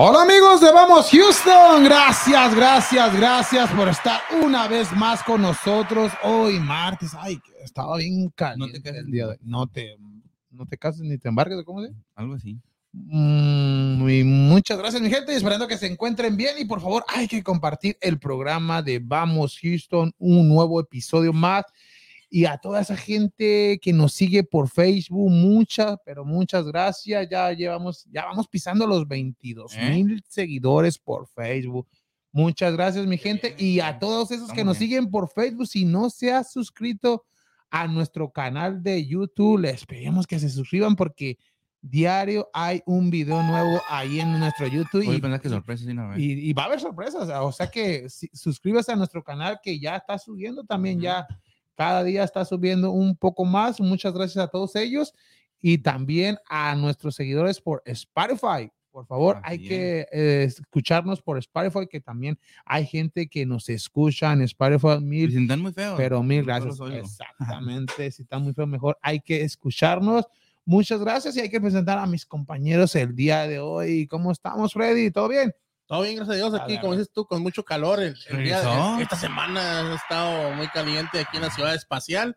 Hola amigos de Vamos Houston, gracias, gracias, gracias por estar una vez más con nosotros hoy martes. Ay, que estaba bien caliente No te cases. el día de hoy. No te, no te cases ni te embarques, ¿cómo se? Algo así. Mm, y muchas gracias, mi gente, esperando que se encuentren bien. Y por favor, hay que compartir el programa de Vamos Houston, un nuevo episodio más. Y a toda esa gente que nos sigue por Facebook, muchas, pero muchas gracias. Ya llevamos, ya vamos pisando los 22 ¿Eh? mil seguidores por Facebook. Muchas gracias, mi gente. Y a todos esos que nos siguen por Facebook, si no se ha suscrito a nuestro canal de YouTube, les pedimos que se suscriban porque diario hay un video nuevo ahí en nuestro YouTube Oye, y, que sorpresa sí, y- y va a haber sorpresas. O sea que si- suscríbase a nuestro canal que ya está subiendo también, ya cada día está subiendo un poco más. Muchas gracias a todos ellos y también a nuestros seguidores por Spotify. Por favor, hay que eh, escucharnos por Spotify, que también hay gente que nos escucha en Spotify. Mil, si están muy feos. pero mil gracias. Exactamente. si está muy feo, mejor hay que escucharnos. Muchas gracias y hay que presentar a mis compañeros el día de hoy. ¿Cómo estamos, Freddy? ¿Todo bien? Todo bien, gracias a Dios. Aquí, Dale, como dices tú, con mucho calor. El, el día de- esta semana ha estado muy caliente aquí en la ciudad espacial.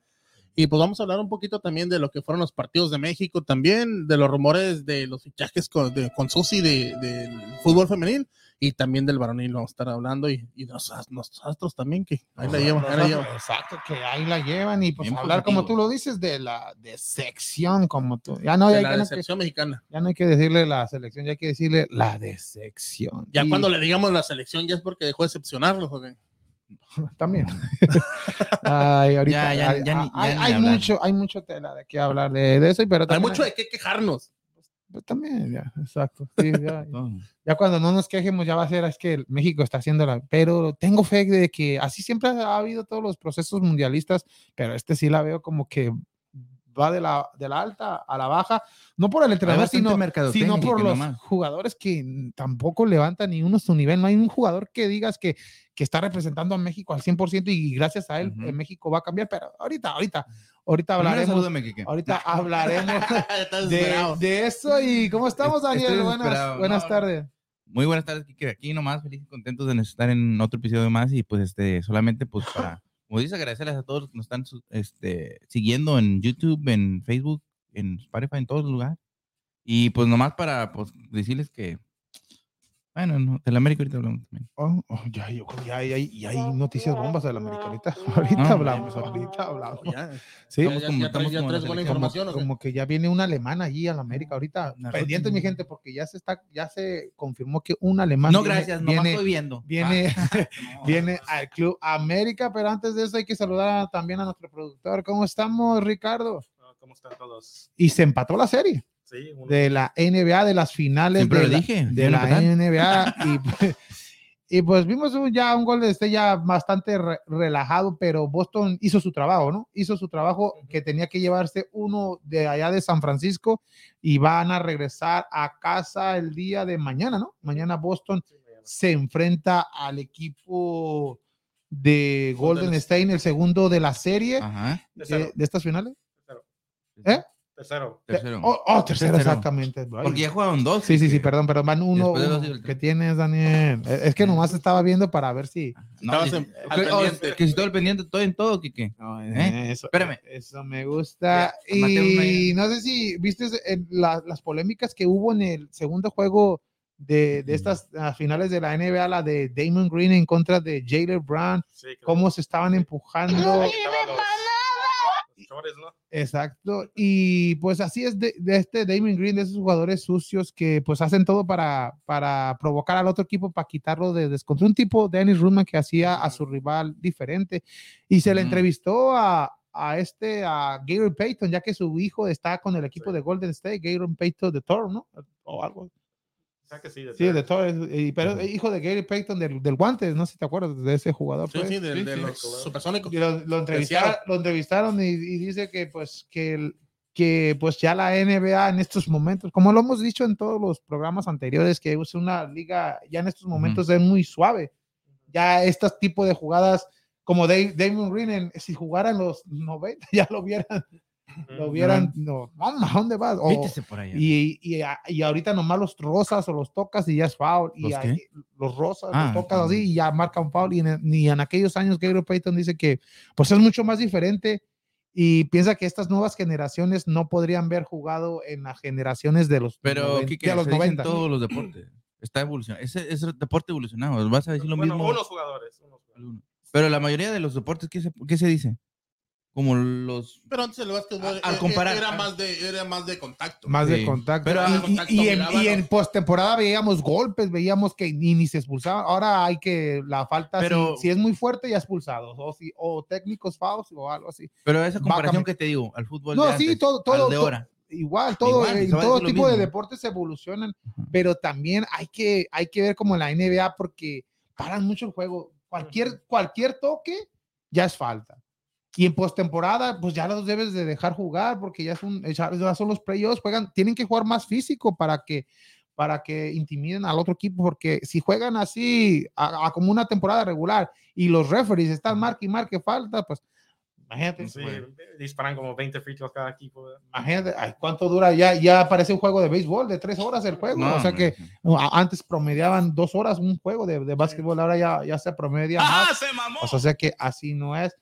Y pues vamos a hablar un poquito también de lo que fueron los partidos de México, también de los rumores de los fichajes con, de, con Susi de- del fútbol femenil y también del varonil. Vamos a estar hablando y, y de los, los astros también, que ahí la llevan. ahí la llevan. Exacto, que ahí la llevan y pues Bien hablar como tú lo dices de la de sección, como tú. Ya no, De ya, la hay que, decepción mexicana. ya no hay que decirle la selección, ya hay que decirle la decepción. Ya Y cuando le digamos la selección, ya es porque dejó de decepcionarlos. ¿o qué? También. Ay, ahorita Ya, ya, hay, ya hay- mucho, hay mucho tela de qué hablar de, de eso, pero Hay mucho de qué quejarnos. Pues, también, ya, exacto. sí, ya, ya cuando no nos quejemos ya va a ser es que México está haciendo la pero tengo fe de que así siempre ha habido todos los procesos mundialistas pero este sí la veo como que va de la, de la alta a la baja no por el entrenador sino, sino por los nomás. jugadores que tampoco levantan ni uno su nivel no hay un jugador que digas que, que está representando a México al 100% y gracias a él Ujú. eh, México va a cambiar pero ahorita ahorita ahorita hablaremos ahorita hablaremos de, de eso y cómo estamos Daniel buenas buenas no, tardes. Muy buenas tardes, Kike. Aquí nomás, feliz y contentos de estar en otro episodio más y pues este, solamente pues para, como dices, agradecerles a todos los que nos están este, siguiendo en YouTube, en Facebook, en Spotify, en todos los lugares. Y pues nomás para pues, decirles que, bueno, no, de la América ahorita hablamos también. Oh, oh, ya, yo creo que ya, hay- ya hay noticias bombas de la América. Ahorita, ahorita No, hablamos, no, ahorita hablamos. Ya, Sí, ya, Estamos ya, como- ya traes- ya como traes buena como, que ya viene un alemán allí a la América. Ahorita, Una pendientes, rocha. mi gente, porque ya se está, ya se confirmó que un alemán No, viene- gracias, nomás viene, estoy viendo. viene, Ah, no. viene al Club América, pero antes de eso hay que saludar también a nuestro productor. ¿Cómo estamos, Ricardo? Ah, ¿Cómo están todos? Y se empató la serie Sí, uno- de la NBA, de las finales Siempre de lo la, dije. de la. NBA y, pues- y pues vimos un- ya un gol de este ya bastante re- relajado, pero Boston hizo su trabajo, ¿no? Hizo su trabajo que tenía que llevarse uno de allá de San Francisco y van a regresar a casa el día de mañana, ¿no? Mañana Boston sí, mañana. se enfrenta al equipo de Golden State, el segundo de la serie de, de estas finales. ¿Eh? Tercero. Tercero. Oh, oh, tercero, Tercero. exactamente. Porque ya jugaron dos. Sí, sí, sí, perdón, pero van uno. Uno. del- ¿Qué tienes, Daniel? Es que nomás estaba viendo para ver si. No, en- que- oh, que si todo el pendiente, todo en todo, Kike. ¿Eh? Eso, Espérame. Eso me gusta. Ya, y no sé si viste la- las polémicas que hubo en el segundo juego de, de estas ah, finales de la NBA, la de Damon Green en contra de Jalen Brown, Sí, cómo se estaban empujando. los chores, ¿no? Exacto. Y pues así es de, de este Damon Green, de esos jugadores sucios que pues hacen todo para, para provocar al otro equipo, para quitarlo de descontrol. Un tipo, Dennis Rudman, que hacía a su rival diferente. Y se le entrevistó a, a este, a Gary Payton, ya que su hijo está con el equipo Sí. de Golden State, Gary Payton de Thor, ¿no? O algo. Que sí, de Sí, de es- y- pero es hijo de Gary Payton del, del guante, no sé si te acuerdas de ese jugador. Sí, pues. sí, de, Sí, de sí. los supersónicos. Y lo, lo entrevistaron, lo entrevistaron y, y dice que pues que, el- que pues ya la NBA en estos momentos, como lo hemos dicho en todos los programas anteriores, que es una liga ya en estos momentos es muy suave. Ya estos tipos de jugadas como Dave- Damon Green, en- si jugaran los 90 ya lo vieran lo hubieran, no, "Mamá, ¿a dónde vas? O- Vítese por allá. y, y, y ahorita nomás los rosas o los tocas y ya es foul. Y ¿Los ahí- qué? los rosas, Ah, los tocas ujú. así y ya marcan foul. Y en, y en aquellos años, Gary Payton dice que pues es mucho más diferente y piensa que estas nuevas generaciones no podrían haber jugado en las generaciones de los, Pero, noven- Kike, de los se dice en 90. todos los deportes. Está evolucionando. Ese es deporte evolucionado. Vas a decir lo Bueno, mismo. unos jugadores. unos jugadores. Pero la mayoría de los deportes, ¿qué se, qué se dice? Como los. Pero antes el básquetbol Al eh, comparar- era más de era más de contacto. Más de Sí. contacto. Pero y, de y- contacto y en, y en ¿no? postemporada veíamos golpes, veíamos que ni, ni se expulsaban. Ahora hay que la falta, si- Pero- si, es muy fuerte, ya expulsados. O, si, o técnicos fouls o algo así. Pero esa comparación que te digo, al fútbol. No, de sí, antes, todo, al todo, de ahora. igual, todo, Igual, en todo tipo de deportes evolucionan, pero también hay que, hay que ver como en la NBA porque paran mucho el juego. Cualquier, cualquier toque ya es falta. Y en postemporada, pues ya los debes de dejar jugar porque ya son, ya son los playoffs, juegan, tienen que jugar más físico para que, para que intimiden al otro equipo, porque si juegan así, a, a como una temporada regular y los referees están marque y marque falta, pues imagínate. Sí, disparan como 20 free throws cada equipo. Imagínate, ay, ¿cuánto dura? Ya, ya parece un juego de béisbol de tres horas el juego. No, o sea hombre. que antes promediaban dos horas un juego de, de básquetbol, ahora ya, ya se promedia más. ¡Ah, se mamó! O sea que así no es.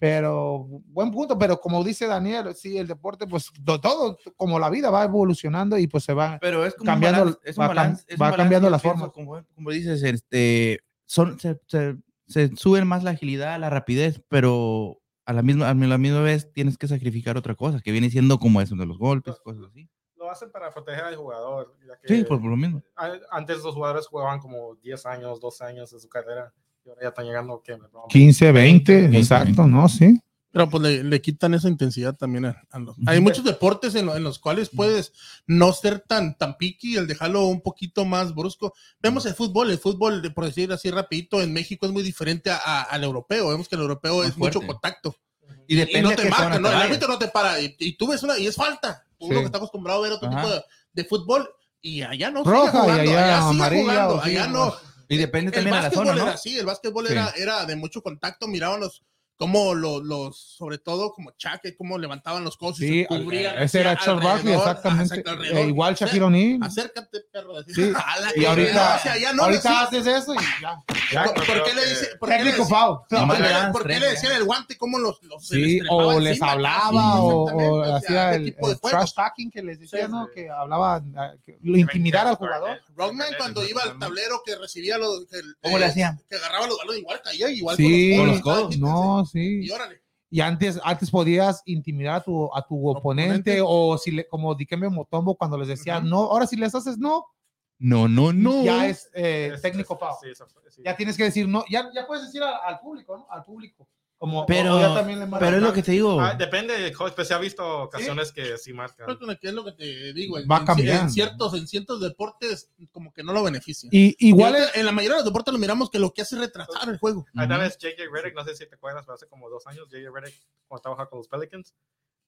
Pero buen punto, pero como dice Daniel, sí, el deporte, pues to- todo, como la vida va evolucionando y pues se va. pero es como cambiando- un balance, es un va balance- es va cambiando las formas. Como, como dices, este, son, se, se, se suben más la agilidad, la rapidez, pero a la misma, a la misma vez tienes que sacrificar otra cosa, que viene siendo como eso de los golpes, cosas así. Lo hacen para proteger al jugador. ya que Sí, por, por lo mismo. Antes los jugadores jugaban como 10 años, 12 años de su carrera. Y ahora ya están llegando ¿qué? 15, 20, 20, exacto, ¿no? Sí. Pero pues le, le quitan esa intensidad también a, a los. Hay muchos deportes en, lo- en los cuales puedes no ser tan, tan picky, el dejarlo un poquito más brusco. Vemos el fútbol, el fútbol, por decir así rapidito, en México es muy diferente a- a- al europeo. Vemos que el europeo Más es mucho fuerte. contacto. Y Y, depende no de te marca, ¿no? el árbitro no te para. Y, y tú ves una, y es falta. Uno Sí. que está acostumbrado a ver otro Ajá. tipo de, de fútbol, y allá no sigue Roja y jugando, allá allá sigue amarilla, jugando, o sí, allá no. Y depende también de la zona, ¿no? era así, el básquetbol Sí. era, era de mucho contacto, miraban los como los, los sobre todo como Chaque, cómo levantaban los codos y Sí, se cubrían ese así era Charles Barkley, exactamente. Eh, igual Shaquille O'Neal. Acércate, perro. así. Sí. A la Y ahorita, o sea, ya no ahorita decía- haces eso y ya. Ya, ¿Por, por qué le dice? ¿Por qué le decía- foul. no, Nomás ¿por le qué- dan ¿Por qué tres, le ya. decían el guante? ¿Cómo los, los Sí, les o les encima? hablaba Sí, o, exactamente, o sea, hacía ese el, tipo de el trash talking que les decía, Sí, ¿no? sí. Que hablaba, ah, que lo intimidar al jugador. Rodman cuando iba al tablero que recibía los que, ¿Cómo le hacía? que agarraba los balones igual caía igual Sí, con los codos. No, sí. y órale Y antes, antes podías intimidar a tu, a tu oponente, Oponente. o si le, como Dikembe Motombo cuando les decía no, ahora si les haces no, No, no, no. ya es eh, Es- técnico es- foul. sí, eso fue- sí. Ya tienes que decir no, ya, ya puedes decir a- al público, ¿no? Al público. Como, Pero- o ya también le marcan. Pero es lo que te digo. Ah, depende del coach, pero se ha visto ocasiones que sí marcan. Creo que es lo que te digo en, Va en- cambiando. en ciertos en ciertos deportes como que no lo benefician Y igual ahorita, en la mayoría de los deportes lo miramos que lo que hace es retrasar el juego Una Ujú. vez J.J. Redick, no sé si te acuerdas, pero hace como dos años, J.J. Redick, cuando trabajaba con los Pelicans,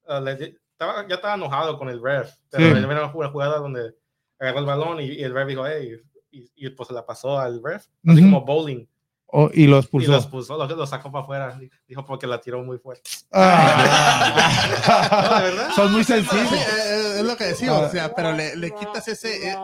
uh, le estaba, ya estaba enojado con el ref. Pero Sí. era una jugada donde agarró el balón y, y el ref dijo, hey, y, y pues se la pasó al ref, así Ujú. como bowling. Oh, y lo Y expulsó. lo expulsó, lo, lo sacó para afuera. Dijo porque la tiró muy fuerte. Ah. No, de verdad. Son muy Sí, sencillos. eh, eh, es lo que decimos, o sea, pero le, le quitas ese, eh,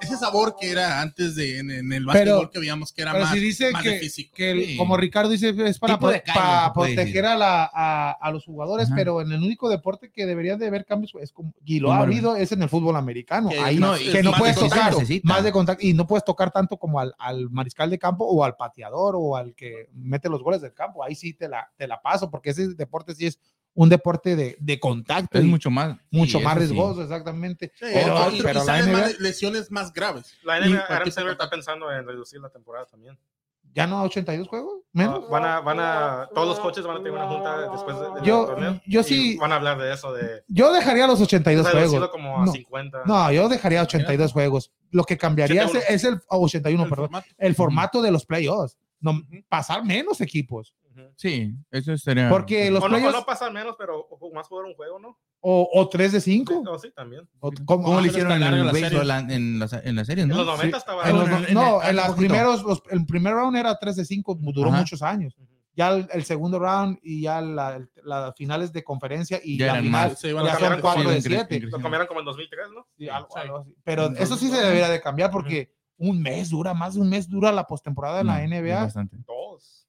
ese sabor que era antes de en, en el básquetbol que veíamos que era Pero más, si dice más de que, físico. que el- Sí. como Ricardo dice, es para, pro- para proteger a, la, a, a los jugadores, Ajá. pero en el único deporte que debería de haber cambios es como, y lo ha habido es en el fútbol americano. Que Ahí no, que no puedes de tocar más de contacto y no puedes tocar tanto como al, al mariscal de campo o al pateador o al que mete los goles del campo. Ahí sí te la, te la paso porque ese deporte sí es un deporte de, de contacto Es y mucho más. mucho sí, más eso sí. riesgoso, exactamente. Sí, pero otro- y- pero y la NBA más lesiones más graves. La NBA, Adam Silver está pensando en reducir la temporada también. ya no 82 juegos, menos. van a, van a, todos los coaches van a tener una junta después de- del Yo- torneo. yo sí- Van a hablar de eso, de Yo dejaría los 82 reducirlo juegos. como a No. 50. No, yo dejaría 82 juegos. Lo que cambiaría es, 81. es el oh, 81, El perdón, formato. el formato de los playoffs. No, pasar menos equipos. Sí, eso sería. Porque los O no, o playoffs no pasar menos, pero más jugar un juego, ¿no? o, o 3 de 5. No, sí, también. O- ¿Cómo, ¿cómo- le ah, hicieron en el la serie. en, en las, en las series, En no? los 90 Sí. estaba. en los- en- en- no, en- en poquito. primeros, los, el primer round era 3 de 5, duró Ajá. muchos años. Ya el, el segundo round y ya la- las finales de conferencia y Ya la final más. Sí, bueno, ya son cambiaron cuatro Sí, de incre- siete. incre- Lo cambiaron como en 2003, ¿no? Sí, algo- Sí. algo así. Pero eso sí se debería de cambiar porque un mes dura, más de un mes dura la postemporada de la No, es NBA. bastante. Dos.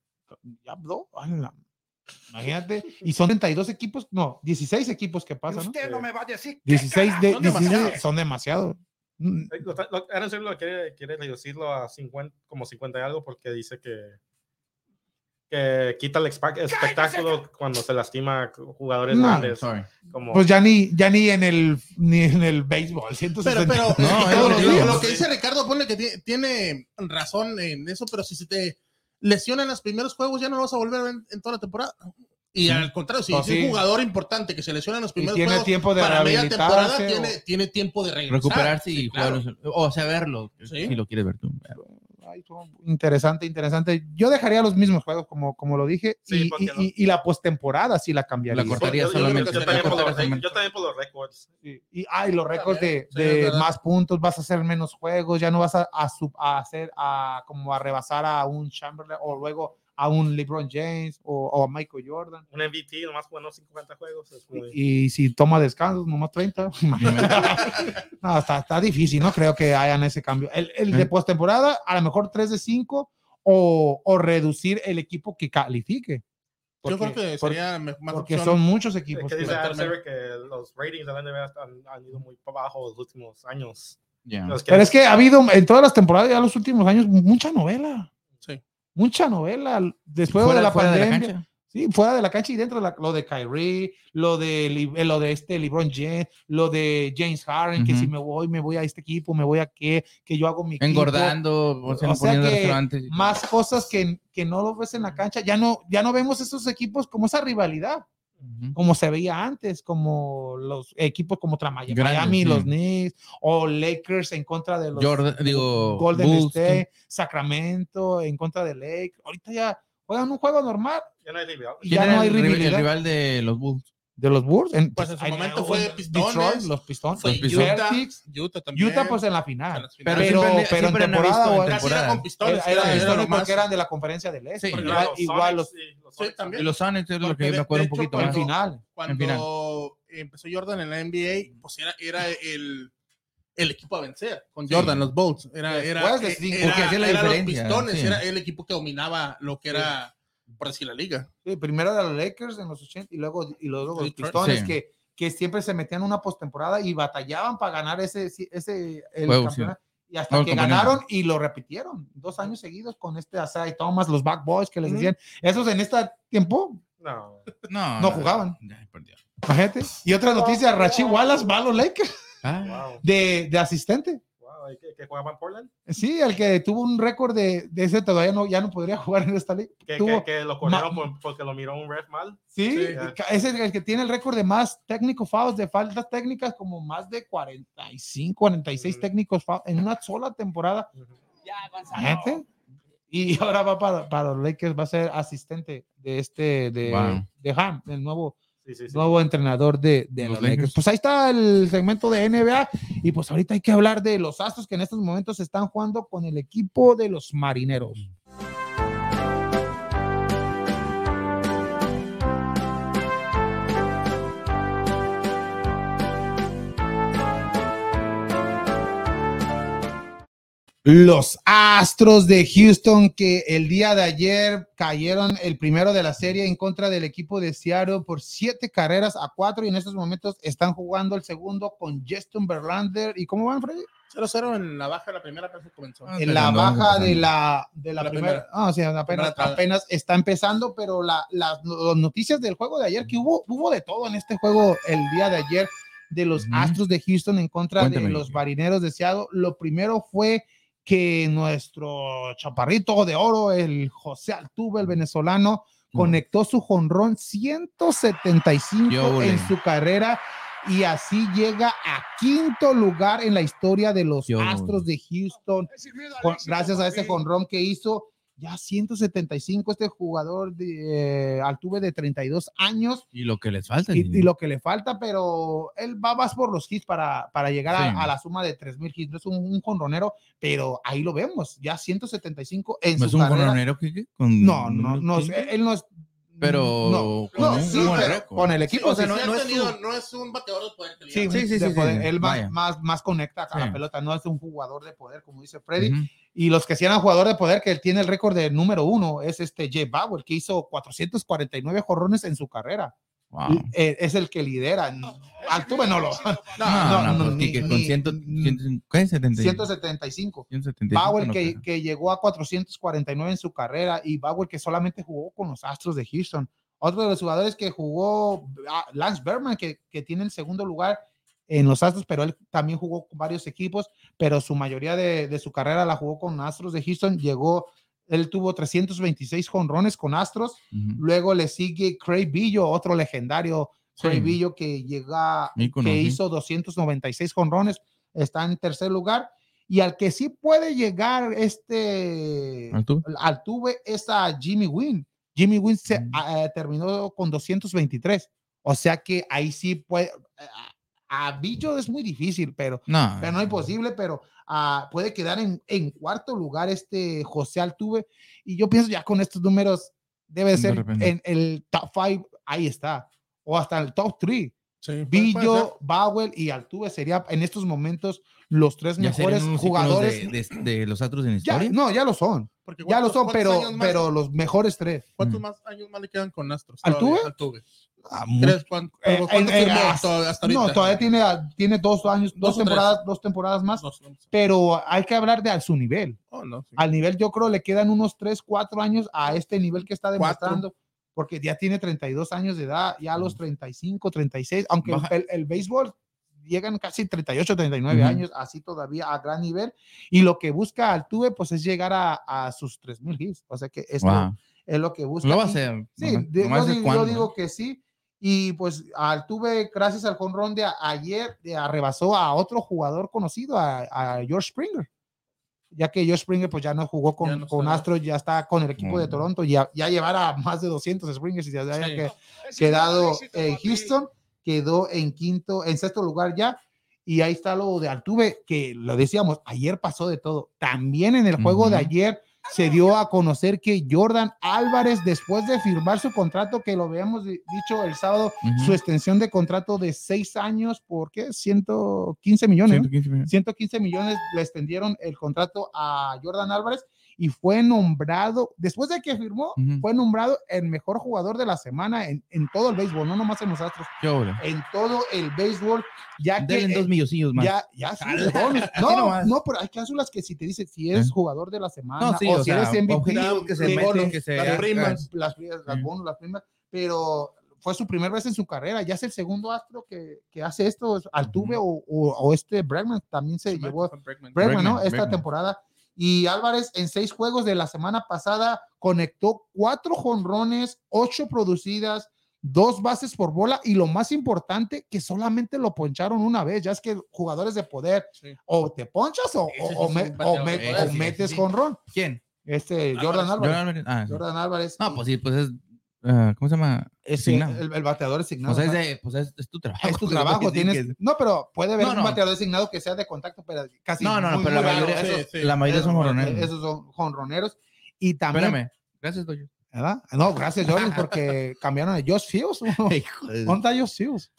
Ya, no, ay, la- Imagínate, y son 32 equipos, no, 16 equipos que pasan. Usted no me va a decir 16 de, son 16 demasiados. son demasiado. Mm, Aaron lo quiere, quiere reducirlo a 50, como 50 y algo porque dice que, que quita el espectáculo cuando se lastima jugadores No, grandes. Como, Pues ya ni, ya ni en el ni en el béisbol. 160. Pero, pero No, eh, lo, lo que dice Ricardo pone que ti- tiene razón en eso, pero si se te lesionan los primeros juegos, ya no lo vas a volver a ver en, en toda la temporada. Y Sí. al contrario, si Pues es un sí. jugador importante que se lesiona en los primeros tiene juegos, tiempo de para media temporada rehabilitarse. o- tiene, tiene tiempo de regresar. Recuperarse y Sí, claro. jugar. O sea, verlo. Sí. Si lo quieres ver tú. Interesante, interesante. Yo dejaría los mismos juegos, como, como lo dije, Sí, y, porque y- no. y- y la postemporada sí la cambiaría. La cortaría yo, yo- solamente. yo también por los, cortaría yo también por los récords. Sí, Y ay, los récords de, sí, de más puntos, vas a hacer menos juegos, ya no vas a, a, sub- a hacer a como a rebasar a un Chamberlain o luego a un LeBron James o, o a Michael Jordan. Un MVP, nomás jugando 50 juegos. Es muy, Y, y si toma descansos, nomás 30. no, está, está difícil, no creo que hayan ese cambio. El, el de postemporada, a lo mejor 3 de 5 o, o reducir el equipo que califique. Yo creo Porque- que porque- sería me- más porque opción. son muchos que equipos. dice que-. Silver que los ratings de la NBA han, han ido muy para abajo los últimos años. Los Pero es que ha habido en todas las temporadas, ya los últimos años, mucha novela. Sí. Mucha novela. Después Fuera- de la fuera de la pandemia. Sí, fuera de la cancha y dentro de la- lo de Kyrie, lo de, eh, lo de este LeBron James, lo de James Harden, que si me voy, me voy a este equipo, me voy a qué, que yo hago mi equipo. Engordando, o sea, O sea que todo. Más cosas que, que no lo ves en la cancha. Ya no, ya no vemos esos equipos como esa rivalidad, Como se veía antes, como los equipos como tra- Miami, Grandes, sí. los Knicks o Lakers en contra de los Jordan, digo, Golden Bulls, State, Sacramento en contra de Lakers. Ahorita ya juegan un juego normal Ya no hay rival. y ¿Quién ya no hay el, rival- el rival de los Bulls? De los Bulls. En, Pues en su hay- momento fue Detroit, Pistones, los Pistones, Fue los Utah, Celtics, Utah también. Utah pues en la final. Pero, pero, siempre- en temporada o en- era con pistones. era, era- era era histórico lo más- porque eran de la conferencia del este. Sí, Igual los igual los sí, los Sí, Sonics también. Y los Sonics es lo que de- me acuerdo un poquito en más. final. Cuando empezó Jordan en la NBA, pues era, era el, el equipo a vencer con Sí. Jordan, los Bulls. Era, era, eh, era- los Pistones, sí. era el equipo que dominaba lo que era, por decir, la liga. Sí, primero de los Lakers en los 80 y luego, y luego los. Pistones Sí. que, que siempre se metían en una postemporada y batallaban para ganar ese, ese el Juego, campeonato. Y hasta No, que ganaron y lo repitieron dos años seguidos con este Asai Thomas, los Back Boys que les decían. Esos en este tiempo No. No, No jugaban. Imagínate. Y otra noticia, Rachi Wallace va a los Lakers Ah, Wow. de, de asistente. Wow. ¿y ¿Qué, qué jugaba en Portland? Sí, el que tuvo un récord de, de ese todavía no, ya no podría jugar en esta liga. Que, Tuvo- que, que lo corrieron por- porque lo miró un ref mal. Sí, Sí. es el que tiene el récord de más técnicos fouls, de faltas técnicas, como más de 45, 46 Ujú. técnicos fouls en una sola temporada. Ujú. Gente. Y ahora va para, para los Lakers, va a ser asistente de este, de, Wow. de Ham, el nuevo, Sí, sí, sí. nuevo entrenador de, de Los los Lakers. Lakers. Pues ahí está el segmento de NBA. Y pues ahorita hay que hablar de los Astros que en estos momentos están jugando con el equipo de los Marineros. Los Astros de Houston que el día de ayer cayeron el primero de la serie en contra del equipo de Seattle por siete carreras a cuatro y en estos momentos están jugando el segundo con Justin Verlander. ¿Y cómo van, Freddy? 0-0 en la baja de la primera que comenzó. Ah, En la baja empezando. de la, de la, La primera. primera. Ah, sí, apenas, apenas está empezando, pero la, las noticias del juego de ayer, que hubo, hubo de todo en este juego el día de ayer de los. Astros de Houston en contra de los marineros de Seattle. Lo primero fue que nuestro chaparrito de oro, el José Altuve, el venezolano, conectó su jonrón 175 Yo, ole. en su carrera y así llega a quinto lugar en la historia de los Yo, Astros de Houston. Con- gracias a ese jonrón que hizo, ya 175 este jugador de eh, Altuve de 32 años Y lo que les falta. y, sí. y lo que le falta, pero él va más por los hits para, para llegar a- Sí. a, la suma de 3000 hits. No es un, un jonronero, pero ahí lo vemos, ya 175 en ¿No es su un carrera. jonronero, Kike? Con No, no, no, ¿Sí? él no es. Pero no, con no, un sí, pero con el Sí, equipo, o sea, sí, no, sí, no, es tenido- su- no es un bateador de poder que Sí. Sí, sí, sí, sí, él más, más, más conecta a la Sí. pelota, no es un jugador de poder, como dice Freddy. Ujú. Y los que sí eran jugador de poder, que él tiene el récord de número uno, es este Jay Bauer, que hizo 449 jorrones en su carrera. Wow. Eh, es el que lidera. Altuve no lo. No, no, no, pues, ni- Kike, con ni- 100, ni- 100, ¿qué? 70, 175. 175, Bauer no que, que llegó a 449 en su carrera y Bauer que solamente jugó con los Astros de Houston. Otro de los jugadores que jugó, ah, Lance Berman, que, que tiene el segundo lugar en los Astros, pero él también jugó con varios equipos, pero su mayoría de, de su carrera la jugó con Astros de Houston. Llegó, él tuvo 326 jonrones con Astros. Luego le sigue Craig Billo, otro legendario Craig. Billo que llega, Ícono, que sí. hizo 296 jonrones, está en tercer lugar. Y al que sí puede llegar este ¿Altuve? Altuve es a Jimmy Wynn. Jimmy Wynn se, Mm. ah, eh, terminó con 223. O sea que ahí sí puede. A, Billo es muy difícil, pero, No. pero no imposible, pero ah, puede quedar en, en cuarto lugar este José Altuve. Y yo pienso ya con estos números debe De ser en el top 5, ahí está. O hasta el top 3. Sí, Billo, Bauer y Altuve sería en estos momentos los tres Ya mejores jugadores. de, de- de los Astros en Ya, historia. no, ya lo son. Porque Ya lo ¿cuántos- son, pero, pero los mejores tres. ¿Cuántos Mm. más años más le quedan con Astros? ¿Altuve? Altuve. Ah, ¿Crees cuánto, Eh, cuánto ah, todavía hasta ahorita? No, todavía tiene, tiene dos años, Dos dos, tres. temporadas, dos temporadas más, Dos, no pero hay que hablar de a su nivel. Oh, no, sí. Al nivel, yo creo, le quedan unos 3, 4 años a este nivel que está Cuatro. demostrando, porque ya tiene 32 años de edad, ya a los 35, 36, aunque el, Baja. el- el béisbol llegan casi 38, 39 Ujú. años, así todavía a gran nivel, y lo que busca Altuve, pues es llegar a, a sus 3000 hits, o sea que esto Wow. es lo que busca. Lo va a hacer. Sí, de- nomás yo, digo que sí. Y pues Altuve, gracias al jonrón de ayer, de a- otro jugador conocido, a, a George Springer. Ya que George Springer pues ya no jugó con, no con está. Astros, ya está con el equipo de Mm. Toronto, ya, ya llevara más de 200 Springers y ya haya Sí. que- quedado en Houston, quedó en quinto, en sexto lugar ya. Y ahí está lo de Altuve, que lo decíamos, ayer pasó de todo. También en el juego de ayer se dio a conocer que Jordan Álvarez, después de firmar su contrato, que lo habíamos di- dicho el sábado, su extensión de contrato de seis años, ¿por qué? 115 millones. ¿no? 115 millones. 115 millones le extendieron el contrato a Jordan Álvarez y fue nombrado, después de que firmó, fue nombrado el mejor jugador de la semana en, en todo el béisbol, no nomás en los Astros, en todo el béisbol, ya que Denle dos eh, milloncillos más. ya, ya sí, no, nomás. no, pero hay cláusulas que si te dicen si eres ¿Eh? jugador de la semana No, sí, o, o si eres MVP, objetivos que se meten, bonus, que se las primas, las, primas, las Sí. bonus, las primas, pero fue su primera vez en su carrera, ya es el segundo astro que, que hace esto, es Altuve o, o, o este Bregman también se llevó Bregman. Bregman, ¿no? Bregman, Esta Bregman. temporada. Y Álvarez en seis juegos de la semana pasada conectó cuatro jonrones, ocho producidas, dos bases por bola y lo más importante, que solamente lo poncharon una vez. Ya es que jugadores de poder Sí. o te ponchas o, o, o me- es me- sí, metes sí. ¿Quién? Este Álvarez. Jordan Álvarez. Jordan Álvarez. Ah. Jordan Álvarez. No, pues sí, pues es. ah, ¿Cómo se llama? Este, asignado. el, el bateador asignado. Sea, es, de, pues es, es tu trabajo. es tu trabajo, tienes, no, pero puede haber No, un bateador asignado que sea de contacto, pero casi No, no, no, pero la mayoría, Esos- la mayoría son jorroneros. Esos son jonroneros. Y también, Espérame. Gracias, Doyo. ¿Verdad? No, gracias, Jordan, porque cambiaron a Josh Fields. ¿Dónde Josh Fields?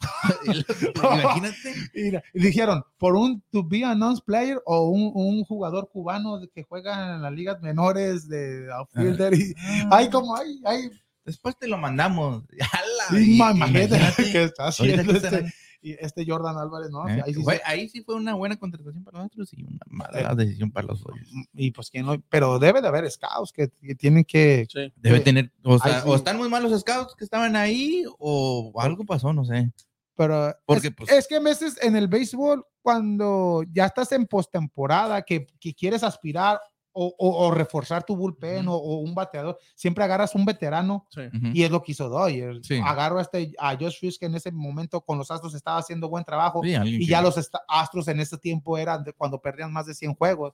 Imagínate. Y dijeron, por un to be announced player o un, un jugador cubano que juega en las ligas menores de outfielder. Y, ay, como hay, hay. Después te lo mandamos. ¡Hala! Sí, Y- imagínate imagínate. que está Ahorita haciendo que este, están- y este Jordan Álvarez, ¿no? ¿eh? Ahí sí Fue- se- ahí sí fue una buena contratación para nosotros y una Eh. mala decisión para los Dodgers. y pues quién no, pero debe de haber scouts que, que tienen que, Sí. Debe Eh, tener, o sea, o están muy malos scouts que estaban ahí, o algo pasó, no sé. pero Porque, es, pues- es que a veces en el béisbol cuando ya estás en postemporada que, que quieres aspirar o, o- o reforzar tu bullpen o, o un bateador, siempre agarras un veterano Sí. Y es lo que hizo Dodgers. Sí. Agarro a, este, a Josh Fish que en ese momento con los Astros estaba haciendo buen trabajo Sí, y ya los Astros en ese tiempo eran de cuando perdían más de 100 juegos.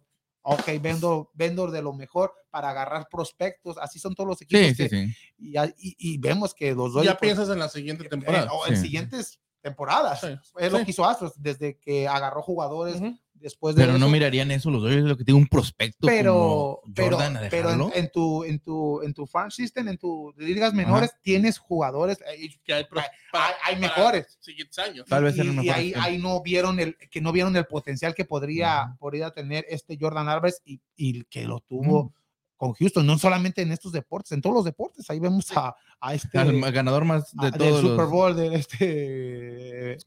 ok, vendo, vendo de lo mejor para agarrar prospectos, así son todos los equipos. Sí, sí, que- sí. Y, ya- y- y vemos que los Dodgers, Ya pues, piensas en la siguiente eh, temporada. o en Sí. siguientes temporadas. Sí, Es lo que hizo Astros desde que agarró jugadores. Después de Pero no mirarían eso los Dodgers, es lo que tiene un prospecto pero, como pero, Jordan a pero en, tu en tu en tu farm system, en tus ligas menores tienes jugadores eh, Que hay, pro- Hay- para- hay- hay para mejores. Siguientes años. Tal vez y, y mejores ahí, ahí no vieron el que no vieron el potencial que podría, podría tener este Jordan Álvarez y, y que lo tuvo con Houston, no solamente en estos deportes, en todos los deportes. Ahí vemos a, a este Al ganador más de a- del todos Super los. Bowl de este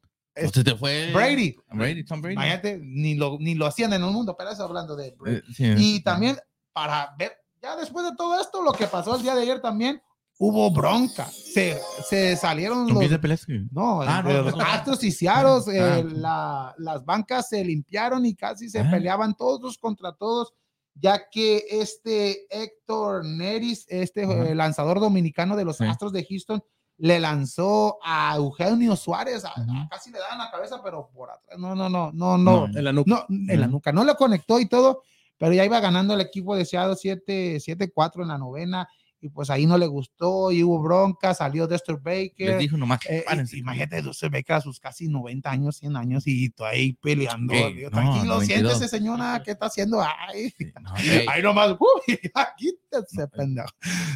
Se te fue Brady. Brady, Tom Brady. Imagínate, ni lo, ni lo hacían en el mundo, pero eso hablando de Brady. Eh, sí. Y también para ver, ya después de todo esto, lo que pasó el día de ayer también, hubo bronca. Se, se salieron ¿Con los, peleaste? no, Ah, no, de los. Astros y Ciaros, Ah. eh, la- las bancas se limpiaron y casi se Ah. peleaban todos contra todos, ya que este Héctor Neris, este eh, lanzador dominicano de los. Astros de Houston, le lanzó a Eugenio Suárez, a- a- Ujú. casi le daban la cabeza, pero por atrás, no, no, no, no, no, No. En la nuca. no, en la nuca, no lo conectó y todo, pero ya iba ganando el equipo de Seattle 7 7-4 en la novena y pues ahí no le gustó y hubo bronca, salió Dexter Les Baker. dijo nomás. eh, y- imagínate Dexter Baker a sus casi 90 años, 100 años y tú ahí peleando. Ey, Digo, no, Tranquilo, 92. siéntese señora, ¿qué está haciendo? Ay, No, ey, ahí nomás, uy, quítese, pendejo.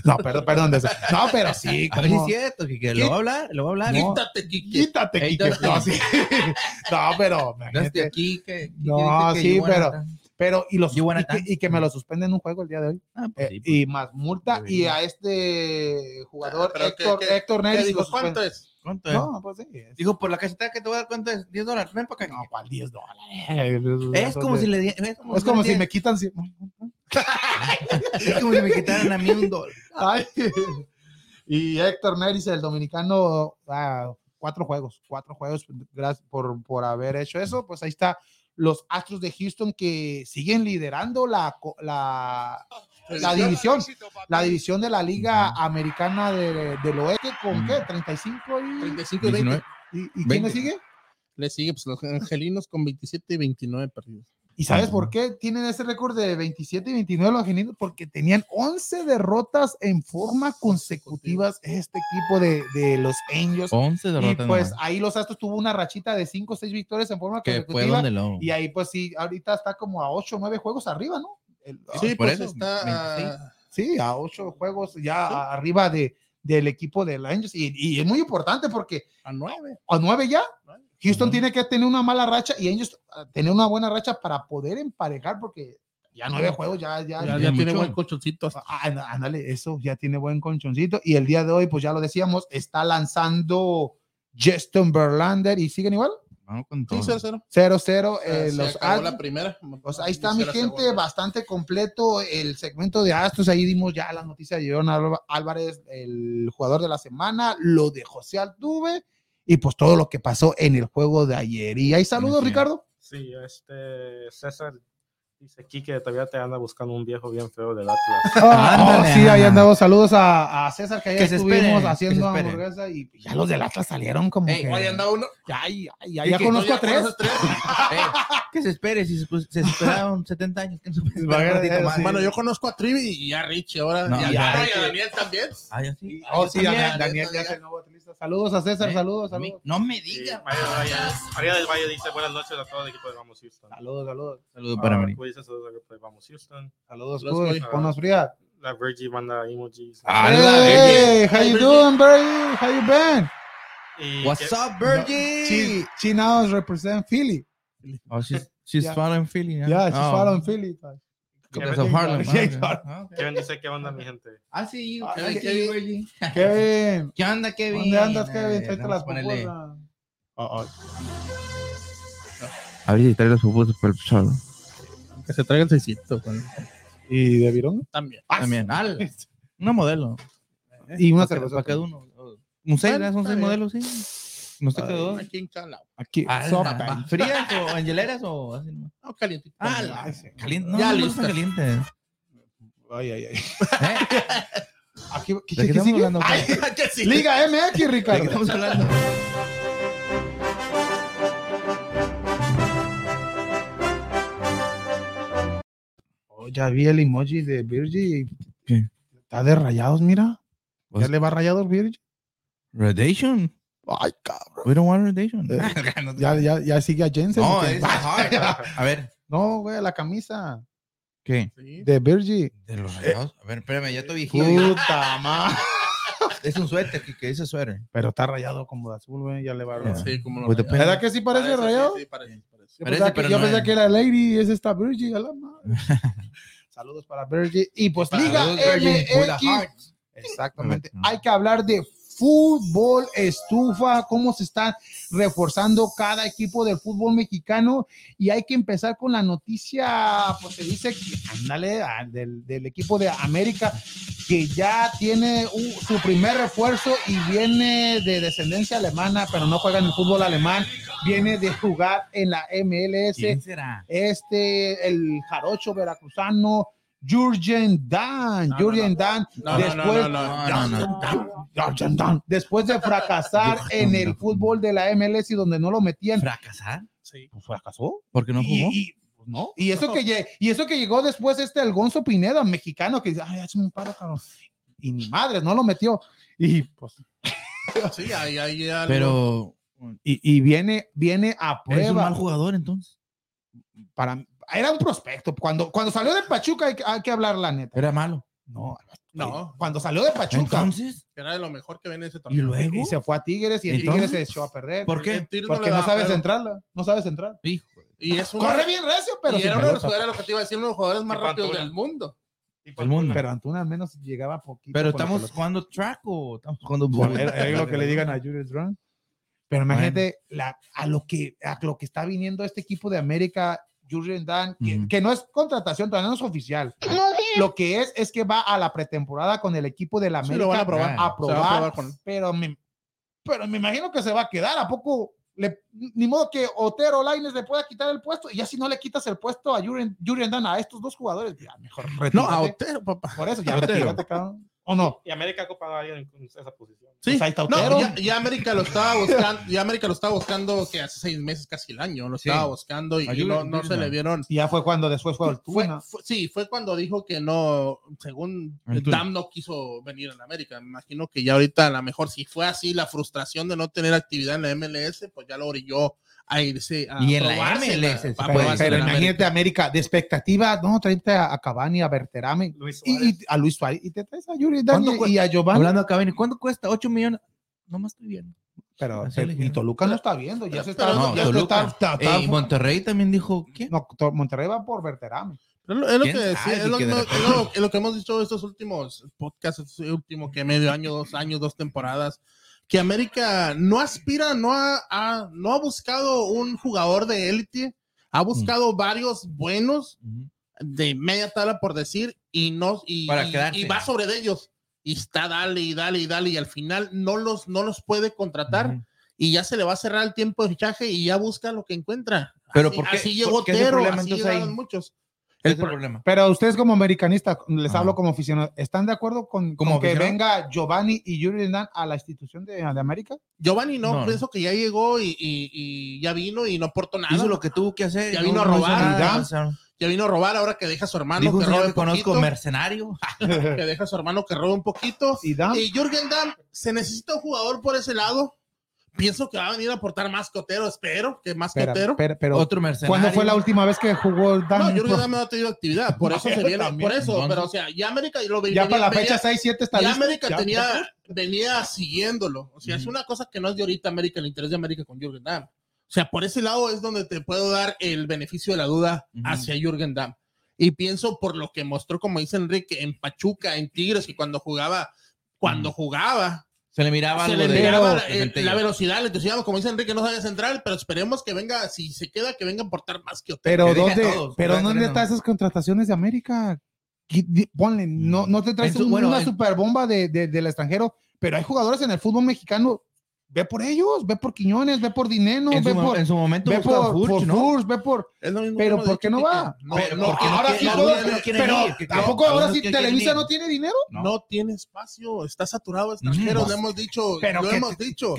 No, perdón, perdón. de eso. No, pero sí, A ver si es como, cierto, que, lo va a hablar, lo va a hablar. No. Quítate, Kike. quítate, Quique. Dusty. No, sí. No, pero, imagínate. aquí, que, que No, sí, pero- Pero, y, los, y, que, y me lo suspenden un juego el día de hoy. Ah, pues Eh, sí, pues. y más multa. Y a este jugador, Ah, Héctor, ¿qué- qué- Héctor ¿Qué Neris. dijo? ¿Cuánto es? ¿Cuánto es? No, pues sí. es- Dijo, por la caseta que te voy a dar, ¿cuánto es? 10 dólares. Ven para acá. No, ¿cuál 10 dólares? es como si le di- es como Es si como si me quitan. cien- es como si me quitaran a mí un dólar. Ay. Y Héctor Neris, el dominicano, ah, cuatro juegos, cuatro juegos, gracias por, por haber hecho eso. Pues ahí está los Astros de Houston que siguen liderando la, la, la división, la división de la Liga. Americana de, del Oeste con qué, 35 y, 35 y 20. 19. y, y quién 20. le sigue? Le sigue pues, los angelinos con 27 y 29 perdidos. ¿Y sabes por qué tienen ese récord de 27 y 29 los angelinos? Porque tenían 11 derrotas en forma consecutivas este equipo de, de los Angels. 11 Y derrotas. pues nomás. ahí los Astros tuvo una rachita de 5 o 6 victorias en forma que consecutiva. lo. Y ahí pues sí, ahorita está como a 8 o 9 juegos arriba, ¿no? El- Sí, por pues eso, está. 26. ah, sí, a 8 juegos ya arriba de, del equipo de los Angels. Y, y es muy importante porque a 9. a 9 ya. Houston tiene que tener una mala racha y Angels ah, tener una buena racha para poder emparejar porque ya 9 juegos ya, ya, Ya, ya- tiene buen colchoncito. Ah, Ándale, eso ya tiene buen conchoncito. Y el día de hoy, pues ya lo decíamos, está lanzando Justin Verlander y siguen igual. Vamos con Sí, todo. 0-0. 0-0. eh, los la primera. pues ahí está mi gente, segunda. bastante completo el segmento de Astros. Ahí dimos ya la noticia de John Álvarez, el jugador de la semana, lo de José Altuve y pues todo lo que pasó en el juego de ayer. Y ahí saludos. Ricardo. Sí, este César dice aquí que todavía te anda buscando un viejo bien feo del Atlas. Ándale, sí, ahí andamos. Saludos a, a César, que Que se estuvimos espere, que haciendo se espere. hamburguesa y ya los del Atlas salieron como Ey, que... Ahí anda uno. Ya, ya, ya, ¿Y ya qué? conozco ¿No a ya tres. conoces tres? Ey, que se espere, si se, pues, se esperaron 70 años. que no se sí. Bueno, yo conozco a Trivi y a Richie ahora. No, y a, y a Daniel también. Ah, ya sí. Oh, yo sí, también. Daniel, Daniel ya es el nuevo atlista. Saludos a César, ¿Eh? saludos, A mí- saludos. No me Y diga. María, del Valle, María del Valle dice buenas noches a todo el equipo de Vamos Houston. Saludos, saludos. Saludos para Ah, mí. Saludos al de Vamos Houston. Saludos, Cuy, fría. La Virgie manda emojis. Ah, Hey, how Hey, you Virgie. doing, Brady? How you been? Y What's que- up, She, Virgie? she now represent Philly. Oh, she's, she's Yeah. following Philly. huh? Yeah, she's Oh, following Philly. because of Harlem. Yeah, okay. Harlem. Ah. Kevin dice qué onda mi gente. I see you. Ah, I see Kevin. you, Virgie. Kevin, ¿Qué onda, Kevin? ¿dónde andas, Kevin? Tráete las a ponerle- pupusas. A ver si trae los pupusas para el solo. Que se traiga el 600. bueno. ¿Y de Virón? También. También. Al. Una modelo. Y una cerveza. para cada uno. Un seis. Son seis modelos, sí. No sé qué dos. Aquí en cada lado. Aquí, Ah, sopa. ah, ¿Frías o en hieleras o así? no? No, calientito. Ah, la- caliente. No, Ya no, calientes. Ay, ay, ay. ¿Eh? Aquí, ¿qué, ¿De qué qué estamos sigue? hablando? Ay. Liga MX, ¿De qué Ricardo. estamos hablando? Ya vi el emoji de Virgil. Está de rayados, mira. ¿Ya Pues- le va rayado Virgil? Redation. Ay, cabrón. We don't want redation. Eh, Ya, ya, ya sigue a Jensen. No. A ver, No, güey, la camisa ¿qué? Sí. de Virgil. De los rayados. A ver, espérame, ya estoy viejito. ya. Puta madre. Es un suéter que, que dice suéter. Pero está rayado como de azul, güey. Ya le va a rayar. Sí, como lo. ¿Verdad que sí parece Parece, rayado? sí, sí, parece, parece. Yo Parece, pensaba, que, pero yo no pensaba que era Lady y es esta Virgil. Saludos para Virgil. Y pues Liga Saludos, Virgil, with a MX. heart. Exactamente. Hay que hablar de fútbol estufa, cómo se está reforzando cada equipo del fútbol mexicano. Y hay que empezar con la noticia, pues se dice que, ándale, del, del equipo de América que ya tiene un- su primer refuerzo y viene de descendencia alemana, pero no juega en el fútbol alemán, viene de jugar en la MLS ¿Quién será? este, el jarocho veracruzano, Jurgen Dan, No, Jurgen no, Dan, después. Jurgen Dan, después de fracasar en el fútbol de la MLS y donde no lo metían, ¿Fracasar? Sí. pues fracasó. ¿Porque no jugó? y- pues, no, y eso que y eso que llegó después este el Gonzo Pineda, mexicano, que dice, ay, hazme un paro, cabrón. Y ni madre, no lo metió. Y pues, Sí, ahí, ahí, algo. Pero y, y viene, viene a eres un prueba. mal jugador entonces. Para, era un prospecto. Cuando, cuando salió de Pachuca hay, que- hay que hablar la neta. Era malo. No, No, cuando salió de Pachuca Entonces, era de lo mejor que viene ese ¿y torneo. luego? y se fue a Tigres y Entonces, Tigres se echó a perder. ¿Por qué? El Porque le no sabes entrarla, no sabes entrar. Hijo. Y es uno, Corre bien recio, pero y era uno de los jugadores, lo que te iba a decir, uno de los jugadores más Y rápidos del mundo. El mundo. Pero Antuna al menos llegaba poquito. Pero estamos jugando track o estamos jugando Bueno, era lo que le digan a Julius Drunk. Pero imagínate la, a, lo que, a lo que está viniendo este equipo de América, Jurgen Dan, que, no es contratación, todavía no es oficial. Lo que es es que va a la pretemporada con el equipo de la Sí, América lo van a probar. a Se va a probar, probar con- pero, me, pero me imagino que se va a quedar. ¿A poco? Le, ni modo que Otero Laines le pueda quitar el puesto y ya si no le quitas el puesto a Jurgen, Jurgen Dan a estos dos jugadores, ya mejor No, a retírate. Otero, papá. Por eso, ya Otero. retírate, cabrón. ¿O no? Y América ha ocupado a alguien en esa posición. Sí, Pues ahí está no, ya, ya América lo estaba buscando, ya América lo estaba buscando que hace seis meses, casi el año, lo Sí. estaba buscando y, no, no se le vieron. Y ya fue cuando después fue el Fue, fue- sí, fue cuando dijo que no, según. Dam no quiso venir en América. Me imagino que ya ahorita a lo mejor si fue así la frustración de no tener actividad en la MLS, pues ya lo orilló a irse a Y en la MLS, sí, Pero, pero imagínate América. De expectativa, no, tráete a, a Cavani, a Berterame y, y a Luis Suárez y te traes a Yuri ¿Cuánto Dani y a Giovanni. Hablando acá, ven, ¿cuánto cuesta? 8 millones. No más estoy viendo. pero y dijeron. Toluca no está viendo, ya se está. No, ya se Toluca. está- está- está- Eh, y Monterrey también dijo, ¿quién? no, Monterrey va por Berterame. Es lo ¿Quién que es lo, Que de no, repente- es lo- es lo que hemos dicho estos últimos podcasts, este último que medio año, dos años, dos temporadas, que América no aspira, no ha, ha- no ha buscado un jugador de élite, ha buscado varios buenos de media tabla por decir y no y, Para y- quedarse. y va sobre de ellos y está dale y dale y dale y al final no los no los puede contratar y ya se le va a cerrar el tiempo de fichaje y ya busca lo que encuentra. Pero así, ¿por qué- así llegó así ahí? llegaron muchos. ¿Qué El es el pro- problema? Pero ustedes como americanistas, les Ajá. hablo como aficionados, ¿están de acuerdo con, ¿Como con que venga Giovanni y Yuri Dan a la institución de, de América? Giovanni no, No. pienso que ya llegó y, y- y ya vino y no aportó nada. Hizo lo que tuvo que hacer. Ya no- vino a robar. nada. Y O sea, Ya vino a robar ahora que deja a su hermano que robe un conozco, poquito. mercenario. que deja a su hermano que robe un poquito. Y Dan, Y Jürgen Damm, se necesita un jugador por ese lado. Pienso que va a venir a aportar más que Otero, espero que más que pero, Otero. pero, pero, Otro mercenario. ¿cuándo fue la última vez que jugó Dan? No, Jürgen Damm no ha tenido actividad, por eso se viene, También, por eso, pero o sea, ya América lo ya venía- para la fecha 6-7 está ya listo. América Ya. tenía, venía siguiéndolo. O sea, es una cosa que no es de ahorita América, el interés de América con Jürgen Damm. O sea, por ese lado es donde te puedo dar el beneficio de la duda hacia Jürgen Damm. Y pienso por lo que mostró, como dice Enrique, en Pachuca, en Tigres, que cuando jugaba, cuando jugaba, Se le miraba se le miraba de la, la velocidad, el entusiasmo, como dice Enrique, no sabe central, pero esperemos que venga, si se queda, que venga a aportar más que Otero. Pero Que ¿dónde, todos, pero ¿dónde a- están esas contrataciones de América? Ponle, no, no te traes En su- un- bueno, una en- super bomba de, de- del extranjero, pero hay jugadores en el fútbol mexicano. Ve por ellos, ve por Quiñones, ve por Dineno, en, ve su, por, en su momento ve por, Furch, por ¿no? Furch, ve por. Es lo mismo Pero ¿por qué no va? No, Pero no, porque no ahora sí pero tampoco ahora sí Televisa no tiene dinero. no. tiene espacio, está saturado Mm. lo hemos dicho, Pero lo que- hemos dicho.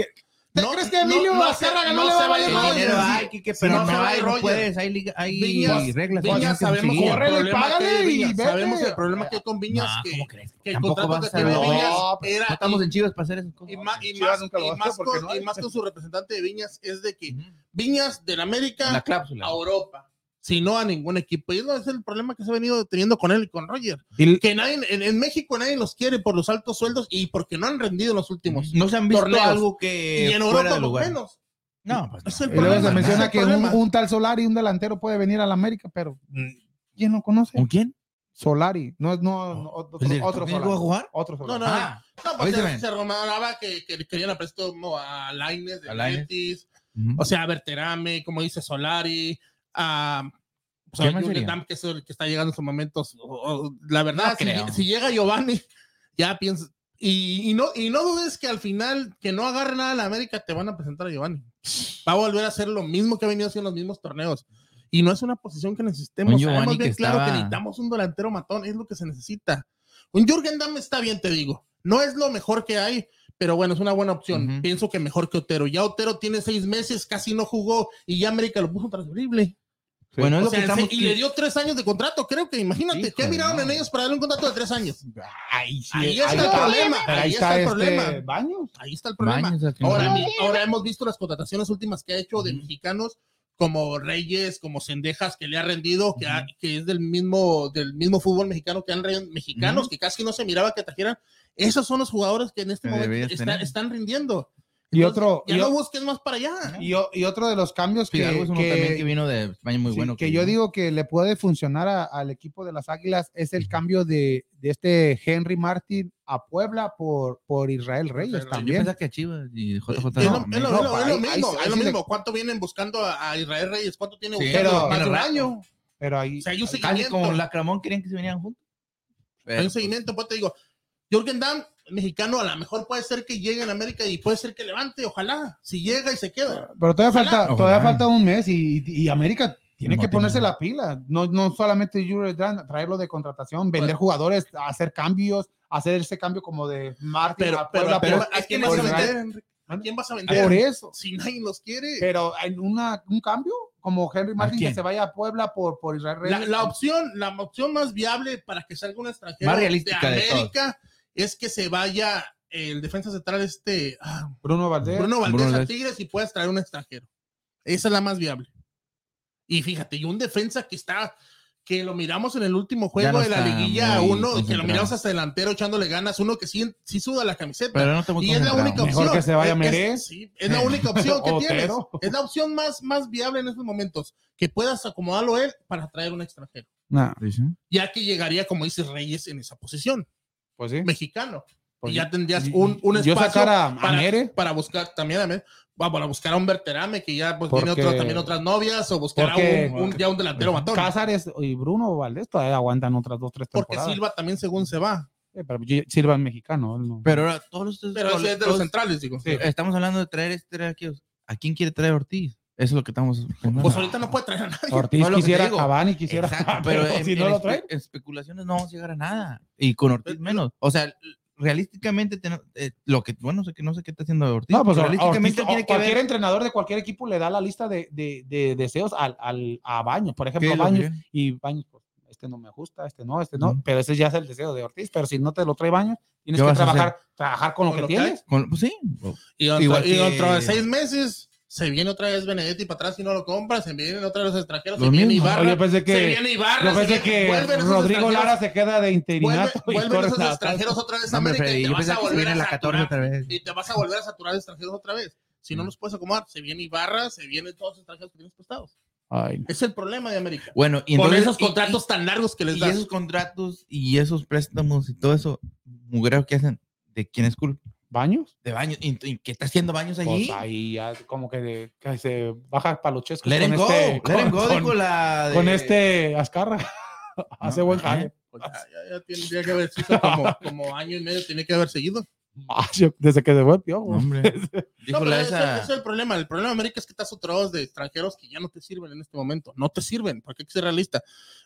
Que- ¿Te No, crees que Emilio no, no Azcárraga se- no, no le se va a va a valer? Rogers. Dinero hay, pero no no, se va hay, no puedes, hay, hay Viñas- reglas. Viñas sabemos. Córrele, el problema págale que hay y vete. sabemos el problema que hay con Viñas, que, ¿cómo crees? que el contrato que tiene. Viñas era... No estamos en Chivas para hacer esas cosas. y más, y más, y más con, más su representante de Viñas es de que. Viñas del América a Europa, si no a ningún equipo. Y ese es el problema que se ha venido teniendo con él y con Roger. Y- Que nadie, en, en México nadie los quiere por los altos sueldos y porque no han rendido en los últimos. No se han visto torneos. algo que y en fuera Europa lugar. menos. No, pues Es no. el Y luego problema, se menciona es que un, un tal Solari, un delantero, puede venir a la América, pero ¿quién lo conoce? ¿Con quién? Solari, no, no, no, otro, ¿El otro va a Solari. jugar? Otro No, Solari. no, Ah, no, pues avísame. se, se rumoraba que, que querían a préstamo a Laines de A Lainez. Betis, ujú. o sea, a Berterame, como dice Solari, a pues, ¿Qué a sería? Damm, que es el que está llegando en estos momentos. O- o- la verdad, No si, llega Giovanni, ya piensas. Y, y no, y no dudes que al final, que no agarre nada a la América, te van a presentar a Giovanni. Va a volver a hacer lo mismo que ha venido haciendo en los mismos torneos. Y no es una posición que necesitemos. Sabemos bien que claro que necesitamos un delantero matón, es lo que se necesita. Un Jürgen Damm está bien, te digo. No es lo mejor que hay, pero bueno, es una buena opción. Pienso que mejor que Otero. Ya Otero tiene seis meses, casi no jugó y ya América lo puso transferible. Bueno, es O lo sea, que estamos. y le dio tres años de contrato, creo que imagínate, ¿qué Híjole, miraron no. en ellos para darle un contrato de tres años? Ahí sí, Ahí está ahí el problema, ahí ahí está está el este problema. Baños. Ahí está el problema. Baños, Ahora, mi- ahora hemos visto las contrataciones últimas que ha hecho de mexicanos como Reyes, como Sendejas, que le ha rendido, que, ha- Ujú. que es del mismo, del mismo fútbol mexicano que han re- mexicanos, que casi no se miraba que trajeran. Esos son los jugadores que en este momento están rindiendo. Y Entonces, otro, Ya y, no busques más para allá. y o- y otro de los cambios que, Fidalgo es uno que- también que vino de España muy sí, bueno. que yo digo que le puede funcionar a- al equipo de las Águilas es el cambio de, de este Henry Martin a Puebla por, por Israel Reyes también. que Chivas y JJ. Es lo, no, es lo- no, es lo- es lo ahí- mismo, ahí- es lo mismo. ¿Cuánto vienen buscando a, a Israel Reyes? ¿Cuánto tiene Sí, buscando? pero- Más de un tiene rato. año. Pero ahí, O sea, hay un seguimiento. como la Cramón querían que se vinieran juntos. Pero, Hay un pues, seguimiento, pues te digo, Jürgen Damm, mexicano, a lo mejor puede ser que llegue en América y puede ser que levante, ojalá, si llega y se queda. pero todavía Ojalá. falta, todavía Ojalá. falta un mes y, y América tiene No que ponerse la pila. No, no solamente traerlo de contratación, vender Bueno. jugadores, hacer cambios, hacer ese cambio como de Martin Pero, a pero, Puebla pero, por- ¿a quién que vas a vender? ¿A quién vas a vender? Por eso. Si nadie los quiere. Pero en una, un cambio, como Henry Martin que se vaya a Puebla por, por Israel La, Reyes. la opción, la opción más viable para que salga un extranjero Más realística de de América es que se vaya el defensa central este ah, Bruno Valdés. Bruno Valdés Bruno a. Tigres y puedes traer un extranjero. Esa es la más viable. Y fíjate, y un defensa que está, que lo miramos en el último juego no de la liguilla, uno que lo miramos hasta delantero echándole ganas, uno que sí, sí suda la camiseta. Pero no y es la única Mejor opción. que se vaya Es-. Es, sí, es la única opción que tienes. Es la opción más, más viable en estos momentos. Que puedas acomodarlo él para traer un extranjero. Nah. Ya que llegaría, como dice Reyes, en esa posición, pues sí. mexicano. Pues y ya tendrías un, un yo espacio sacar a, a para, Mere, para buscar también a, va, para buscar a un Berterame que ya pues, tiene Porque- otro- también otras novias o buscar a porque- un, un- ya un delantero matón. Cázares y Bruno Valdés todavía aguantan otras dos, tres Porque temporadas. Silva también según se va. Sí, pero Silva es mexicano. no. Pero ahora todos los. Pero es de los centrales, digo. Sí. Estamos hablando de traer este. traer aquellos. ¿A quién quiere traer Ortiz? Eso es lo que estamos. Pues ahorita no puede traer a nadie. Ortiz no, lo quisiera. Cavani quisiera, Exacto, pero en, si en no lo espe- trae. especulaciones no vamos a llegar a nada. Y con Ortiz Pero- menos. O sea, realísticamente, ten- eh, lo que, bueno, sé que no sé qué está haciendo Ortiz. No, pues Ortiz, realísticamente tiene que cualquier ver. entrenador de cualquier equipo le da la lista de, de- de deseos al, al- a Baños. Por ¿Qué ejemplo, lo Baños y Baños, pues, este no me gusta, este no, este no, pero ese ya es el deseo de Ortiz. Pero si no te lo trae Baños, tienes ¿Qué que trabajar, trabajar con lo Con que lo que tienes. con- pues sí. Y dentro, Igual y que- dentro de seis meses se viene otra vez Benedetti para atrás y no lo compras, se vienen otra vez los extranjeros, Lo se viene. Ibarra, Yo pensé se que, viene Ibarra, yo se pensé viene- que vuelven esos Rodrigo Lara se queda de vuelven, interinato. y vuelven esos extranjeros otra vez a América Freddy, y te vas a volver a la 14 saturar otra vez. y te vas a volver a saturar extranjeros otra vez. Si no Mm. los puedes acomodar, se viene Ibarra, se vienen todos los extranjeros que tienes prestados. Ay, no. Es el problema de América. Bueno, y Con entonces- esos y- contratos tan largos que les y, y das. esos contratos y esos préstamos y todo eso, mugrero que hacen, ¿de quién es culpa? ¿Baños? De baños. ¿Y, y qué está haciendo baños Pues allí? ahí ya como que, de- que se baja palochesco let him con go, este, let con, him go, con- la de- con este Azcarra. Hace buen jale. Pues ya, ya, ya tendría que haber sido como, como año y medio, tiene que haber seguido. Ah, yo- Desde que se fue el piojo. Hombre, No, pero la ese, esa. ese es el problema. El problema de América es que estás saturados de extranjeros que ya no te sirven en este momento. No te sirven, porque hay que ser realista.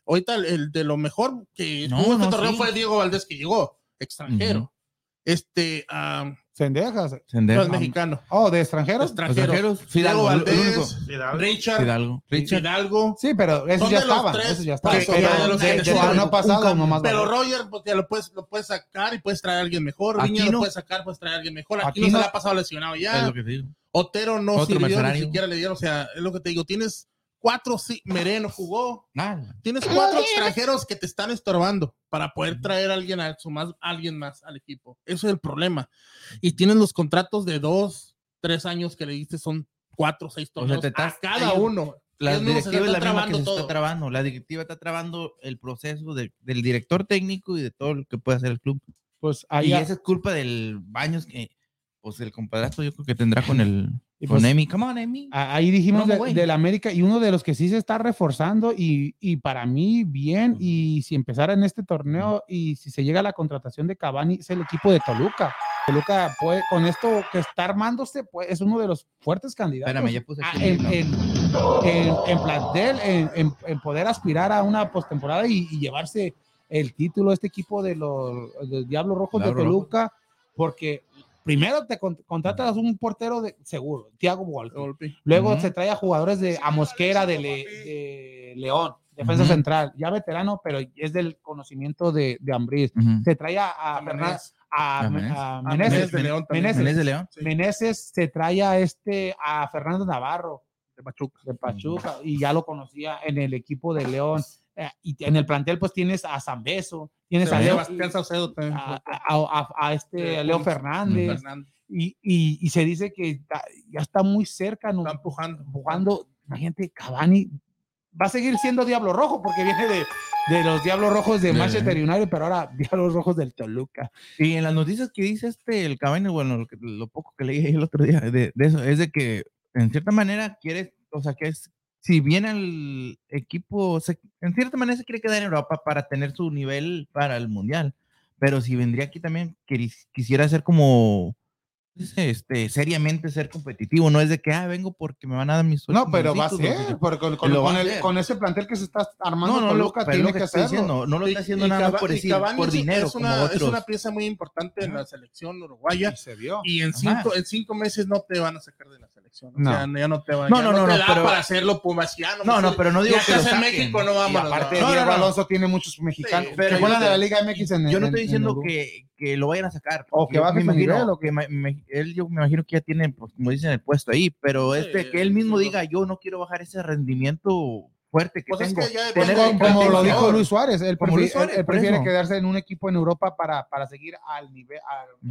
Ahorita el, el de lo mejor que No, tuvo este no, torneo sí. fue Diego Valdés, que llegó extranjero. Ujú. Este, ah, Cendejas. no Sendejo. es mexicano. Oh, de extranjeros. Extranjeros. Fidalgo, Diego el único. Valdés, Fidalgo. Richard, Fidalgo. Richard. Fidalgo. Sí, pero esos ya estaban. Esos ya estaban. Pero de torneo un pasado nomás. Pero. Roger, porque lo puedes, lo puedes sacar y puedes traer a alguien mejor. Aquí Viña no. lo puedes sacar, puedes traer a alguien mejor. Aquí, Aquí no, se no. le ha pasado lesionado Es ya. lo que te digo. Otero no Otro sirvió, ni siquiera le dieron. O sea, es lo que te digo. Tienes cuatro, sí, Mereno jugó. Tienes cuatro extranjeros que te están estorbando para poder traer a alguien, a, su más, a alguien más al equipo. Eso es el problema. Y tienes los contratos de dos, tres años que le diste, son cuatro, seis sea, torneos te a estás- cada hay- uno. La directiva es la están misma que se trabando está todo. trabando. La directiva está trabando el proceso de- del director técnico y de todo lo que puede hacer el club. Pues ahí y esa es culpa del Baños que, pues el compadrazo yo creo que tendrá con el Y con pues- Emi. Come on, Emi. a- ahí dijimos de- del América y uno de los que sí se está reforzando y, y para mí bien y si empezara en este torneo y si se llega a la contratación de Cavani es el equipo de Toluca. Toluca puede, con esto que está armándose pues, es uno de los fuertes candidatos Espérame, ya puse a- aquí. en, en, en- en plantel, en, poder aspirar a una postemporada y, y llevarse el título este equipo de los, de los Diablos Rojos de Rojo. Toluca, porque primero te con- contratas un portero de seguro, Thiago Volpi. Luego se trae a jugadores de a Mosquera de, Le- de León, defensa central, ya veterano, pero es del conocimiento de, de Ambriz. Se trae a, a, Menez. a, A Me- Menez. a A Meneses. Menez de León de. Meneses se trae a este a Fernando Navarro de Pachuca. de Pachuca y ya lo conocía en el equipo de León. Eh, y en el plantel pues tienes a Zambeso, tienes a Leo, Saucedo también. a, a- a- a este Leo Fernández Fernández. y, y- y se dice que está- ya está muy cerca, ¿no? Está empujando. jugando, imagínate, Cavani va a seguir siendo Diablo Rojo porque viene de, de los Diablos Rojos de Manchester United, pero ahora Diablos Rojos del Toluca. Y en las noticias que dice este, el Cavani, bueno, lo, que- lo poco que leí el otro día de, de eso, es de que en cierta manera quiere, o sea, que es, si viene al equipo, se- en cierta manera se quiere quedar en Europa para tener su nivel para el Mundial, pero si vendría aquí también, quisiera ser como, este, seriamente ser competitivo, no es de que, ah, vengo porque me van a dar mis No, pero va a ser, porque con, con- con a el- con ese plantel que se está armando No, no, lo, Toluca es tiene lo que, que hacerlo. diciendo, no lo está haciendo y nada por, y decir, Cavani por es- dinero, es como una, es otros. una pieza muy importante en la selección uruguaya. Y se vio. Y en Ajá. cinco, en cinco meses no te van a sacar de la selección. O No. sea, ya no te van No, ya no, no, te no, da pero- para hacerlo pumasiano. No, no, pero no digo ya que lo estás en. México, no vamos. aparte, No, no, Diego no. Alonso tiene muchos mexicanos Sí, que pero juegan yo de no la Liga MX en Yo no estoy en diciendo que, que lo vayan a sacar. O que yo baje me su imagino nivel, o que ma- me- él, yo me imagino que ya tiene, pues, como dicen, el puesto ahí, pero este, que él mismo diga, yo no quiero bajar ese rendimiento fuerte que Pues es tengo. que ya Tener como, como lo dijo. Luis Suárez, él, prefi- Luis Suárez, él- él por prefiere quedarse en un equipo en Europa para, para seguir al nivel,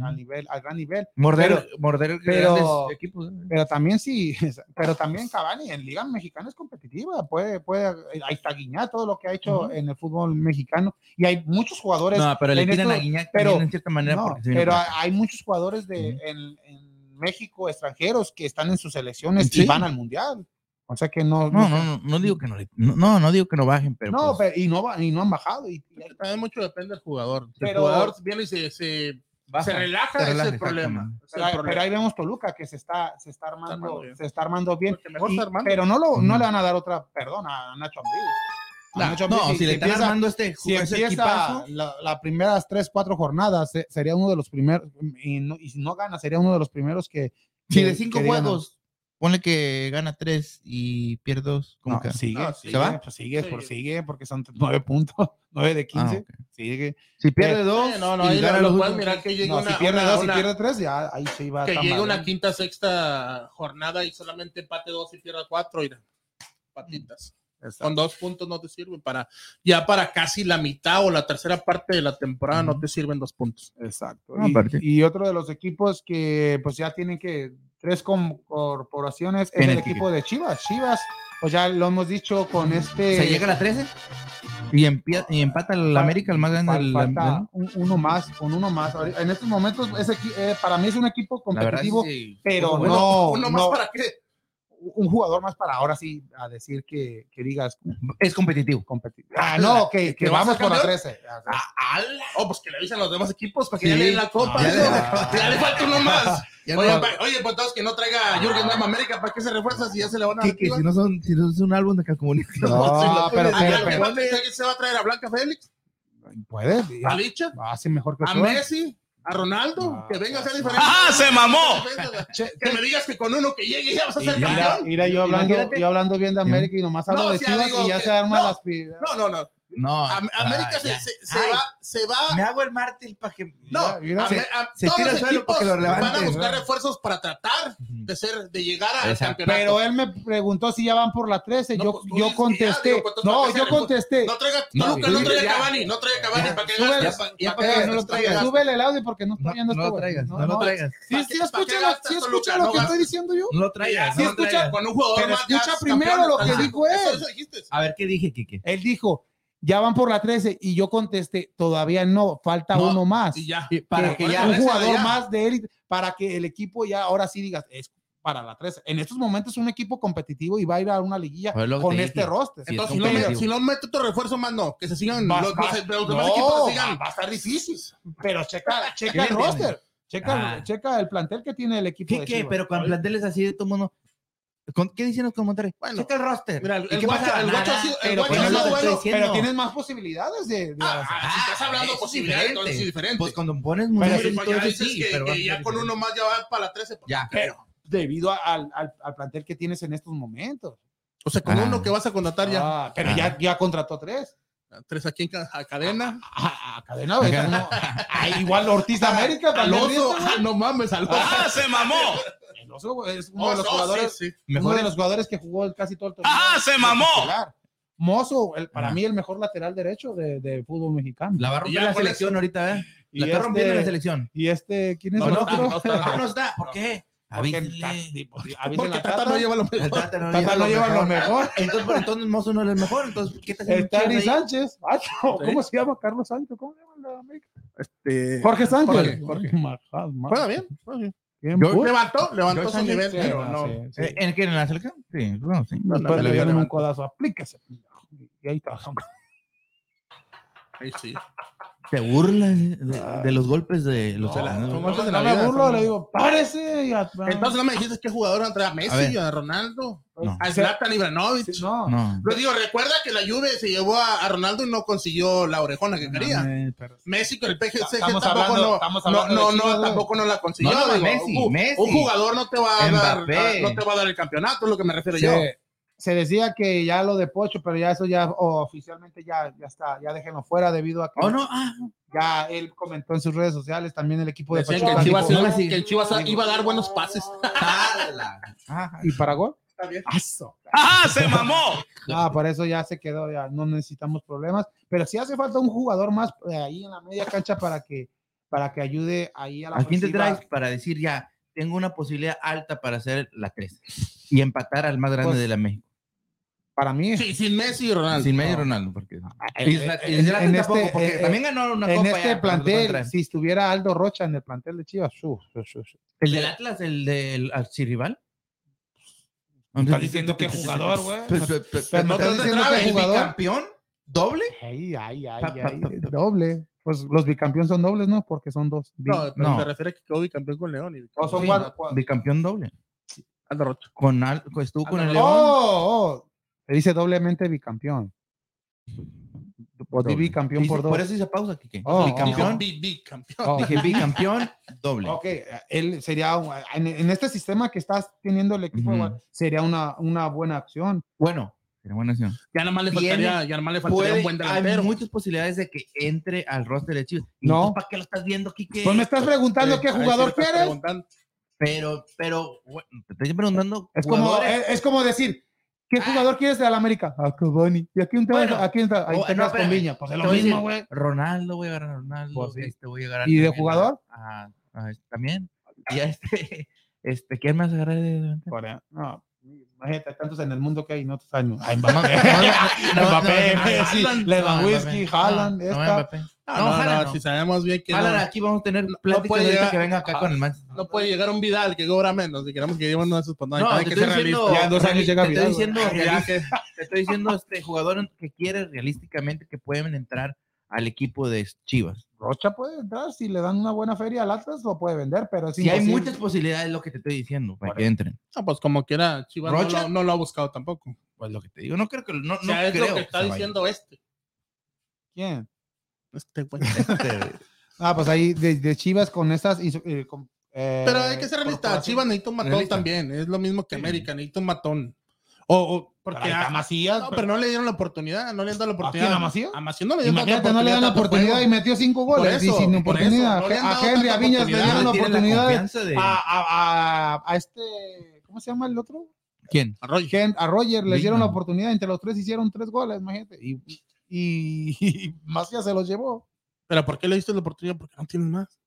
al, nivel, al gran nivel. Morder, morder pero- equipos. ¿eh? Pero también sí, pero también Cavani en Liga Mexicana es competitiva, puede, puede, ahí está Guiñá, todo lo que ha hecho Ujú. en el fútbol mexicano, y hay muchos jugadores, No, pero le tiran a pero- en cierta manera no, pero hay muchos jugadores de, en, en México extranjeros que están en sus selecciones Sí. y van al mundial. O sea que no, No, no, no, no digo que no, le- no, no, no digo que no bajen, pero no, pues, pero- y no va- y no han bajado. Y, y- También mucho depende del jugador. Pero- el jugador viene y se, se, baja. se relaja, se relaja, es el problema. pero, ahí vemos Toluca que se está, se está armando, se está armando bien. Porque mejor Y- está armando. pero no, lo, no le van a dar otra, perdón, a Nacho Ambriz. No, Nacho no, Ambriz, si, le están empieza- armando este, si ese empieza equipazo, la- las primeras tres, cuatro jornadas, se- sería uno de los primeros, y, no- y si no gana, sería uno de los primeros que... si de cinco juegos, ponle que gana tres y pierde dos, ¿cómo no, queda? sigue, No, sigue, ¿se va? pues sigue, Sí. por sigue, porque son nueve puntos, nueve de Ah, quince, ok. sigue. Si pierde dos, Sí, no, no, y ahí gana lo, mirar que llegue No, una, si pierde una- dos y pierde tres, ya ahí se iba que llegue mal, una ¿no? quinta, sexta jornada y solamente empate dos y pierda cuatro, mira, patitas. Exacto. Con dos puntos no te sirven para, ya para casi la mitad o la tercera parte de la temporada no te sirven dos puntos. Exacto. Ah, y, y otro de los equipos que pues ya tienen que tres corporaciones es el equipo de Chivas. Chivas, pues ya lo hemos dicho con este. se llega a la 13 y, y empata el Fal- América, el más grande del un- uno más, con uno más. En estos momentos, ese equi- eh, para mí es un equipo competitivo, sí, pero bueno, no, ¿Uno no- más para qué? un jugador más para ahora sí a decir que, que digas es competitivo. competitivo. Ah, no, que, que ¿Que vamos por la campeón? 13. Ah, ala. Oh, pues que le avisen a los demás equipos para que Sí. ya le den la copa. Ah, Ya le falta uno más. Ya oye, no- pa- oye, pues entonces que no traiga a Jürgen Damm a América, ¿para qué se refuerza si ya se le van a que, si no son, si no es un álbum de calcomunistas. No, pero, ¿A pero, quién pero- se va a traer a Blanca Félix? puede, ¿A Licha? hace mejor que ¿A tú. Messi? a Ronaldo, Ah, que venga a ser diferente. ¡Ah, se mamó! Que me digas que con uno que llegue ya vas a ser campeón. mira, yo hablando, yo hablando bien de América y nomás hablo No, de Chivas digo y ya que- se arman no. las piedras. No, no, no. No. Am- América se, se, se va, se va. Me hago el mártir para que. No, Mira, a- mira. a- se todos tira los equipos para que lo van a buscar refuerzos para tratar de ser, de llegar al Exacto. campeonato. Pero él me preguntó si ya van por la 13. No, yo pues yo ya, contesté. digo, pues, no, ¿para qué yo se- contesté. no traiga, No, Toluca sí, no traiga ya. Cavani, no traiga Cavani, Ya, para que súbele, gastes, ya, pa- ya, para para que que no lo gastes, traigas. Súbele el audio porque no está No, no traigas, No, lo traigas. Sí, ¿Para sí, qué- para escucha, lo- que estoy diciendo yo. No lo traigas. Lo escucha. Con un jugador más escucha es primero lo que dijo él. A ver, ¿qué dije, Kike? Él dijo, ya van por la 13 y yo contesté, todavía no, falta No, uno más. Y ya. Para que, ya. un jugador ya. más de élite para que el equipo ya ahora sí digas es para la 13. En estos momentos es un equipo competitivo y va a ir a una liguilla que con te este dije. roster. Sí, es Entonces, si no, me, competitivo. si no mete otro refuerzo más, no. Que se sigan Va- los, va- los- los demás no, equipos va, sigan. va a estar difícil. Pero checa, checa ¿Qué el roster. Checa, Ah. checa el plantel que tiene el equipo. de Kike, Chivas. pero con planteles así de todo mundo. ¿Con- ¿Qué dicen los comentarios? Bueno. Checa el roster. Mira, el, ¿Y el qué guacho, pasa? el guacho ha Nada. sido, el Pero guacho pues ha no sido bueno. pero tienes más posibilidades de, de- Ah, ah, si estás hablando es posibilidades, diferente. entonces es diferente. Pues cuando pones Pero mujeres Pues todo ya dices sí, que, pero que a ya con uno más ya va para la 13. pues. Ya. pero debido a- al, al, al plantel que tienes en estos momentos. O sea, con Ah. uno que vas a contratar ya. Ah, pero Ah. ya, ya contrató tres. Tres aquí en ca- a cadena. Ah, ah, cadena, güey, uno- ah, igual Ortiz América. Al oso. Ah, no mames, al oso. ¡Ah, se mamó! Es uno Oh, de los no, jugadores, sí, sí. uno Mejor de los jugadores que jugó casi todo el torneo. ¡Ah, se mamó! Mozo, el- para Ah. mí el mejor lateral derecho de, de fútbol mexicano. La va a romper ya la selección ahorita, ¿eh? y, La está rompiendo la este, selección. y este, ¿quién es No, el no, otro? no, no está. No está. ¿Por qué? Porque Avísenle. Tata- Porque no lleva lo mejor. Tata no Tata lleva no lo lleva lo mejor. mejor. Entonces, entonces Mozo no es el mejor. Entonces, ¿qué está Está Chivas ahí? Sánchez. Ah, no, ¿Cómo se llama? Carlos Sánchez. ¿Cómo se llama el de América? Este, Jorge Sánchez. Jorge, Jorge. Majá. Juega bien. juega bien. Levantó, levantó George su Sánchez, nivel, Sí, pero ah, no. sí, sí. Eh, ¿En qué? ¿En la selección? Sí, bueno, sí. No, Después le dieron un codazo. Aplíquese. Y ahí está. Ahí sí. Te burlas de, de- los golpes de los No, no, me vida, burlo, le digo, párese. y a- Entonces no me dijiste qué jugador entre a A Messi, ver. a, Ronaldo, No. a Zlatan Ibrahimovic. Sí, no. No. Pero digo, recuerda que la Juve se llevó a, a Ronaldo y no consiguió la orejona que quería. Pero- Messi con el PSG tampoco, hablando- no, tampoco no la consiguió. No, no, digo, Messi, un, Messi. un jugador no te va a dar, Mbappé. a- no te va a dar el campeonato, es lo que me refiero yo. Se, decía que ya lo de Pocho, pero ya eso ya oh, oficialmente ya, ya está, ya déjenlo fuera debido a que Oh, no. Ah, ya él comentó en sus redes sociales también el equipo de Pachuca que el Chivas, dijo, no iba- que el Chivas iba a dar buenos pases. ala. Ajá. y Paraguay. Está bien. Aso. ¡Ah, se mamó! Ah, por eso ya se quedó, ya no necesitamos problemas, pero sí hace falta un jugador más eh, ahí en la media cancha para que para que ayude ahí a la ¿A quién te traes para decir ya, tengo una posibilidad alta para hacer la 3 y empatar al más grande Pues, de la México? Para mí, Sí, sin Messi y Ronaldo. Sin medio no. Ronaldo, porque... en, Y en- y en este, también ganó una en copa este ya, lo pueden plantel, si estuviera Aldo Rocha en el plantel de Chivas, su, su, su, su. ¿El del Atlas, el del archirrival? Estás diciendo que jugador, güey. Pero no estás diciendo ¿el que jugador. bicampeón? ¿Doble? Ay, ay, ay, ay, doble. Pues los bicampeones son dobles, ¿no? Porque son dos. No, pero No. se refiere a que quedó campeón con León. Y O son. Bicampeón doble. Aldo Rocha. Con Al- estuvo con el León. Oh, oh. Se dice doblemente bicampeón. Doble. bicampeón por dos. Por eso hice pausa, Kike. Oh, bicampeón. Bi- bicampeón. Oh. Dije bicampeón doble. Ok, él sería, un- en, en este sistema que estás teniendo el equipo, Ujú. igual, sería una, una buena acción. Bueno, sería buena acción. Ya nada más le faltaría, ya nada más le faltaría Puede, un buen hay delantero. muchas posibilidades de que entre al roster de Chivas. ¿Y No. ¿Para qué lo estás viendo, Kike? Pues me estás preguntando qué jugador le estás quieres. Pero, pero, bueno, te estoy preguntando. Es como, es como decir, ¿qué Ah. jugador quieres de la América? A Cavani. ¿Y a quién te Bueno. vas? ¿A quién ahí Oh, no, con. Viña? Pues es lo mismo, güey. Ronaldo, voy a agarrar a Ronaldo. Pues sí. este, voy a agarrar ¿Y de también jugador? a- a este también. Y a este, este, ¿quién más agarrar de No, imagínate, tantos en el mundo que hay, no te saben. Ay, No, no, Mbappé. Lewandowski, No, Haaland, esta. No, No, no, Haaland no, no. si sabemos bien que Haaland, no, aquí vamos a tener llegar- que venga acá Ah, con el man. no puede llegar un Vidal que cobra menos. Si queremos que lleve uno de esos, pues no, No, hay te que estoy ser diciendo, realista. Ya en dos años llega te estoy Vidal, diciendo, te estoy diciendo este jugador que quiere realísticamente que pueden entrar al equipo de Chivas. Rocha puede entrar, si le dan una buena feria al Atlas, lo puede vender, pero Si hay muchas posibilidades, lo que te estoy diciendo, para que entren. No, pues como quiera, Chivas no ¿Rocha? lo, no lo ha buscado tampoco. Pues lo que te digo, no creo que no, O sea, no es creo lo que está vaya. diciendo este. ¿Quién? Este güey. Este, Ah, pues ahí de, de Chivas con estas. eh, con, eh, Pero hay que ser realista. Chivas necesita un matón Realista. también. Es lo mismo que Sí. América, necesita un matón. O, porque a- Macías, no, pero no le dieron la oportunidad. No le dieron la oportunidad. quién, a Macías? A Macías no le dieron Imagínate, no le dan la oportunidad y metió cinco goles. Por y sin por oportunidad. eso, no a Henry, a Viñas le oportunidad. dieron la la oportunidad. de- A, a, a, a este. ¿Cómo se llama el otro? ¿Quién? Arroyo. Ken- a Roger les dieron la oportunidad. Entre los tres hicieron tres goles, imagínate. Y, y, y Macías se los llevó. Pero ¿por qué le diste la oportunidad? Porque no tienes más.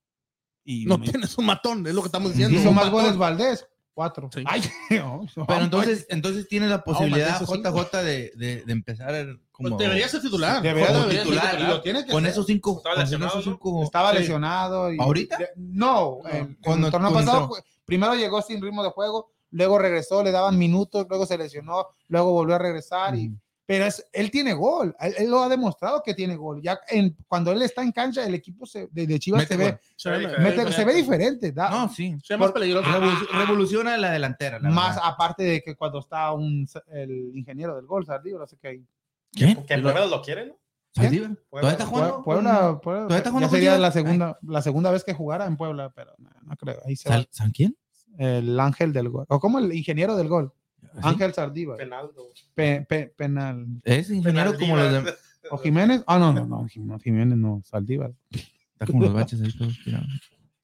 Y No tienes un matón, es lo que estamos diciendo. hizo más matón. goles Valdés. Cuatro. Sí. Ay, no, Pero entonces, entonces tiene la posibilidad. JJ de, de, de empezar como Pues debería ser titular. Debería ser titular, y lo tiene que con ser. esos cinco. Estaba lesionado, esos ¿no? cinco- Estaba Sí. lesionado. y- ¿Ahorita? de- no, Cuando- el torneo pasado, entró. primero llegó sin ritmo de juego, luego regresó, le daban minutos, luego se lesionó, luego volvió a regresar. y, Ujú. Pero es, él tiene gol, él, él lo ha demostrado que tiene gol. Ya en, cuando él está en cancha, el equipo se, de, de Chivas Mete se ve. Se ve- Mete- mete- se ve diferente. da- No, sí. Se ve más Por- peligroso. Revoluc- revoluciona la delantera. la más verdad. aparte de que cuando está un, el ingeniero del gol, Sardillo, no sé qué. hay. ¿Qué? Que Puebla lo quiere, ¿no? ¿Todavía está jugando? Puebla, Puebla, ¿Todavía está jugando ya sería la segunda, la segunda vez que jugara en Puebla, pero no, no creo. Ahí se. ¿Sal- ¿San quién? el ángel del gol. O como el ingeniero del gol. ¿Sí? Ángel Sardívar. Penaldo. Pe- pe- penal. Es ingeniero como los de. ¿O Jiménez? Ah, no, no, no, Jim- Jiménez no, Saldívar. Está como los baches ahí todos tirados.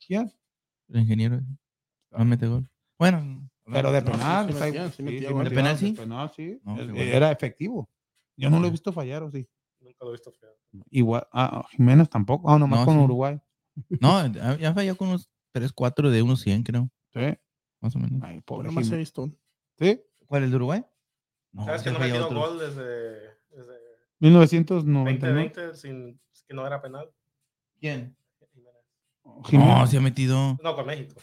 ¿Quién? El ingeniero. No mete gol. Bueno. Pero de penal. ¿De penal sí? de penal, sí. No, Eh. Era efectivo. Yo no lo he visto fallar, ¿o sí? Nunca lo he visto feo. Igual, ah, Jiménez tampoco. Ah, nomás No, con sí. Uruguay. No, ya falló con unos 3, 4 de unos 100, creo. Sí. Más o menos. Ay, pobre Nomás he Jiménez. visto. Sí. ¿Cuál, el de Uruguay? No, ¿Sabes que no metido otros. gol desde, desde 1999. 2020 sin que no era penal? ¿Quién? No, se ha metido. No, con México.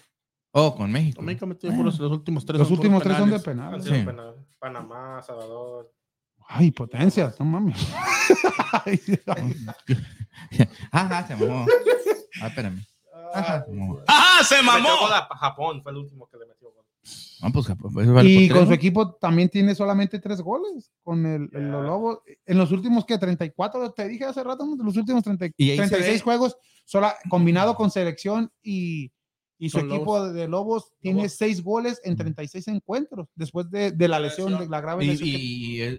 Oh, con México. México ha metido puros- los últimos tres. Los son últimos tres son de penales. Penal. Sí. penal. Panamá, Salvador. Ay, potencias, no mames. Ay, Ajá, se mamó. Ah, espérame. Ajá, se mamó. ¡Ajá, se Metió mamó! Japón, fue el último que le metió gol. Ah, pues, pues, vale y con su equipo también tiene solamente tres goles. Con el, el- los. Lobos. En los últimos que 34, te dije hace rato, ¿no? los últimos 30 Y ahí se 36 ve- juegos, sola, combinado con selección y, y su equipo de Lobos tiene Lobos. seis goles en Ujú. 36 encuentros después de, de la lesión, de la grave Y, lesión. que-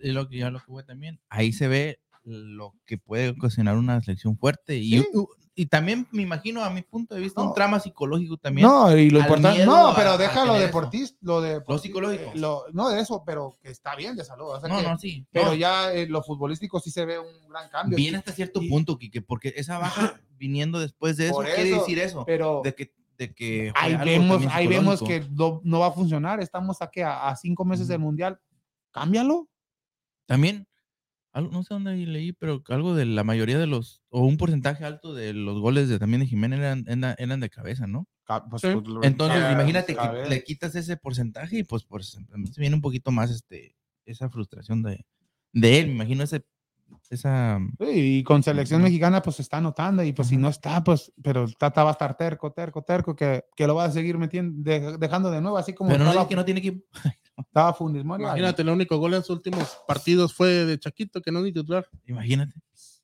y, lo que ya lo también. Ahí se ve lo que puede ocasionar una selección fuerte. Y, Sí. y también me imagino, a mi punto de vista, No. un trama psicológico también. No, y lo importante, no, a- pero a deja lo tener eso. deportista, lo de Lo psicológico. lo- no de eso, pero que está bien de salud. o sea no, que- no, sí. Pero no, ya eh, lo futbolístico sí se ve un gran cambio. Viene hasta cierto y- punto, Quique, porque esa baja viniendo después de eso, Por quiere eso, decir eso. pero de que, de que ahí vemos, ahí vemos que no, no va a funcionar. Estamos aquí a, a cinco meses del mundial. Cámbialo. También, algo- no sé dónde leí, pero algo de la mayoría de los, o un porcentaje alto de los goles de también de Jiménez eran, eran, eran de cabeza, ¿no? Pues, Sí. pues, lo- Entonces, ah, imagínate que le quitas ese porcentaje y pues, pues se viene un poquito más este, esa frustración de, de él, me imagino ese, esa... Sí, y con selección mexicana, pues se está anotando. Y pues si no está, pues, pero Tata va a estar terco, terco, terco, que, que lo va a seguir metiendo, de- dejando de nuevo, así como Pero no estaba, dice que no tiene equipo. estaba Funes Mori. Imagínate, el único gol en sus últimos partidos fue de Chaquito, que no es ni titular. Imagínate.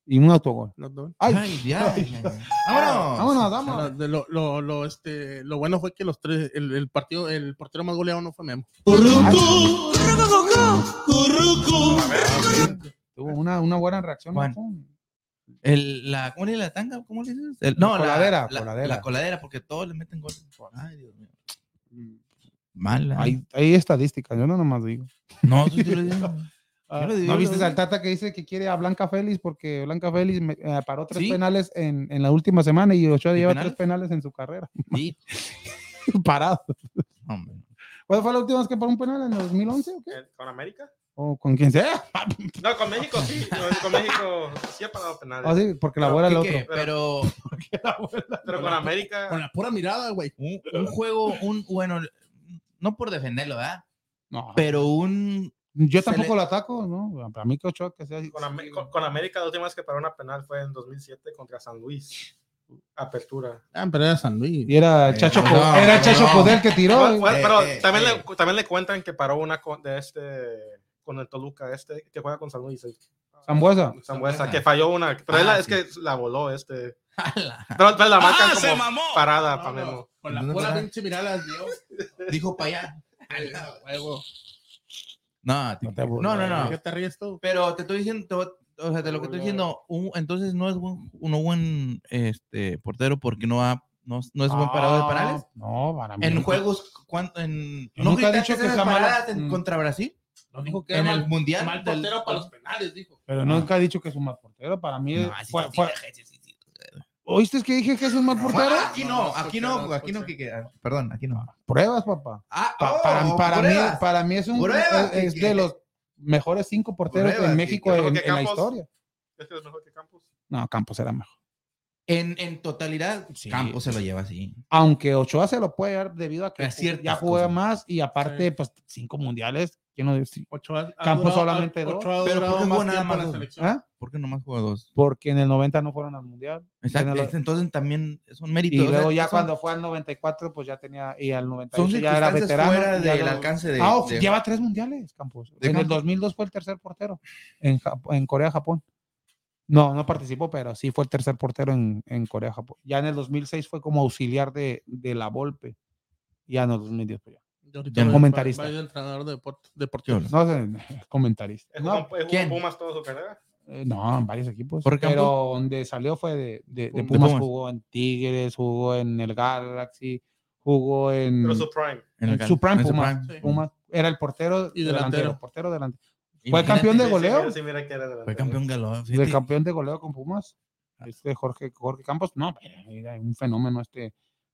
Y un autogol. Ay, Ay, ya. ay. Vámonos. vámonos, No, vámonos. de lo, lo, lo, este, lo bueno fue que los tres, el, el partido, el portero más goleado no fue Memo. Tuvo una, una buena reacción. Juan. ¿no? El, la, ¿Cómo le dice la tanga? ¿Cómo le dices? El- no, la- coladera, la, coladera. La coladera, porque todos le meten gol. Ay, Dios mío. Mala. Hay, hay estadísticas, yo no nomás digo. No, tú. Ah, lo digo, ¿No viste al Tata que dice que quiere a Blanca Félix porque Blanca Félix me- eh, paró tres Sí. penales en, en la última semana y Ochoa ¿Y lleva penales? tres penales en su carrera? Sí, Parado. hombre. ¿Cuándo fue la última vez que paró un penal? ¿En el 2011 o qué? Eh, ¿Con América? ¿O con quien sea? No, con México sí. Con, México sí ha pagado penales. Ah, sí, porque la Pero, abuela el otro. pero Pero con América. Con la pura mirada, güey. un, un juego, un, bueno, no por defenderlo, ¿verdad? No, Pero un, yo tampoco le- lo ataco, ¿no? Para mí que Ochoa que sea. Con, con- con América la última vez que paró una penal fue en 2007 contra San Luis. Apertura. Ah, pero era San Luis. Y era Eh, Chacho, no, era Chacho no. Codel que tiró. Eh. bueno, Eh, pero eh, también, eh. Le, también le cuentan que paró una con- de este con el Toluca, este que juega con San Luis. Zambuesa. Zambuesa, que falló una. Pero él Ah, es sí. que la voló este. Pero, pero la marcan ¡Ah, se como mamó! parada No, para no. Con la ¿Dónde pura está? pinche mirada dio. Dijo para allá. Huevo. No, No te no, no, no. ¿Qué te ríes tú? Pero te estoy diciendo, te voy- o sea, de lo que estoy diciendo, un- entonces no es buen, no buen este, portero porque no ha, no, no es buen parado de penales. No, para mí. En juegos, ¿cuánto? En, Yo ¿No nunca gritaste dicho que malo. paradas en- Mm. contra Brasil? No dijo que En era el mundial. mal del- portero para los penales, dijo. Pero nunca he dicho que es un mal portero. Para mí fue, sí, fue-. ¿Oíste que dije que es un mal portero? Ah, Aquí no, No, aquí no, aquí no, que queda. Perdón, aquí no. Pruebas, papá. Ah, Pa- oh, para, para mí, pruebas. para mí es un Pruebas, es, es de los mejores cinco porteros Pruebas, en México que en, en la Campos. historia. Este es mejor que Campos. No, Campos era mejor. En, en totalidad, Sí. Campos se lo lleva así. Aunque Ochoa se lo puede dar debido a que ya juega cosas. más y aparte, pues cinco mundiales. ¿Quién no dice? Ochoa ha Campos durado- solamente dos. Pero ¿por qué jugó más nada más la dos? selección. ¿Ah? ¿Por qué nomás juega dos? Porque en el 90 no fueron al mundial. Exacto. En el- Entonces también son méritos. Y o sea, luego ya son- cuando fue al 94, pues ya tenía, y al son 98 ya era veterano. fuera y lo- alcance de. Ah, de- lleva tres mundiales, Campos. ¿De En el Campos? 2002 fue el tercer portero en, Jap- en Corea-Japón. No, no participó, pero sí fue el tercer portero en, en Corea-Japón. Ya en el 2006 fue como auxiliar de, de la Volpe. Ya en el 2010 pues ya. Y ahorita Ya no. Comentarista. va de entrenador de deport- deportivo. Yo- No sé, comentarista. Él No, jugó ¿quién? Pumas toda su carrera. eh, no, en varios equipos. ¿Por Pero donde salió fue de, de, de Pumas. Pumas. Pumas. Jugó en Tigres, jugó en el Galaxy, jugó en, Pero su prime. en el en su prime Pumas. prime. Sí. Pumas. Era el portero Y delantero. delantero. Portero delantero. Fue Imagínate, campeón de Sí, sí, goleo. mira, sí, mira que era delantero. Fue campeón galón. de fíjate. campeón de goleo con Pumas. Este Jorge, Jorge Campos, no, era un fenómeno este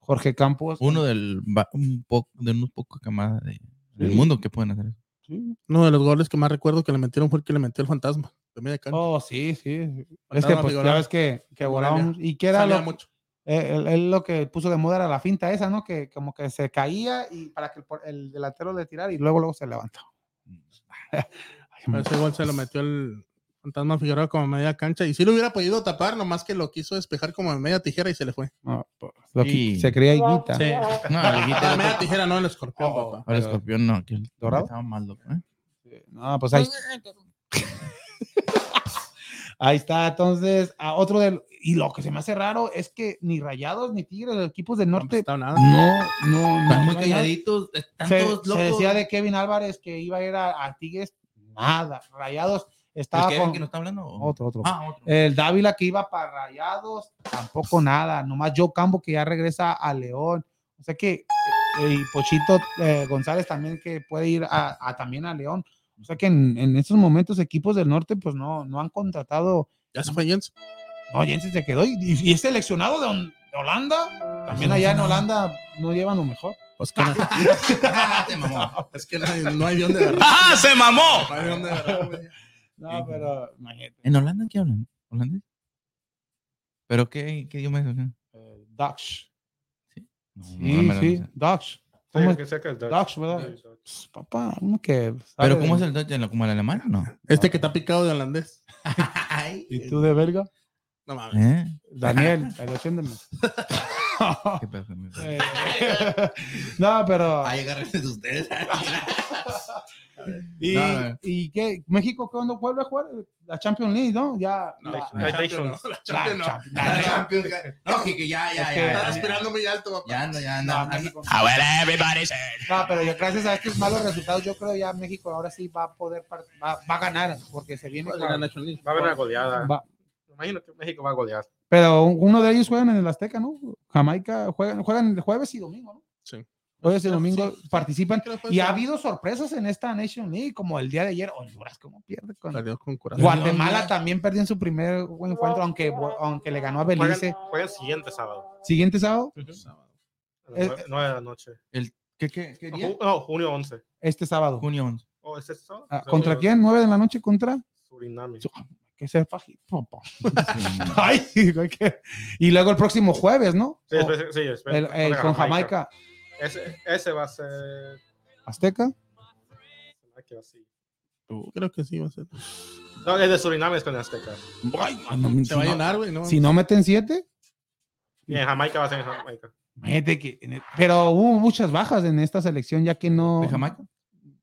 Jorge Campos. Uno del un poco de unos pocos camadas de, del Sí. mundo que pueden hacer eso. Sí. Uno de los goles que más recuerdo que le metieron fue el que le metió el fantasma de media cancha. Oh, sí, sí. Es que pues ya ves que, que volábamos y que era Salía lo, mucho. eh, él, él lo que puso de moda era la finta esa, ¿no? Que como que se caía y para que el, por- el delantero le tirara y luego luego se levantó. Ese gol se lo metió el fantasma Figueroa como media cancha y sí lo hubiera podido tapar, nomás que lo quiso despejar como en media tijera y se le fue. No, lo que Sí. se creía higuita. Sí. No, La el media tijera, no el escorpión, Oh. papá. Al escorpión no, que el- ¿Dorado? estaba mal loco, ¿eh? No, pues ahí, ahí está. Entonces, a otro del. Y lo que se me hace raro es que ni Rayados ni Tigres, los equipos del No norte, nada. no, no, Están muy no calladitos, están se, todos se locos. decía de Kevin Álvarez que iba a ir a, a Tigres, nada. Rayados ¿El estaba con que no está hablando? otro, otro. Ah, otro. El Dávila que iba para Rayados, tampoco nada. Nomás Joe Campo que ya regresa a León. O sea que, eh, y Pochito eh, González también que puede ir a, a- también a León. O sea que en, en estos momentos equipos del norte pues no, no han contratado. Ya se fue Jens. No, Jensen se quedó y, y es seleccionado de, Holanda. También allá en Holanda no llevan lo mejor. Pues que no, Te mamó. es que no hay, no hay de. ¡Ah, se mamó! No hay No, pero imagínate. ¿En Holanda qué hablan? ¿Holandés? ¿Pero qué, qué idioma es? eh, Dutch. No, Sí, no sí. Dutch. Sí, ¿Cómo es? que sé que es Dutch. Dutch, ¿verdad? Sí, Dutch. Pues, papá, uno que. ¿Pero cómo es el Dutch? ¿En la- ¿Como el alemán o no? Este que está picado de holandés. ¿Y tú de verga? No mames. ¿Eh? Daniel, el defiéndeme. ¿Qué pasa? Eh, no, pero. Ay, agárrense de ustedes. ¿Y, no. y qué? ¿México cuándo vuelve a jugar? La Champions League, ¿no? Ya. No, la- la. Champions no, la la Champions no. Champions- La la- Champions, No, que, que ya, ya, Es que- ya. Está Ya, respirando muy alto, papá. ya anda, ya No, anda. México. Ah, well, everybody said. No, pero yo, gracias a estos malos resultados, yo creo ya México ahora sí va a poder, va, va a ganar, porque se viene. Con- la National League. Va a haber una goleada. va- imagino que México va a golear. pero uno de ellos juegan en el Azteca, ¿no? Jamaica juegan, juegan el jueves y domingo, ¿no? Sí. Jueves y Sí, domingo sí. participan. Fue Y ha habido sorpresas en esta Nation League, como el día de ayer. Honduras, ¿cómo pierde con con. Guatemala también perdió en su primer encuentro, aunque, aunque le ganó a Belice. Juegan, juegan siguiente sábado. Siguiente sábado, las Eh, nueve- nueve de la noche. ¿Qué, qué, qué día? No, junio 11. este sábado. Junio 11. Oh, ¿es este sábado? Ah, Sí, ¿Contra junio quién? ¿Nueve de la noche contra? Suriname. Su- Que papá. Ay, Y luego el próximo jueves, ¿no? Sí, O espera- sí, espera, el- el contra con Jamaica Ese, ese va a ser. Azteca. Creo que sí va a ser. No, el de Suriname es con Azteca. Ay, no, si, Se va a no, llenar, güey, ¿no? si no meten siete, Y en Jamaica va a ser en Jamaica. mete que. en el- Pero hubo muchas bajas en esta selección, ya que no. ¿De Jamaica?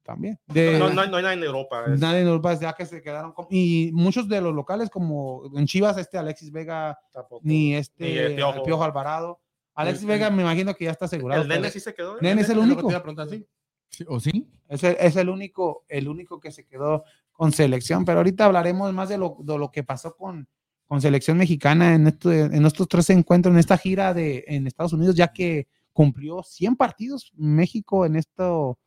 también. De, No, no, hay- no hay nada en Europa. es- Nadie en Europa ya que se quedaron con- y muchos de los locales como en Chivas este Alexis Vega tampoco. ni este Ni el Piojo. el Piojo Alvarado. Alexis El- Vega me imagino que ya está asegurado. El nene sí se quedó. ¿eh? Nene es el único. ¿O sí? Es el, es el único el único que se quedó con selección, pero ahorita hablaremos más de lo, de lo que pasó con, con selección mexicana en, esto, en estos tres encuentros, en esta gira de en Estados Unidos, ya que cumplió 100 partidos México en esto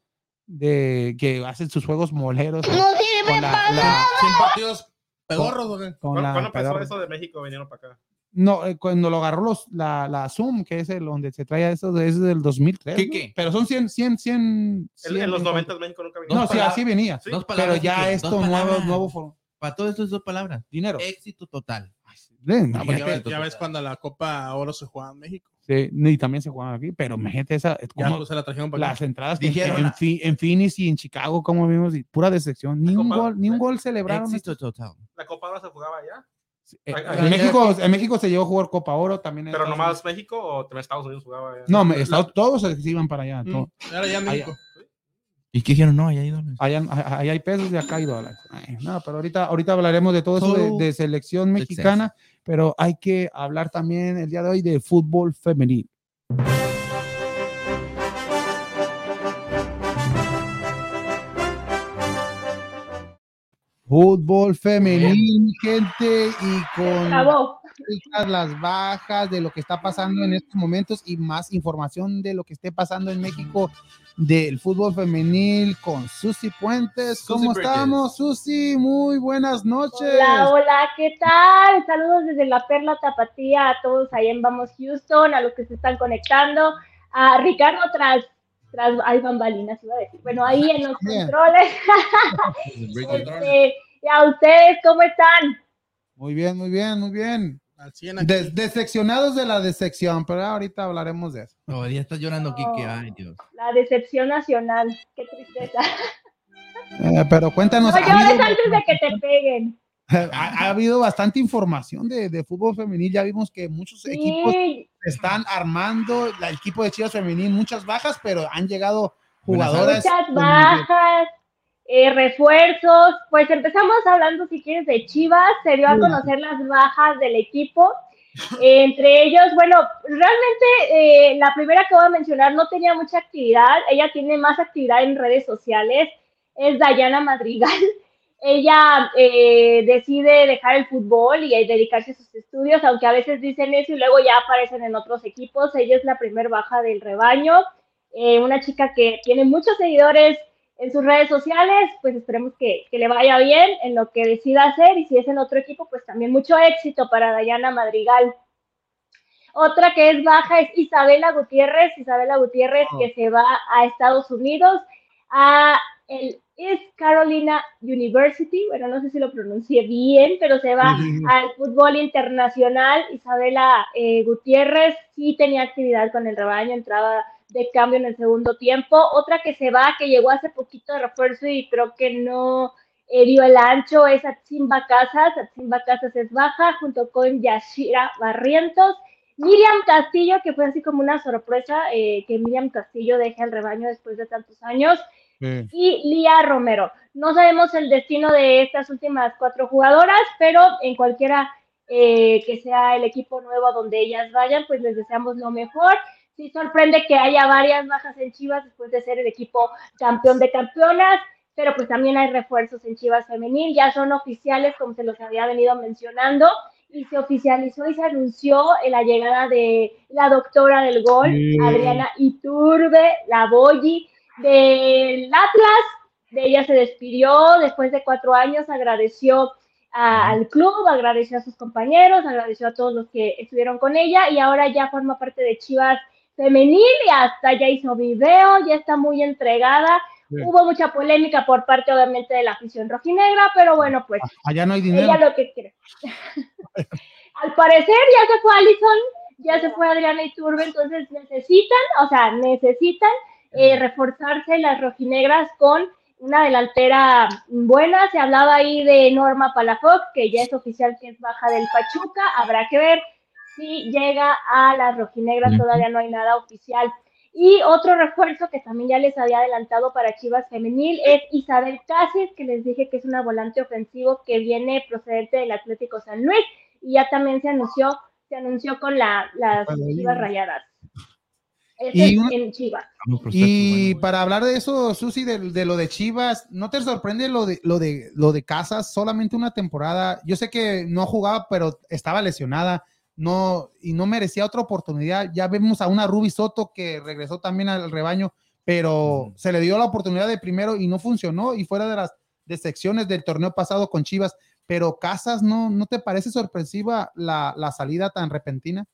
de que hacen sus juegos moleros. con la- la- 100 partidos pedorros, ¿o qué? con ¿Cuándo, cuándo pedorra. eso de México? Vinieron para acá. No, eh, cuando lo agarró los, la, la Zoom, que es el donde se trae eso, es del 2003. ¿Qué, ¿no? qué? Pero son 100, 100, 100. En, 100 en los en 90 cuanto- México nunca vino. No, sí, palabras. así venía. Sí. Dos Pero palabras, ya esto nuevo, palabras. nuevo for- Para todo esto es dos palabras. dinero. Éxito total. Sí, no, Ya, porque- ves, ya ves cuando la Copa Oro se juega en México. sí, y también se juega aquí, pero gente esa, es Ya como pues, se la trajeron para acá. las entradas Dijeron en, Fi- en Phoenix y en Chicago, como vimos, y pura decepción. Ni La un Copa- gol, ni un gol celebraron. Éxito total. La Copa ahora se jugaba allá. Eh, en, México, en México se llegó a jugar Copa Oro también. Pero Estados nomás México o también Estados Unidos jugaba allá. No, me- Estados- todos se iban para allá. Mm, todo. Ya en México. ¿Y qué dijeron? No, allá hay dólares. Allá, allá hay pesos y acá hay dólares. Ay, no, pero ahorita, ahorita hablaremos de todo eso de, Todo de selección mexicana, pero hay que hablar también el día de hoy de fútbol femenil. Fútbol femenil, gente, y con las bajas de lo que está pasando en estos momentos y más información de lo que esté pasando en México del fútbol femenil con Susi Puentes. Susi ¿Cómo Bridges. estamos, Susi? Muy buenas noches. Hola, hola, ¿qué tal? Saludos desde la Perla Tapatía a todos ahí en Vamos Houston, a los que se están conectando, a Ricardo tras, tras, hay bambalinas, iba a decir, bueno, ahí en los Bien. controles, este, y a ustedes, ¿cómo están? Muy bien, muy bien, muy bien. Al 100 aquí. Des- decepcionados de la decepción, pero ahorita hablaremos de eso. No, ya estás llorando, Kike. No. Ay, Dios. La decepción nacional, qué tristeza. Eh, pero cuéntanos, No ha llores antes de que te peguen. ha- ha habido bastante información de, de fútbol femenil. Ya vimos que muchos equipos Sí, están armando la- el equipo de Chivas Femenil, muchas bajas, pero han llegado jugadoras. muchas bajas, eh, refuerzos. Pues empezamos hablando, si quieres, de Chivas. Se dio a conocer las bajas del equipo. Eh, entre ellos, bueno, realmente eh, la primera que voy a mencionar no tenía mucha actividad. Ella tiene más actividad en redes sociales. Es Dayana Madrigal. Ella eh, decide dejar el fútbol y dedicarse a sus estudios, aunque a veces dicen eso y luego ya aparecen en otros equipos. Ella es la primer baja del rebaño. Eh, una chica que tiene muchos seguidores en sus redes sociales, pues esperemos que, que le vaya bien en lo que decida hacer y si es en otro equipo, pues también mucho éxito para Dayana Madrigal. Otra que es baja es Isabela Gutiérrez, Isabela Gutiérrez que se va a Estados Unidos, a el East Carolina University, bueno, no sé si lo pronuncié bien, pero se va al fútbol internacional. Isabela eh, Gutiérrez sí tenía actividad con el rebaño, entraba de cambio en el segundo tiempo. Otra que se va, que llegó hace poquito de refuerzo y creo que no eh, dio el ancho, es Atsimba Casas. Atsimba Casas es baja, junto con Yashira Barrientos. Miriam Castillo, que fue así como una sorpresa eh, que Miriam Castillo deje al rebaño después de tantos años y Lía Romero. No sabemos el destino de estas últimas cuatro jugadoras, pero en cualquiera eh, que sea el equipo nuevo donde ellas vayan, pues les deseamos lo mejor. Sí sorprende que haya varias bajas en Chivas después de ser el equipo campeón de campeonas, pero pues también hay refuerzos en Chivas femenil, ya son oficiales como se los había venido mencionando y se oficializó y se anunció la llegada de la doctora del gol, Sí. Adriana Iturbe, la Boyi, del Atlas, de ella se despidió después de cuatro años, agradeció a- al club, agradeció a sus compañeros, agradeció a todos los que estuvieron con ella y ahora ya forma parte de Chivas Femenil y hasta ya hizo video, ya está muy entregada. Hubo mucha polémica por parte obviamente de la afición rojinegra, pero bueno, pues Allá no hay dinero. ella lo que quiere. Al parecer ya se fue Alison, ya se fue Adriana Iturbe, entonces necesitan, o sea, necesitan eh, reforzarse las rojinegras con una delantera buena. Se hablaba ahí de Norma Palafox, que ya es oficial que es baja del Pachuca. Habrá que ver si llega a las rojinegras, todavía no hay nada oficial. Y otro refuerzo que también ya les había adelantado para Chivas Femenil es Isabel Cáceres, que les dije que es una volante ofensivo que viene procedente del Atlético San Luis y ya también se anunció, se anunció con la, las Chivas Rayadas. Y en Chivas. Y para hablar de eso, Susi, de, de lo de Chivas, ¿no te sorprende lo de, lo de lo de Casas? Solamente una temporada. Yo sé que no jugaba, pero estaba lesionada. No, y no merecía otra oportunidad. Ya vemos a una Ruby Soto que regresó también al rebaño, pero se le dio la oportunidad de primero y no funcionó. Y fuera de las de secciones del torneo pasado con Chivas, pero Casas, ¿no, no te parece sorpresiva la, la salida tan repentina?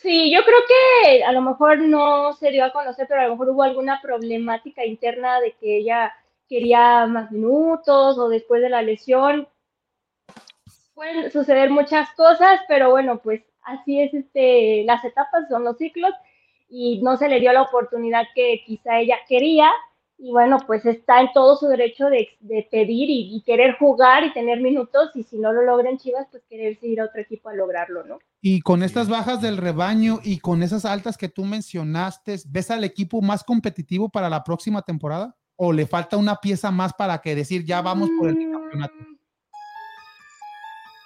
Sí, yo creo que a lo mejor no se dio a conocer, pero a lo mejor hubo alguna problemática interna de que ella quería más minutos o después de la lesión. Pueden suceder muchas cosas, pero bueno, pues así es este, las etapas son los ciclos y no se le dio la oportunidad que quizá ella quería y bueno, pues está en todo su derecho de, de pedir y, y querer jugar y tener minutos y si no lo logra en Chivas, pues querer ir a otro equipo a lograrlo, ¿no? Y con estas bajas del rebaño y con esas altas que tú mencionaste, ¿ves al equipo más competitivo para la próxima temporada? ¿O le falta una pieza más para que decir ya vamos por el campeonato? Mm,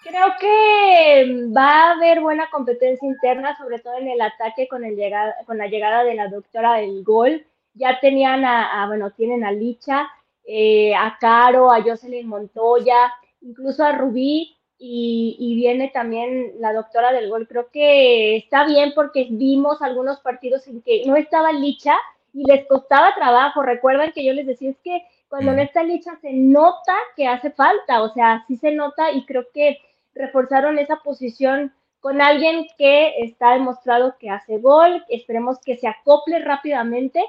Creo que va a haber buena competencia interna, sobre todo en el ataque con, el llegada, con la llegada de la doctora del gol. Ya tenían a, a, bueno, tienen a Licha, eh, a Caro, a Jocelyn Montoya, incluso a Rubí, y, y, viene también la doctora del gol. Creo que está bien porque vimos algunos partidos en que no estaba Licha y les costaba trabajo. Recuerdan que yo les decía, es que cuando no está Licha se nota que hace falta, o sea, sí se nota y creo que reforzaron esa posición con alguien que está demostrado que hace gol. Esperemos que se acople rápidamente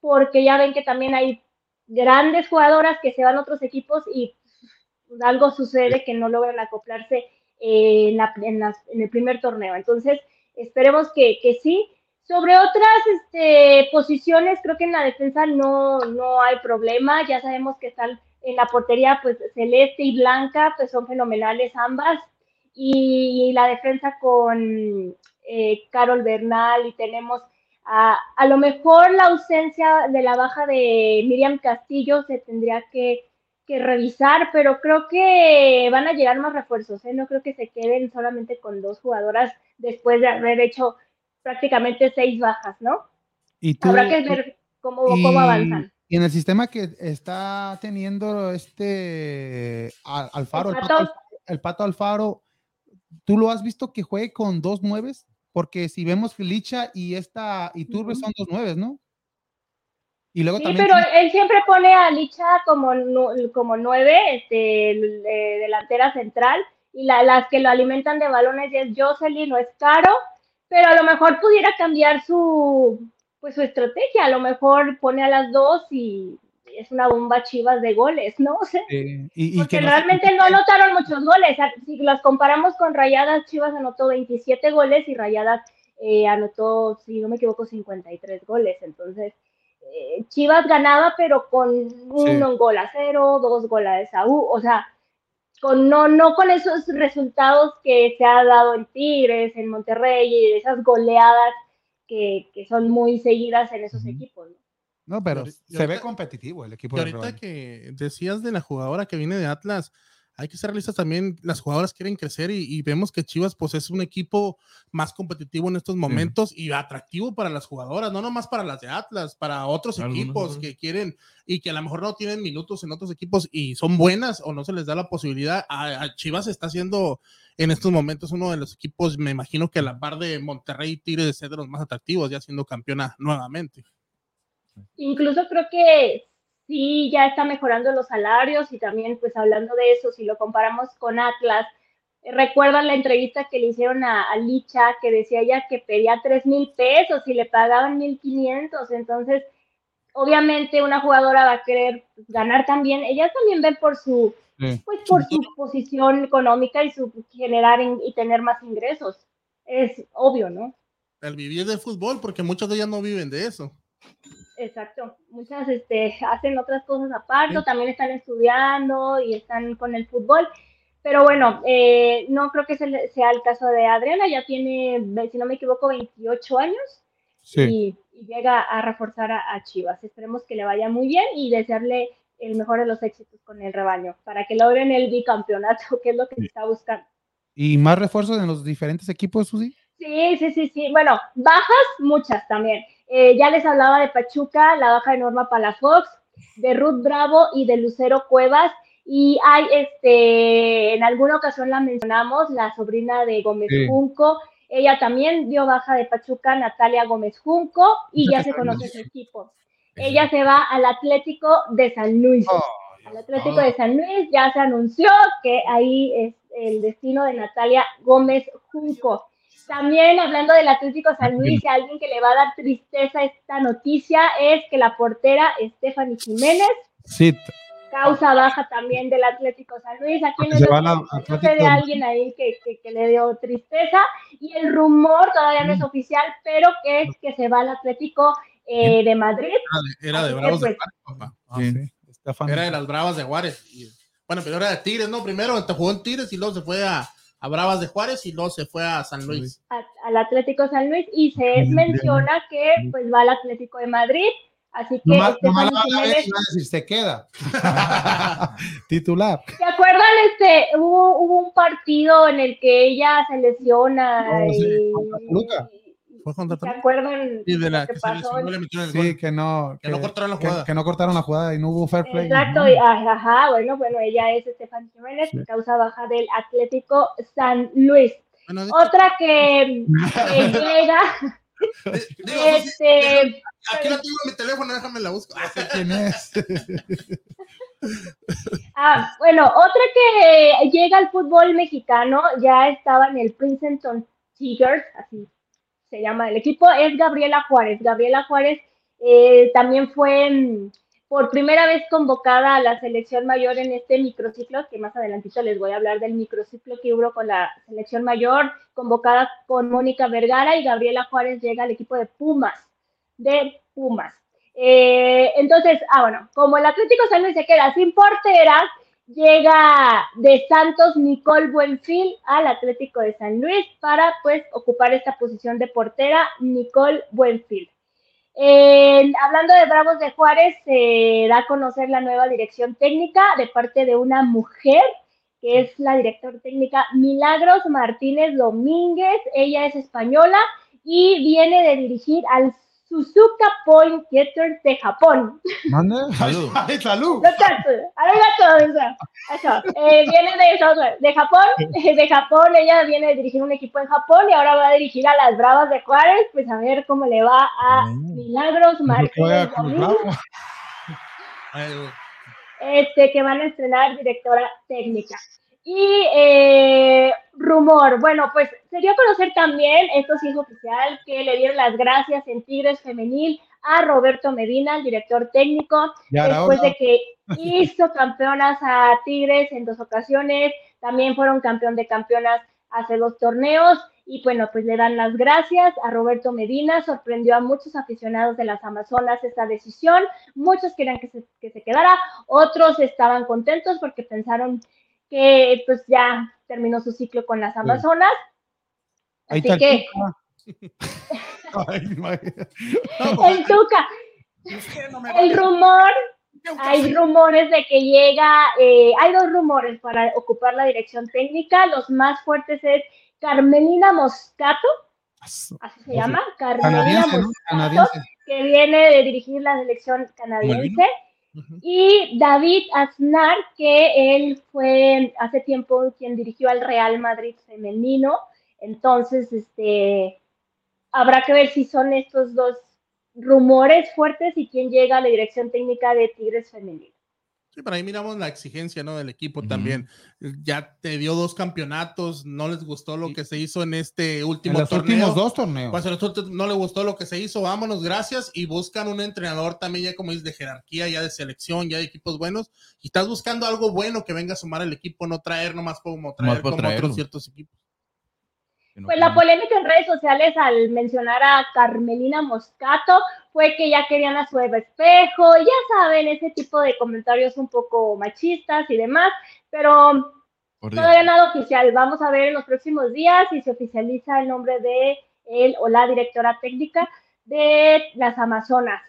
porque ya ven que también hay grandes jugadoras que se van a otros equipos y algo sucede que no logran acoplarse en, el primer torneo. Entonces, esperemos que, que sí. Sobre otras este, posiciones, creo que en la defensa no, no hay problema. Ya sabemos que están en la portería, pues celeste y blanca, pues son fenomenales ambas. Y, y la defensa con eh, Carol Bernal y tenemos a, a lo mejor la ausencia de la baja de Miriam Castillo se tendría que que revisar, pero creo que van a llegar más refuerzos, ¿eh? no creo que se queden solamente con dos jugadoras después de haber hecho prácticamente seis bajas, ¿no? ¿Y tú, Habrá que ver cómo, cómo avanzan. Y en el sistema que está teniendo este Al- Alfaro, el pato, el Pato Alfaro, ¿tú lo has visto que juegue con dos nueves? Porque si vemos Licha y esta y Turbe son dos nueves, ¿no? Y luego Sí, también pero tiene- él siempre pone a Licha como, como nueve, este, de- delantera central, y la- las que lo alimentan de balones es Jocelyn, no es Caro, pero a lo mejor pudiera cambiar su, pues, su estrategia, a lo mejor pone a las dos y es una bomba chivas de goles, ¿no? O sea, eh, y, y porque que no se realmente no anotaron muchos goles. Sea, Si las comparamos con Rayadas, Chivas anotó 27 goles y Rayadas eh, anotó, si no me equivoco, 53 goles. Entonces, eh, Chivas ganaba, pero con un gol a cero, dos goles a U. O sea, con, no, no con esos resultados que se ha dado en Tigres, en Monterrey, y esas goleadas que, que son muy seguidas en esos equipos. ¿no? No, pero ahorita- se ve competitivo el equipo Y ahorita que decías de la jugadora que viene de Atlas, hay que ser realistas también, las jugadoras quieren crecer y, y vemos que Chivas pues es un equipo más competitivo en estos momentos y atractivo para las jugadoras, no nomás para las de Atlas, para otros Algunos equipos otros. que quieren y que a lo mejor no tienen minutos en otros equipos y son buenas o no se les da la posibilidad. A, a Chivas está siendo en estos momentos uno de los equipos, me imagino que a la par de Monterrey Tigres de ser de los más atractivos, ya siendo campeona nuevamente. Incluso creo que sí ya está mejorando los salarios y también pues hablando de eso, si lo comparamos con Atlas, recuerdan la entrevista que le hicieron a, a Licha que decía ella que pedía tres mil pesos y le pagaban mil quinientos, entonces obviamente una jugadora va a querer ganar también, ellas también ven por su Sí. pues por su posición económica y su generar in- y tener más ingresos. Es obvio, ¿no? El vivir del fútbol, porque muchas de ellas no viven de eso. Exacto. Muchas este, hacen otras cosas aparte, Sí. también están estudiando y están con el fútbol. Pero bueno, eh, no creo que se- sea el caso de Adriana, ya tiene, si no me equivoco, 28 años Sí. y, y llega a reforzar a, a Chivas. Esperemos que le vaya muy bien y desearle el mejor de los éxitos con el rebaño para que logren el bicampeonato, que es lo que se está buscando. ¿Y más refuerzos en los diferentes equipos, Susi? Sí, sí, sí, sí. Bueno, bajas muchas también. Eh, ya les hablaba de Pachuca, la baja de Norma Palafox, de Ruth Bravo y de Lucero Cuevas. Y hay, este, en alguna ocasión la mencionamos, la sobrina de Gómez Sí. Junco. Ella también dio baja de Pachuca, Natalia Gómez Junco, y Ya se conoce ¿no? su equipo. Ella se va al Atlético de San Luis. Al Atlético de San Luis ya se anunció que ahí es el destino de Natalia Gómez Junco. También hablando del Atlético San Luis, y alguien que le va a dar tristeza a esta noticia es que la portera Stephanie Jiménez Sí, causa baja también del Atlético San Luis. Aquí no se de- alguien ahí que, que- que le dio tristeza. Y el rumor todavía no es oficial, pero que es que se va al Atlético eh, de Madrid. Era de, era de Bravos de pues, Juárez, papá. Ah, Sí. Era de las Bravas de Juárez. Y- bueno, pero era de Tigres, ¿no? Primero te jugó en Tigres y luego se fue a, a Bravas de Juárez y luego se fue a San Luis. a- al Atlético de San Luis y se Muy bien. menciona que pues va al Atlético de Madrid. Así que Nomás, nomás la Stephanie van a decir, se queda. Titular. ¿Se acuerdan? Este, hubo, hubo un partido en el que ella se lesiona. Oh, sí, y- contra Contra ¿Se Toluca. acuerdan Y de la que que se pasó? metieron el Sí, que no. Que no cortaron la que- jugada. Que, no cortaron la jugada y no hubo fair play. Exacto, y- ah, ajá, bueno, bueno, ella es Estefan Jiménez, Sí. que causa baja del Atlético San Luis. Bueno, de hecho, Otra que, que llega, digo, este, aquí la tengo en mi teléfono, déjame la busco. ¿Quién es? Ah, bueno, otra que llega al fútbol mexicano, ya estaba en el Princeton Tigers, así se llama el equipo, es Gabriela Juárez. Gabriela Juárez eh, también fue mm, por primera vez convocada a la selección mayor en este microciclo, que más adelantito les voy a hablar del microciclo que hubo con la selección mayor, convocada con Mónica Vergara y Gabriela Juárez llega al equipo de Pumas, de Pumas. Eh, entonces, ah, bueno, como el Atlético San Luis se queda sin porteras, llega de Santos Nicole Buenfil al Atlético de San Luis para pues ocupar esta posición de portera Nicole Buenfil. Hablando de Bravos de Juárez, se da a conocer la nueva dirección técnica de parte de una mujer que es la directora técnica Milagros Martínez Domínguez. Ella es española y viene de dirigir al Suzuka Point Getters de Japón. ¿Mande? Salud. Salud. No tanto, arigato, eso. Eso. Eh, viene de, de Japón, de Japón, ella viene de dirigir un equipo en Japón y ahora va a dirigir a las Bravas de Juárez, pues a ver cómo le va a Mm. Milagros Martínez este, que van a estrenar directora técnica. Y eh, rumor, bueno, pues se dio a conocer también, esto sí es oficial, que le dieron las gracias en Tigres Femenil a Roberto Medina, el director técnico, Ya después de que hizo campeonas a Tigres en dos ocasiones, también fueron campeón de campeonas hace dos torneos y bueno, pues le dan las gracias a Roberto Medina, sorprendió a muchos aficionados de las Amazonas esta decisión, muchos querían que se, que se quedara, otros estaban contentos porque pensaron que pues ya terminó su ciclo con las Amazonas, Ahí así que el Tuca, el rumor Hay rumores de que llega, eh, hay dos rumores para ocupar la dirección técnica. Los más fuertes es Carmelina Moscato, así se llama, Carmelina. Moscato, que viene de dirigir la selección canadiense. Y David Aznar, que él fue hace tiempo quien dirigió al Real Madrid femenino. Entonces, este, habrá que ver si son estos dos rumores fuertes y quién llega a la dirección técnica de Tigres femenino. Sí, pero ahí miramos la exigencia, ¿no? Del equipo también. Ya te dio dos campeonatos, no les gustó lo que se hizo en este En último los torneo. últimos dos torneos. Pues no le gustó lo que se hizo, vámonos, gracias, y buscan un entrenador también ya como es de jerarquía, ya de selección, ya de equipos buenos, y estás buscando algo bueno que venga a sumar al equipo, no traer nomás como traer como traerlo. otros ciertos equipos. No Pues la polémica en redes sociales al mencionar a Carmelina Moscato fue que ya querían a su Eva Espejo, ya saben, ese tipo de comentarios un poco machistas y demás, pero Dios. Todavía nada oficial. Vamos a ver en los próximos días si se oficializa el nombre de él o la directora técnica. de las Amazonas.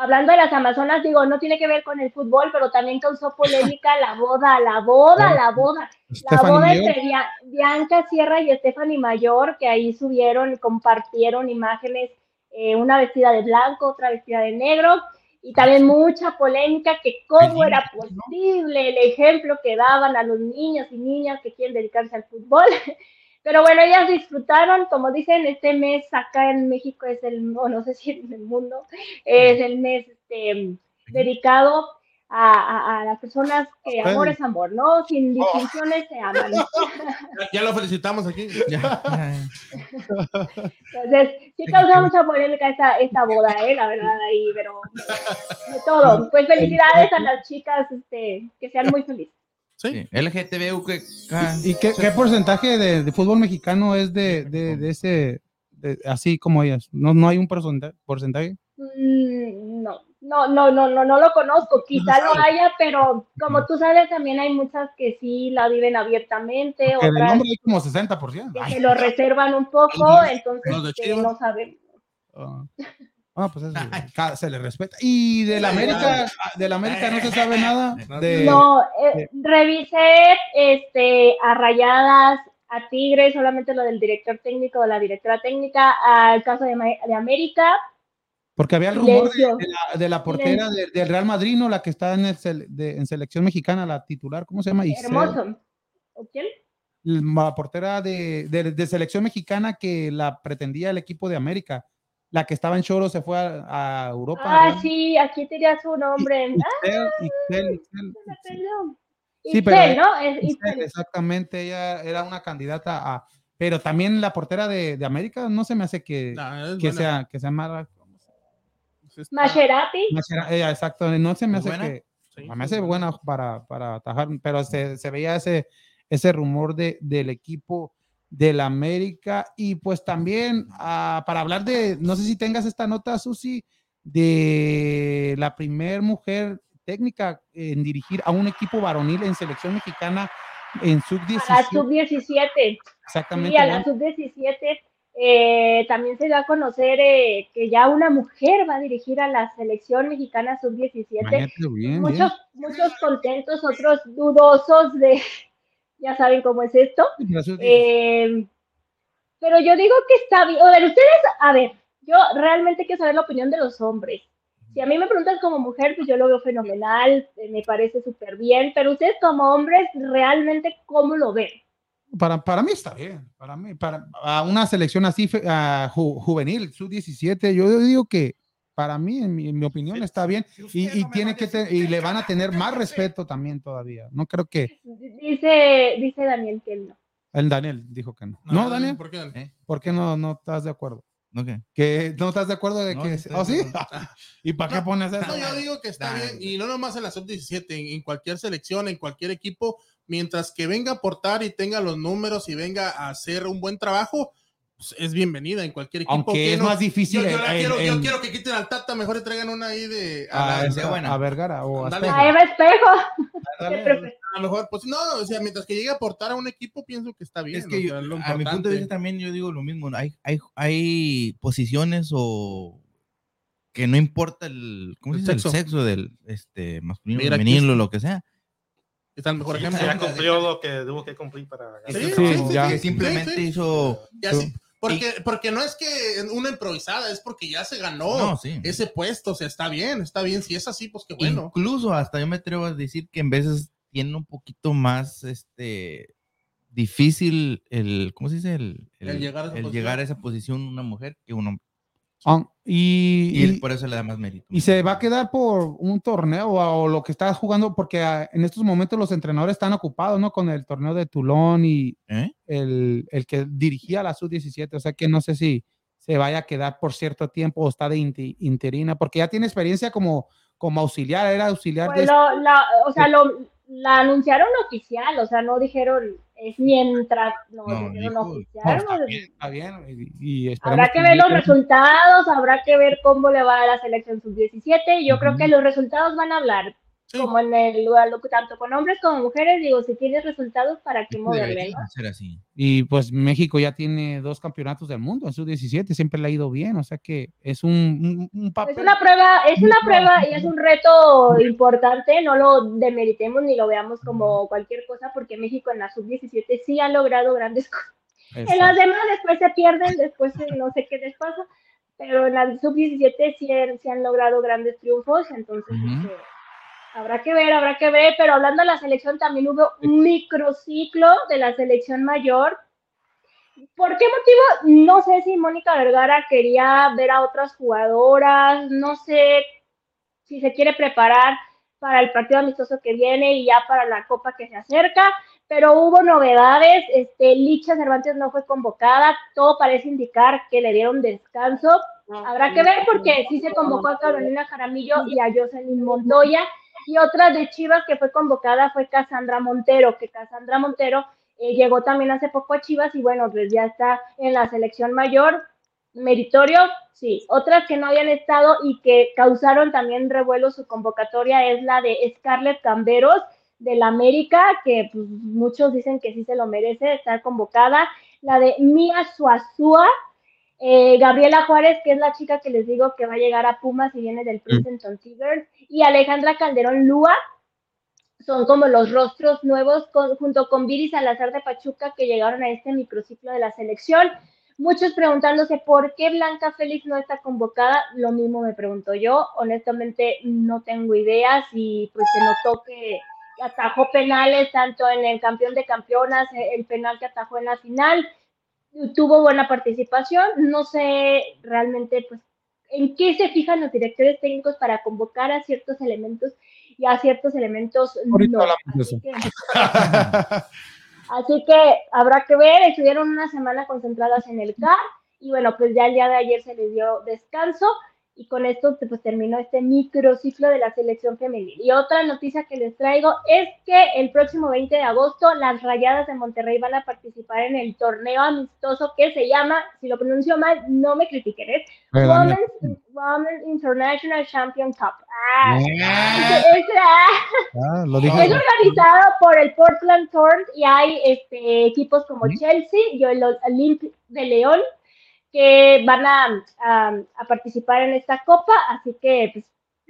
Hablando de las Amazonas, digo, no tiene que ver con el fútbol, pero también causó polémica la boda, la boda, la boda. La boda entre Bia- Bianca Sierra y Stephanie Mayor, que ahí subieron y compartieron imágenes, eh, una vestida de blanco, otra vestida de negro, y también mucha polémica que cómo era posible el ejemplo que daban a los niños y niñas que quieren dedicarse al fútbol. Pero bueno, ellas disfrutaron, como dicen, este mes acá en México es el, o no sé si en el mundo, es el mes este, dedicado a, a- a las personas que amor es amor, ¿no? Sin distinciones se aman. Ya, lo felicitamos aquí. Ya. Entonces, sí causa mucha polémica esta, esta boda, ¿eh? La verdad, ahí, pero de todo. Pues felicidades a las chicas, este, que sean muy felices. Sí. Sí, LGTBU que ¿Y qué, qué porcentaje de, de fútbol mexicano es de, de, de ese, de- así como ellas? ¿No, no hay un porcenta- porcentaje? Mm, No, no, no, no, no, no lo conozco, quizá lo haya, pero como tú sabes, también hay muchas que sí la viven abiertamente, Que del otras nombre hay como 60%. que Ay, se lo reservan un poco, entonces este, no sabemos. ah. Ah, pues eso, se le respeta. Y del América, del América no se sabe nada. De, No, eh, revisé este, a Rayadas, a Tigres, solamente lo del director técnico o la directora técnica, al caso de, de América, Porque había el rumor de, de la, de la portera de- del Real Madrid, ¿no? La que está en, el de- en selección mexicana, la titular, ¿cómo se llama? Isel. hermoso. ¿O quién? La portera de, de- de selección mexicana que la pretendía el equipo de América. La que estaba en Choro se fue a, a Europa. Ah, ¿no? sí, aquí tenía su nombre. Ah. Sí, pero- ¿no? Es Isel, Isel. exactamente, ella era una candidata a... Pero también la portera de, de América no se me hace que, Nah, es que sea que sea mala. Está- Maserati. Ella, exacto, no se me ¿Muy hace buena? que... sí, me hace buena para, para atajar, pero se, se veía ese, ese rumor de, del equipo del América y pues también ah, para hablar de, no sé si tengas esta nota, Susi, de la primer mujer técnica en dirigir a un equipo varonil en selección mexicana en A la sub-17. sub-17. Exactamente. Sí, a la ¿no? sub-17 eh, también se dio a conocer eh, que ya una mujer va a dirigir a la selección mexicana sub-17. Imagínate, bien, bien. Muchos, muchos contentos, otros dudosos de, ya saben cómo es esto. La sub-17. Eh, pero yo digo que está bien. A ver, ustedes, a ver, yo realmente quiero saber la opinión de los hombres. Si a mí me preguntan como mujer, pues yo lo veo fenomenal, eh, me parece súper bien, pero ustedes como hombres, realmente, ¿cómo lo ven? Para, para mí está bien. Para mí, para a una selección así ju- juvenil, sub-17, yo digo que para mí, en mi, en mi opinión, está bien y, y tiene que te- y le van a tener más respeto también todavía. No creo que Dice, dice Daniel que no. el Daniel dijo que no. No, Daniel, ¿Por qué? ¿Eh? ¿por qué no, no estás de acuerdo? ¿No qué? Que no estás de acuerdo de No, que no ¿Oh, sí? ¿Y para qué pones eso? No, yo digo que está bien, y no nomás en la sub-17, en, en cualquier selección, en cualquier equipo, mientras que venga a aportar y tenga los números y venga a hacer un buen trabajo, pues, es bienvenida en cualquier equipo. Aunque que es no- más difícil Yo, yo en- la en- quiero, yo en- quiero que quiten al Tata, mejor y traigan una ahí de. A, a, la- esa buena. a Vergara o a. A Eva Espejo. A lo mejor, pues no, o sea, mientras que llegue a aportar a un equipo, pienso que está bien. Es que o yo- lo a mi punto de vista también yo digo lo mismo. ¿no? Hay, hay, hay posiciones o que no importa el, ¿cómo El se dice? sexo. el sexo del este, masculino, Mira, femenino, lo que sea. Está el mejor Sí, ejemplo. ya cumplió lo que tuvo que cumplir para Sí, ganar. Sí, sí, sí, simplemente sí. hizo. Ya porque, porque no es que una improvisada, es porque ya se ganó No, sí. ese puesto. O sea, está bien, está bien. Si es así, pues qué bueno. Incluso hasta yo me atrevo a decir que en veces tiene un poquito más este difícil el, ¿cómo se dice? El, El llegar a esa posición. llegar a esa posición una mujer que un hombre. Y, Y, por eso le da más mérito. y se va a quedar por un torneo o, lo que está jugando, porque ah, en estos momentos los entrenadores están ocupados, ¿no? Con el torneo de Toulon y ¿Eh? el, el que dirigía la sub-17, o sea que no sé si se vaya a quedar por cierto tiempo o está de interina, porque ya tiene experiencia como, como auxiliar, era auxiliar Pues de... lo, la, o sea, lo, la anunciaron oficial, o sea, no dijeron es mientras, no, No, oficial. está bien, está bien, y, y esperemos Habrá que ver los resultados, habrá que ver cómo le va a la selección sub-17. Yo creo que los resultados van a hablar. Sí. como en el lugar, tanto con hombres como mujeres, digo, si tienes resultados, ¿para qué moverle? Ser así. Y pues México ya tiene dos campeonatos del mundo en sub-17, siempre le ha ido bien, o sea que es un, un, un papel. Es una prueba, es una prueba y es un reto importante, no lo demeritemos ni lo veamos como cualquier cosa, porque México en la sub-17 sí ha logrado grandes cosas. En las Exacto. demás después se pierden, después no sé qué les pasa, pero en la sub-17 sí, sí han logrado grandes triunfos, entonces Ujú. este, habrá que ver, habrá que ver, pero hablando de la selección también hubo un microciclo de la selección mayor. ¿Por qué motivo? No sé si Mónica Vergara quería ver a otras jugadoras, no sé si se quiere preparar para el partido amistoso que viene y ya para la copa que se acerca, pero hubo novedades, este, Licha Cervantes no fue convocada, todo parece indicar que le dieron descanso, habrá que ver porque sí se convocó a Carolina Jaramillo y a Jocelyn Montoya, y otra de Chivas que fue convocada fue Cassandra Montero, que Cassandra Montero eh, llegó también hace poco a Chivas y bueno, pues ya está en la selección mayor, meritorio, sí. Otras que no habían estado y que causaron también revuelo su convocatoria es la de Scarlett Camberos del América, que pues, muchos dicen que sí se lo merece estar convocada. La de Mia Suazua, eh, Gabriela Juárez, que es la chica que les digo que va a llegar a Pumas y viene del Princeton Tigers, y Alejandra Calderón Lúa, son como los rostros nuevos con- junto con Viri Salazar de Pachuca que llegaron a este microciclo de la selección. Muchos preguntándose por qué Blanca Félix no está convocada, lo mismo me pregunto yo, honestamente no tengo ideas y pues se notó que atajó penales tanto en el campeón de campeonas, el penal que atajó en la final, tuvo buena participación, no sé realmente pues en qué se fijan los directores técnicos para convocar a ciertos elementos y a ciertos elementos Ahorita no. Así que, así que habrá que ver, estuvieron una semana concentradas en el CAR y bueno, pues ya el día de ayer se les dio descanso y con esto pues terminó este microciclo de la selección femenil. Y otra noticia que les traigo es que el próximo 20 de agosto las Rayadas de Monterrey van a participar en el torneo amistoso que se llama, si lo pronuncio mal, no me critiquen, es Daniel, Women's, Women's International Champion Cup. Ah, es, es- ah, ah, lo dije. es organizado por el Portland Thorns y hay este, equipos como. Chelsea y el Olympique de León que van a, a- a participar en esta copa, así que pues,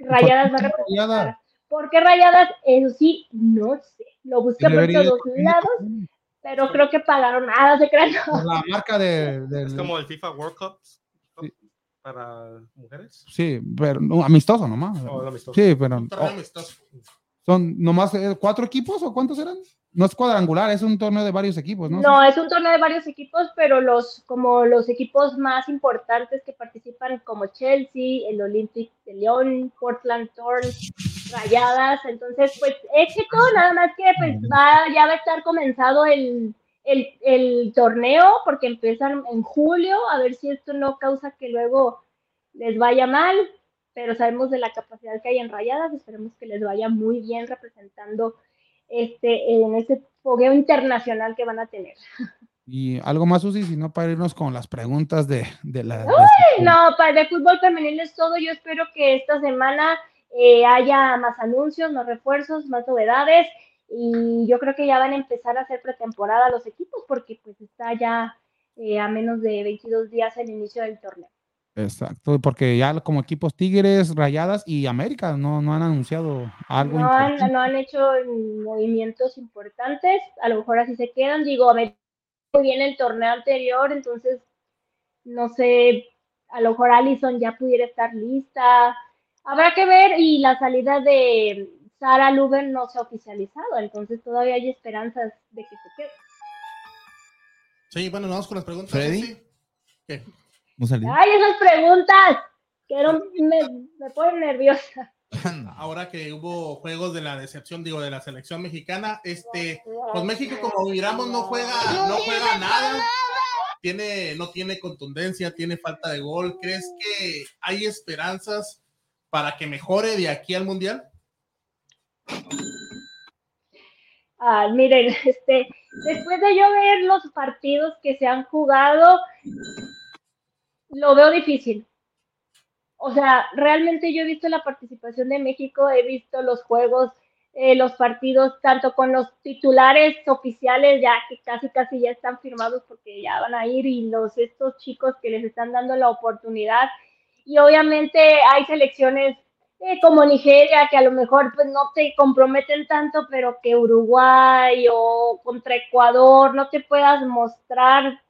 Rayadas va a representar. ¿Por qué Rayadas? Eso sí, no sé. Lo busqué por todos lados, pero creo que pagaron nada, se crean. no. La marca de, del- Es como el FIFA World Cup Sí. para mujeres. Sí, pero no, amistoso nomás. O el amistoso. Sí, pero torneo oh, amistoso. son nomás eh, cuatro equipos o cuántos eran? No es cuadrangular, es un torneo de varios equipos, ¿no? No, es un torneo de varios equipos, pero los como los equipos más importantes que participan como Chelsea, el Olympic de León, Portland Thorns, Rayadas, entonces pues éxito, nada más que pues va, ya va a estar comenzado el, el, el torneo porque empiezan en julio, a ver si esto no causa que luego les vaya mal, pero sabemos de la capacidad que hay en Rayadas, esperemos que les vaya muy bien representando este en ese fogueo internacional que van a tener. Y algo más, Susi, si no para irnos con las preguntas de, de la. de- No, para el fútbol femenil es todo. Yo espero que esta semana eh, haya más anuncios, más refuerzos, más novedades. Y yo creo que ya van a empezar a hacer pretemporada los equipos porque pues está ya eh, a menos de 22 días el inicio del torneo. Exacto, porque ya como equipos Tigres, Rayadas y América no, no han anunciado algo. No han, no han hecho movimientos importantes, a lo mejor así se quedan. Digo, a ver, muy bien el torneo anterior, entonces no sé, a lo mejor Allison ya pudiera estar lista. Habrá que ver y la salida de Sara Luben no se ha oficializado, entonces todavía hay esperanzas de que se quede. Sí, bueno, vamos con las preguntas. Freddy. ¿Qué? ¿No? ¡Ay, esas preguntas! Que no- me, me ponen nerviosa. Ahora que hubo juegos de la decepción, digo, de la selección mexicana, este, pues México, como miramos, no juega, no juega nada. Tiene, no tiene contundencia, tiene falta de gol. ¿Crees que hay esperanzas para que mejore de aquí al mundial? Ah, miren, este, después de yo ver los partidos que se han jugado, lo veo difícil. O sea, realmente yo he visto la participación de México, he visto los juegos, eh, los partidos, tanto con los titulares oficiales ya que casi casi ya están firmados porque ya van a ir y los estos chicos que les están dando la oportunidad. Y obviamente hay selecciones eh, como Nigeria, que a lo mejor pues no te comprometen tanto, pero que Uruguay o contra Ecuador no te puedas mostrar.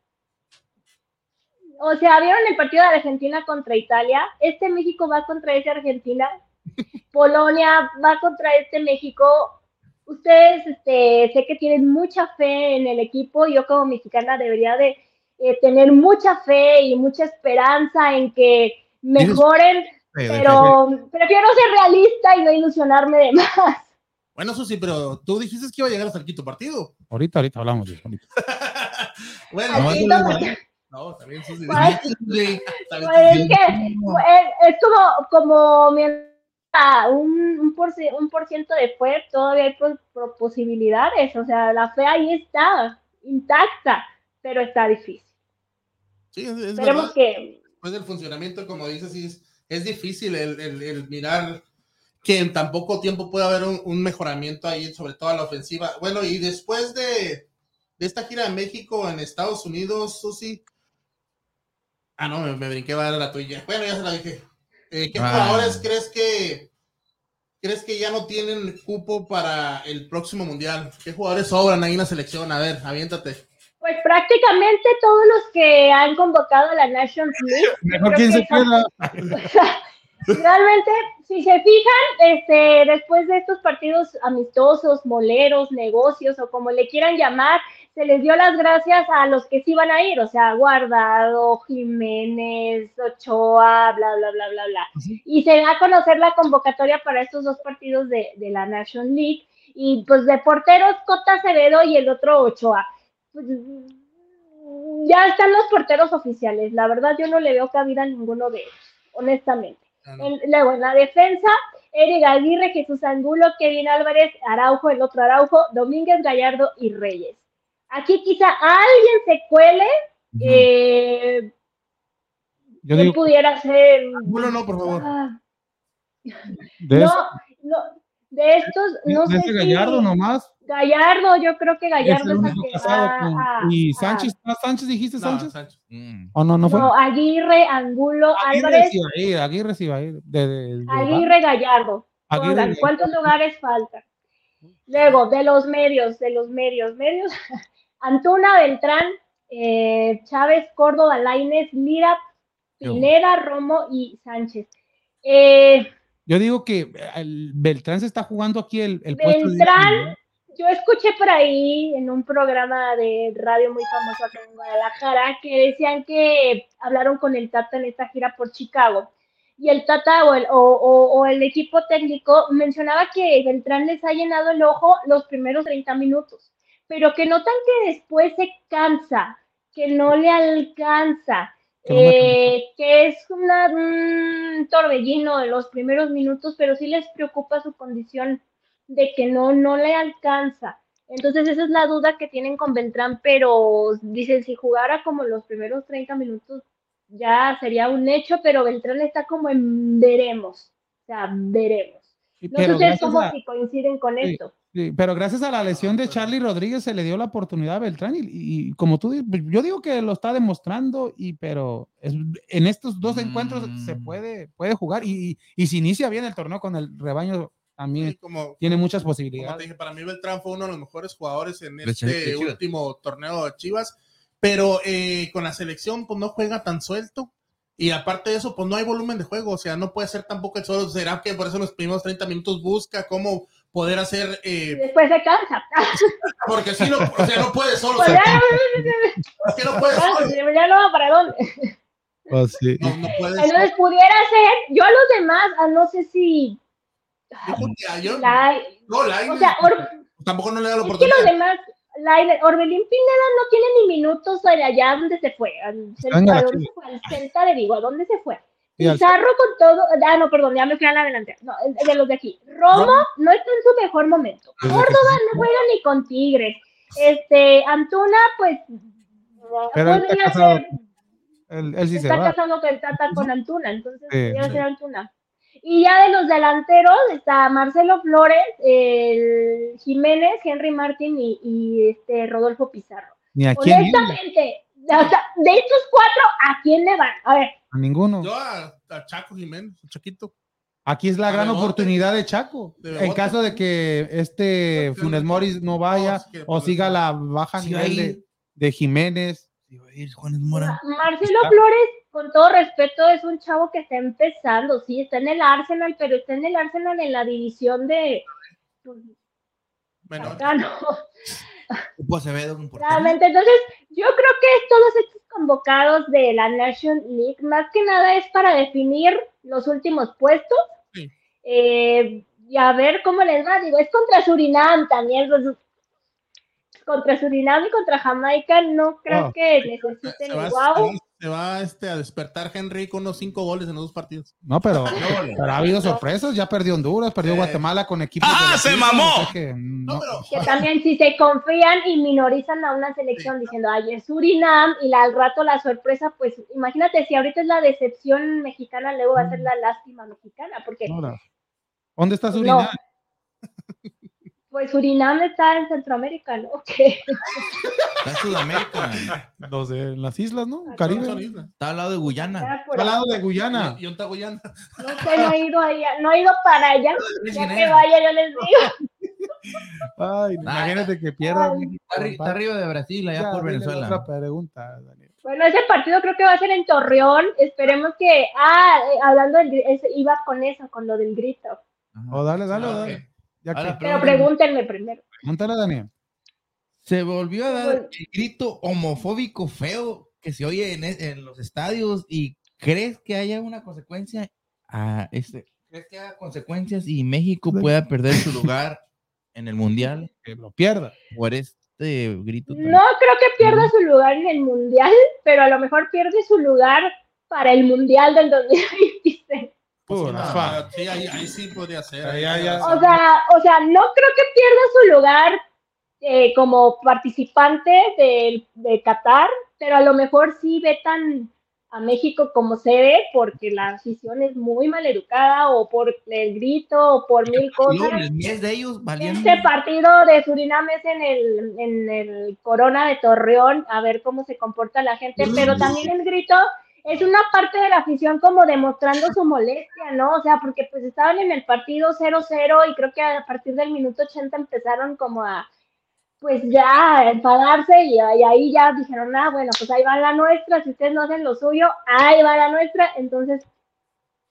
O sea, ¿vieron el partido de Argentina contra Italia? Este México va contra ese Argentina. Polonia va contra este México. Ustedes, este, sé que tienen mucha fe en el equipo. Yo como mexicana debería de eh, tener mucha fe y mucha esperanza en que mejoren pero prefiero ser realista y no ilusionarme de más. Bueno, Susi, pero tú dijiste que iba a llegar hasta el quinto partido. Ahorita, ahorita hablamos de eso. ahorita. bueno, no, Susi. Pues, Pues, es que es, es como, como mientras un, un, por, un por ciento de fe, todavía hay pos- pro- posibilidades. O sea, la fe ahí está, intacta, pero está difícil. Sí, es, es Esperemos verdad. que Después del funcionamiento, como dices, sí, es, es difícil el, el- el mirar que en tan poco tiempo puede haber un, un mejoramiento ahí, sobre todo a la ofensiva. Bueno, y después de, de esta gira de México en Estados Unidos, Susi. Ah, no, me, me brinqué, va a dar la tuya. Bueno, ya se la dije. Eh, ¿Qué Ah. jugadores crees que crees que ya no tienen cupo para el próximo mundial? ¿Qué jugadores sobran ahí en la selección? A ver, aviéntate. Pues prácticamente todos los que han convocado a la Nations League. Mejor quien que se queda. Realmente, si se fijan, este, después de estos partidos amistosos, moleros, negocios o como le quieran llamar, se les dio las gracias a los que sí iban a ir, o sea, Guardado, Jiménez, Ochoa, bla, bla, bla, bla, bla. Y se da a conocer la convocatoria para estos dos partidos de, de la Nation League. Y pues de porteros, Cota Acevedo y el otro Ochoa. Pues, ya están los porteros oficiales. La verdad, yo no le veo cabida a ninguno de ellos, honestamente. En- luego, en la defensa, Eric Aguirre, Jesús Angulo, Kevin Álvarez, Araujo, el otro Araujo, Domínguez Gallardo y Reyes. Aquí quizá alguien se cuele, eh, Yo que digo, pudiera ser... Angulo no, por favor. Ah, de, no, no, de estos, no de sé ese si- Gallardo nomás. Gallardo, yo creo que Gallardo es el con- Y Sánchez, ¿ah, Sánchez dijiste No, Sánchez? Sánchez. Mm. ¿O no, no fue? No, Aguirre, Angulo, Aguirre Álvarez, sí va a ir, Aguirre sí va a ir. De, de- de- Aguirre, Gallardo. Aguirre, ¿Cuántos lugares faltan? Luego, de los medios, de los medios, medios, Antuna, Beltrán, eh, Chávez, Córdoba, Laines, Lira, Pineda, Romo y Sánchez. Eh, Yo digo que el Beltrán se está jugando aquí el, el puesto de- Beltrán, yo escuché por ahí en un programa de radio muy famoso acá en Guadalajara que decían que hablaron con el Tata en esta gira por Chicago. Y el Tata o el, o, o- o el equipo técnico mencionaba que Beltrán les ha llenado el ojo los primeros 30 minutos, pero que notan que después se cansa, que no le alcanza, Que no eh, que es una- un torbellino de los primeros minutos, pero sí les preocupa su condición de que no, no le alcanza. Entonces esa es la duda que tienen con Beltrán, pero dicen si jugara como los primeros 30 minutos ya sería un hecho, pero Beltrán está como en veremos, o sea, veremos. No sé ustedes cómo a- si coinciden con Sí. esto. Sí, pero gracias a la lesión de Charlie Rodríguez se le dio la oportunidad a Beltrán y, y como tú dices, yo digo que lo está demostrando y pero es- en estos dos encuentros se Mm. puede, puede jugar y, y si inicia bien el torneo con el rebaño también Sí, como, tiene muchas como te posibilidades. dije, para mí Beltrán fue uno de los mejores jugadores en este último torneo de Chivas, pero eh, con la selección pues no juega tan suelto y aparte de eso pues no hay volumen de juego, o sea, no puede ser tampoco el solo, será que por eso en los primeros 30 minutos busca cómo poder hacer, eh, después se cansa. porque si no, o sea, no puede solo, Pues ya, es que no puede solo, ya no, ¿para dónde? no, no puede solo. Entonces pudiera ser, yo a los demás, a no sé si yo- la, no, Lainez, o sea, Or- tampoco no le da la Es que oportunidad. los demás, la, Orbelín Pineda no tiene ni minutos de allá donde se fue. Al ¿a la dónde se fue? Al Celta de Vigo, ¿a dónde se fue? Pizarro con todo, ah, no, perdón, ya me fui a la delantera. No, de los de aquí. Romo no está en su mejor momento. Que Córdoba no juega ni con Tigres. Este, Antuna, pues, Pero él está casado. ser. Él, él sí se está va. casado con Antuna, entonces Sí, sí. ser Antuna. Y ya de los delanteros está Marcelo Flores, el Jiménez, Henry Martin y, y este Rodolfo Pizarro. Ni a quién Honestamente, o sea, de estos cuatro, ¿a quién le van? A ver, a ninguno. Yo a, a Chaco Jiménez, a Chaquito. Aquí es la A gran Bebote. oportunidad de Chaco. De En caso de que este Funes Moris no vaya no, es que- o siga la baja Sí, nivel de, de Jiménez. Sí, va a ir Juanes Mora. Marcelo Flores, con todo respeto, es un chavo que está empezando, sí, está en el Arsenal, pero está en el Arsenal en la división de... pues, Menor. acá, ¿no? Pues. Realmente, entonces, yo creo que todos estos convocados de la Nation League, más que nada es para definir los últimos puestos Sí. eh, y a ver cómo les va. Digo, es contra Surinam también, pues, contra Surinam y contra Jamaica, no creo que Se necesiten el guau. Se va, este, a despertar Henry con unos cinco goles en los dos partidos. No, pero, pero ha habido sorpresas. Ya perdió Honduras, perdió Eh. Guatemala con equipos. ¡Ah, se FIFA, mamó! o sea que, no. No, pero Que también si se confían y minorizan a una selección diciendo, ay, es Surinam, y la- al rato la sorpresa, pues imagínate si ahorita es la decepción mexicana, luego va a ser la lástima mexicana, porque Ahora, ¿Dónde está No. Pues Surinam está en Centroamérica, ¿no? Que Está en Sudamérica. Los de las islas, ¿no? Caribe. Está al lado de Guyana. está Está al lado de Guyana. Y, Onta Guyana. No sé, no he ido allá, no he ido para allá. Ya que vaya, yo les digo. Ay, imagínate que pierda. Está, arri- está arriba de Brasil, allá Ya, por Venezuela. Otra pregunta, Daniel. Bueno, ese partido creo que va a ser en Torreón. Esperemos que. Ah, eh, hablando del. iba con eso, con lo del grito. Ajá. O dale, dale, Ah, dale. Ya Ahora, que, Pero pregúntenme primero. pregúntale, Daniel. Se volvió a dar el grito homofóbico feo que se oye en, e- en los estadios y ¿crees que haya una consecuencia a este? ¿Crees que haya consecuencias y México pueda perder su lugar en el mundial Que lo pierda. por este grito? tan- No creo que pierda su lugar en el mundial, pero a lo mejor pierde su lugar para el mundial del 2026. Pura fa. sí, ahí, ahí sí podría ser. Ahí ahí O sea, o sea, no creo que pierda su lugar eh, como participante del- de, Qatar, pero a lo mejor sí vetan a México como sede porque la afición es muy mal educada o por el grito o por mil cosas. el mes de ellos valiendo. Este partido de Surinam es en el, en el Corona de Torreón, a ver cómo se comporta la gente, pero también el grito es una parte de la afición como demostrando su molestia, ¿no? O sea, porque pues estaban en el partido 0-0 y creo que a partir del minuto 80 empezaron como a, pues ya, a enfadarse y, ahí ya dijeron, ah, bueno, pues ahí va la nuestra, si ustedes no hacen lo suyo, ahí va la nuestra, entonces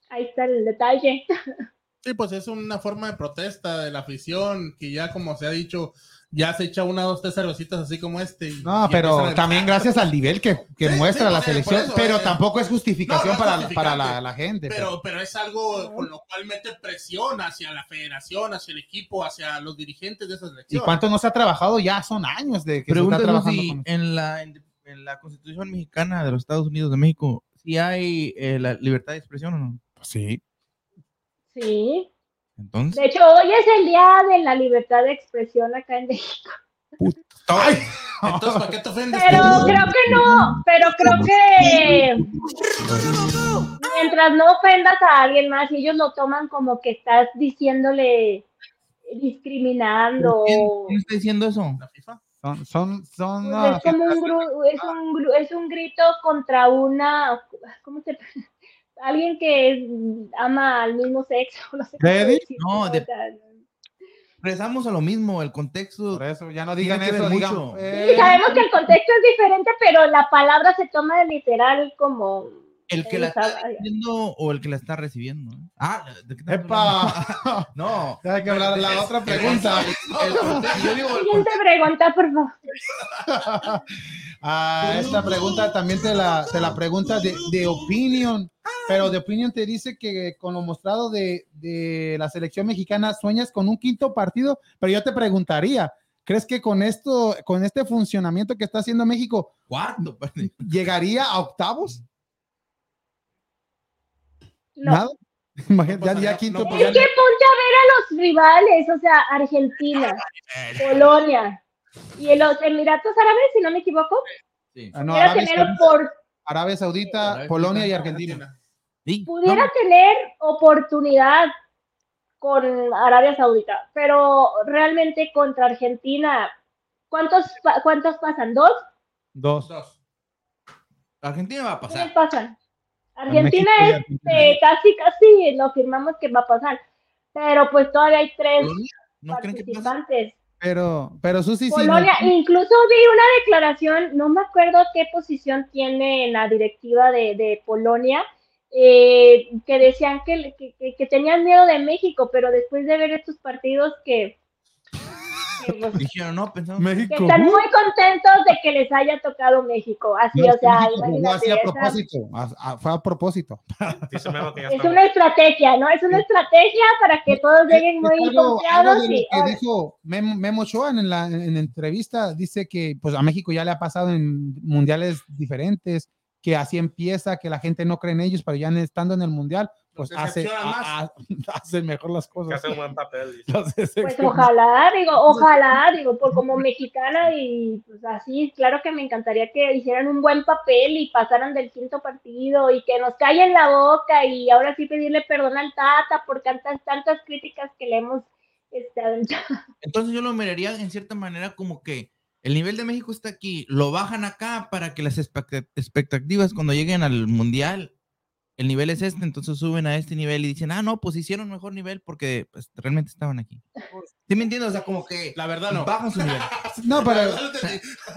ahí está el detalle. Sí, pues es una forma de protesta de la afición que ya, como se ha dicho, ya se echa una, dos, tres cervecitas así como este. y- No, y pero también gracias al nivel que, que Sí, muestra sí, la selección, eso, pero eh. tampoco es justificación No, no es para, para la, la gente. Pero, pero es algo con lo cual mete presión hacia la federación, hacia el equipo, hacia los dirigentes de esa ¿Y selección. cuánto no se ha trabajado? Ya son años de que se está trabajando si con en la, en, en la Constitución mexicana de los Estados Unidos de México, si hay eh, la libertad de expresión o no. Sí. Sí. Entonces, De hecho, hoy es el día de la libertad de expresión acá en México. Ay, Entonces, ¿para qué te ofendes? Pero creo que no, pero creo que mientras no ofendas a alguien más y ellos lo toman como que estás diciéndole discriminando. ¿quién, quién está diciendo eso? ¿La FIFA? son, son, son Pues es como un, gru- es, un, gru- es un grito contra una, ¿cómo se Alguien que ama al mismo sexo. No, No, de- Regresamos a lo mismo, el contexto. por eso ya no digan eso, digan. mucho. eh, Sí, sabemos que el contexto es diferente, pero la palabra se toma de literal como... El que la está diciendo o el que la está recibiendo. ¿eh? Ah, ¿de qué estás ¡Epa! hablando? No. Hay que hablar la otra pregunta. Siguiente pregunta, por favor. Ah, esta pregunta también te la, te la pregunta de, de opinion, pero de opinion te dice que con lo mostrado de, de la selección mexicana sueñas con un quinto partido, pero yo te preguntaría, ¿crees que con esto, con este funcionamiento que está haciendo México, cuarto. perdón. llegaría a octavos? No. Nada. Imagínate, ya, No, ya quinto, pues Es ya- que ponte a ver a los rivales, o sea, Argentina, Polonia y los Emiratos Árabes, si no me equivoco, Sí. Ah, no, Arabia tener Saudita. por Arabia Saudita, Arabia Polonia y Argentina. Sí, pudiera no, tener oportunidad con Arabia Saudita, pero realmente contra Argentina, ¿cuántos, cuántos pasan? ¿Dos? Dos. Dos. Argentina va a ¿Quiénes pasar. pasan? Argentina es Argentina. eh, casi, casi lo firmamos que va a pasar, pero pues todavía hay tres participantes. Pero, pero Susi, sí. Polonia, no- incluso vi una declaración, no me acuerdo qué posición tiene en la directiva de, de Polonia, eh, que decían que- que- que tenían miedo de México, pero después de ver estos partidos que, que, Dijeron, no, pensamos. que México. están uh, muy contentos de que les haya tocado México. Así, no, o sea, imagínate, así a propósito. a- a- fue a propósito. Que es una estrategia, ¿no? Es una estrategia para que todos lleguen muy algo- algo confiados lo y que dijo Memo, Memo Ochoa en la en, en entrevista, dice que pues a México ya le ha pasado en mundiales diferentes, que así empieza, que la gente no cree en ellos, pero ya estando en el mundial, pues hace, a- a- mejor las Que cosas. hace un buen papel. Pues ojalá, digo, ojalá, digo, por como mexicana y pues así, claro que me encantaría que hicieran un buen papel y pasaran del quinto partido y que nos callen la boca y ahora sí pedirle perdón al Tata por tantas, tantas críticas que le hemos este, aventado. Entonces yo lo miraría en cierta manera como que el nivel de México está aquí, lo bajan acá para que las expect- expectativas cuando lleguen al mundial, el nivel es este, entonces suben a este nivel y dicen, ah, no, pues hicieron mejor nivel porque pues, realmente estaban aquí. ¿Sí me entiendes? O sea, como que La verdad no. bajan su nivel. No, pero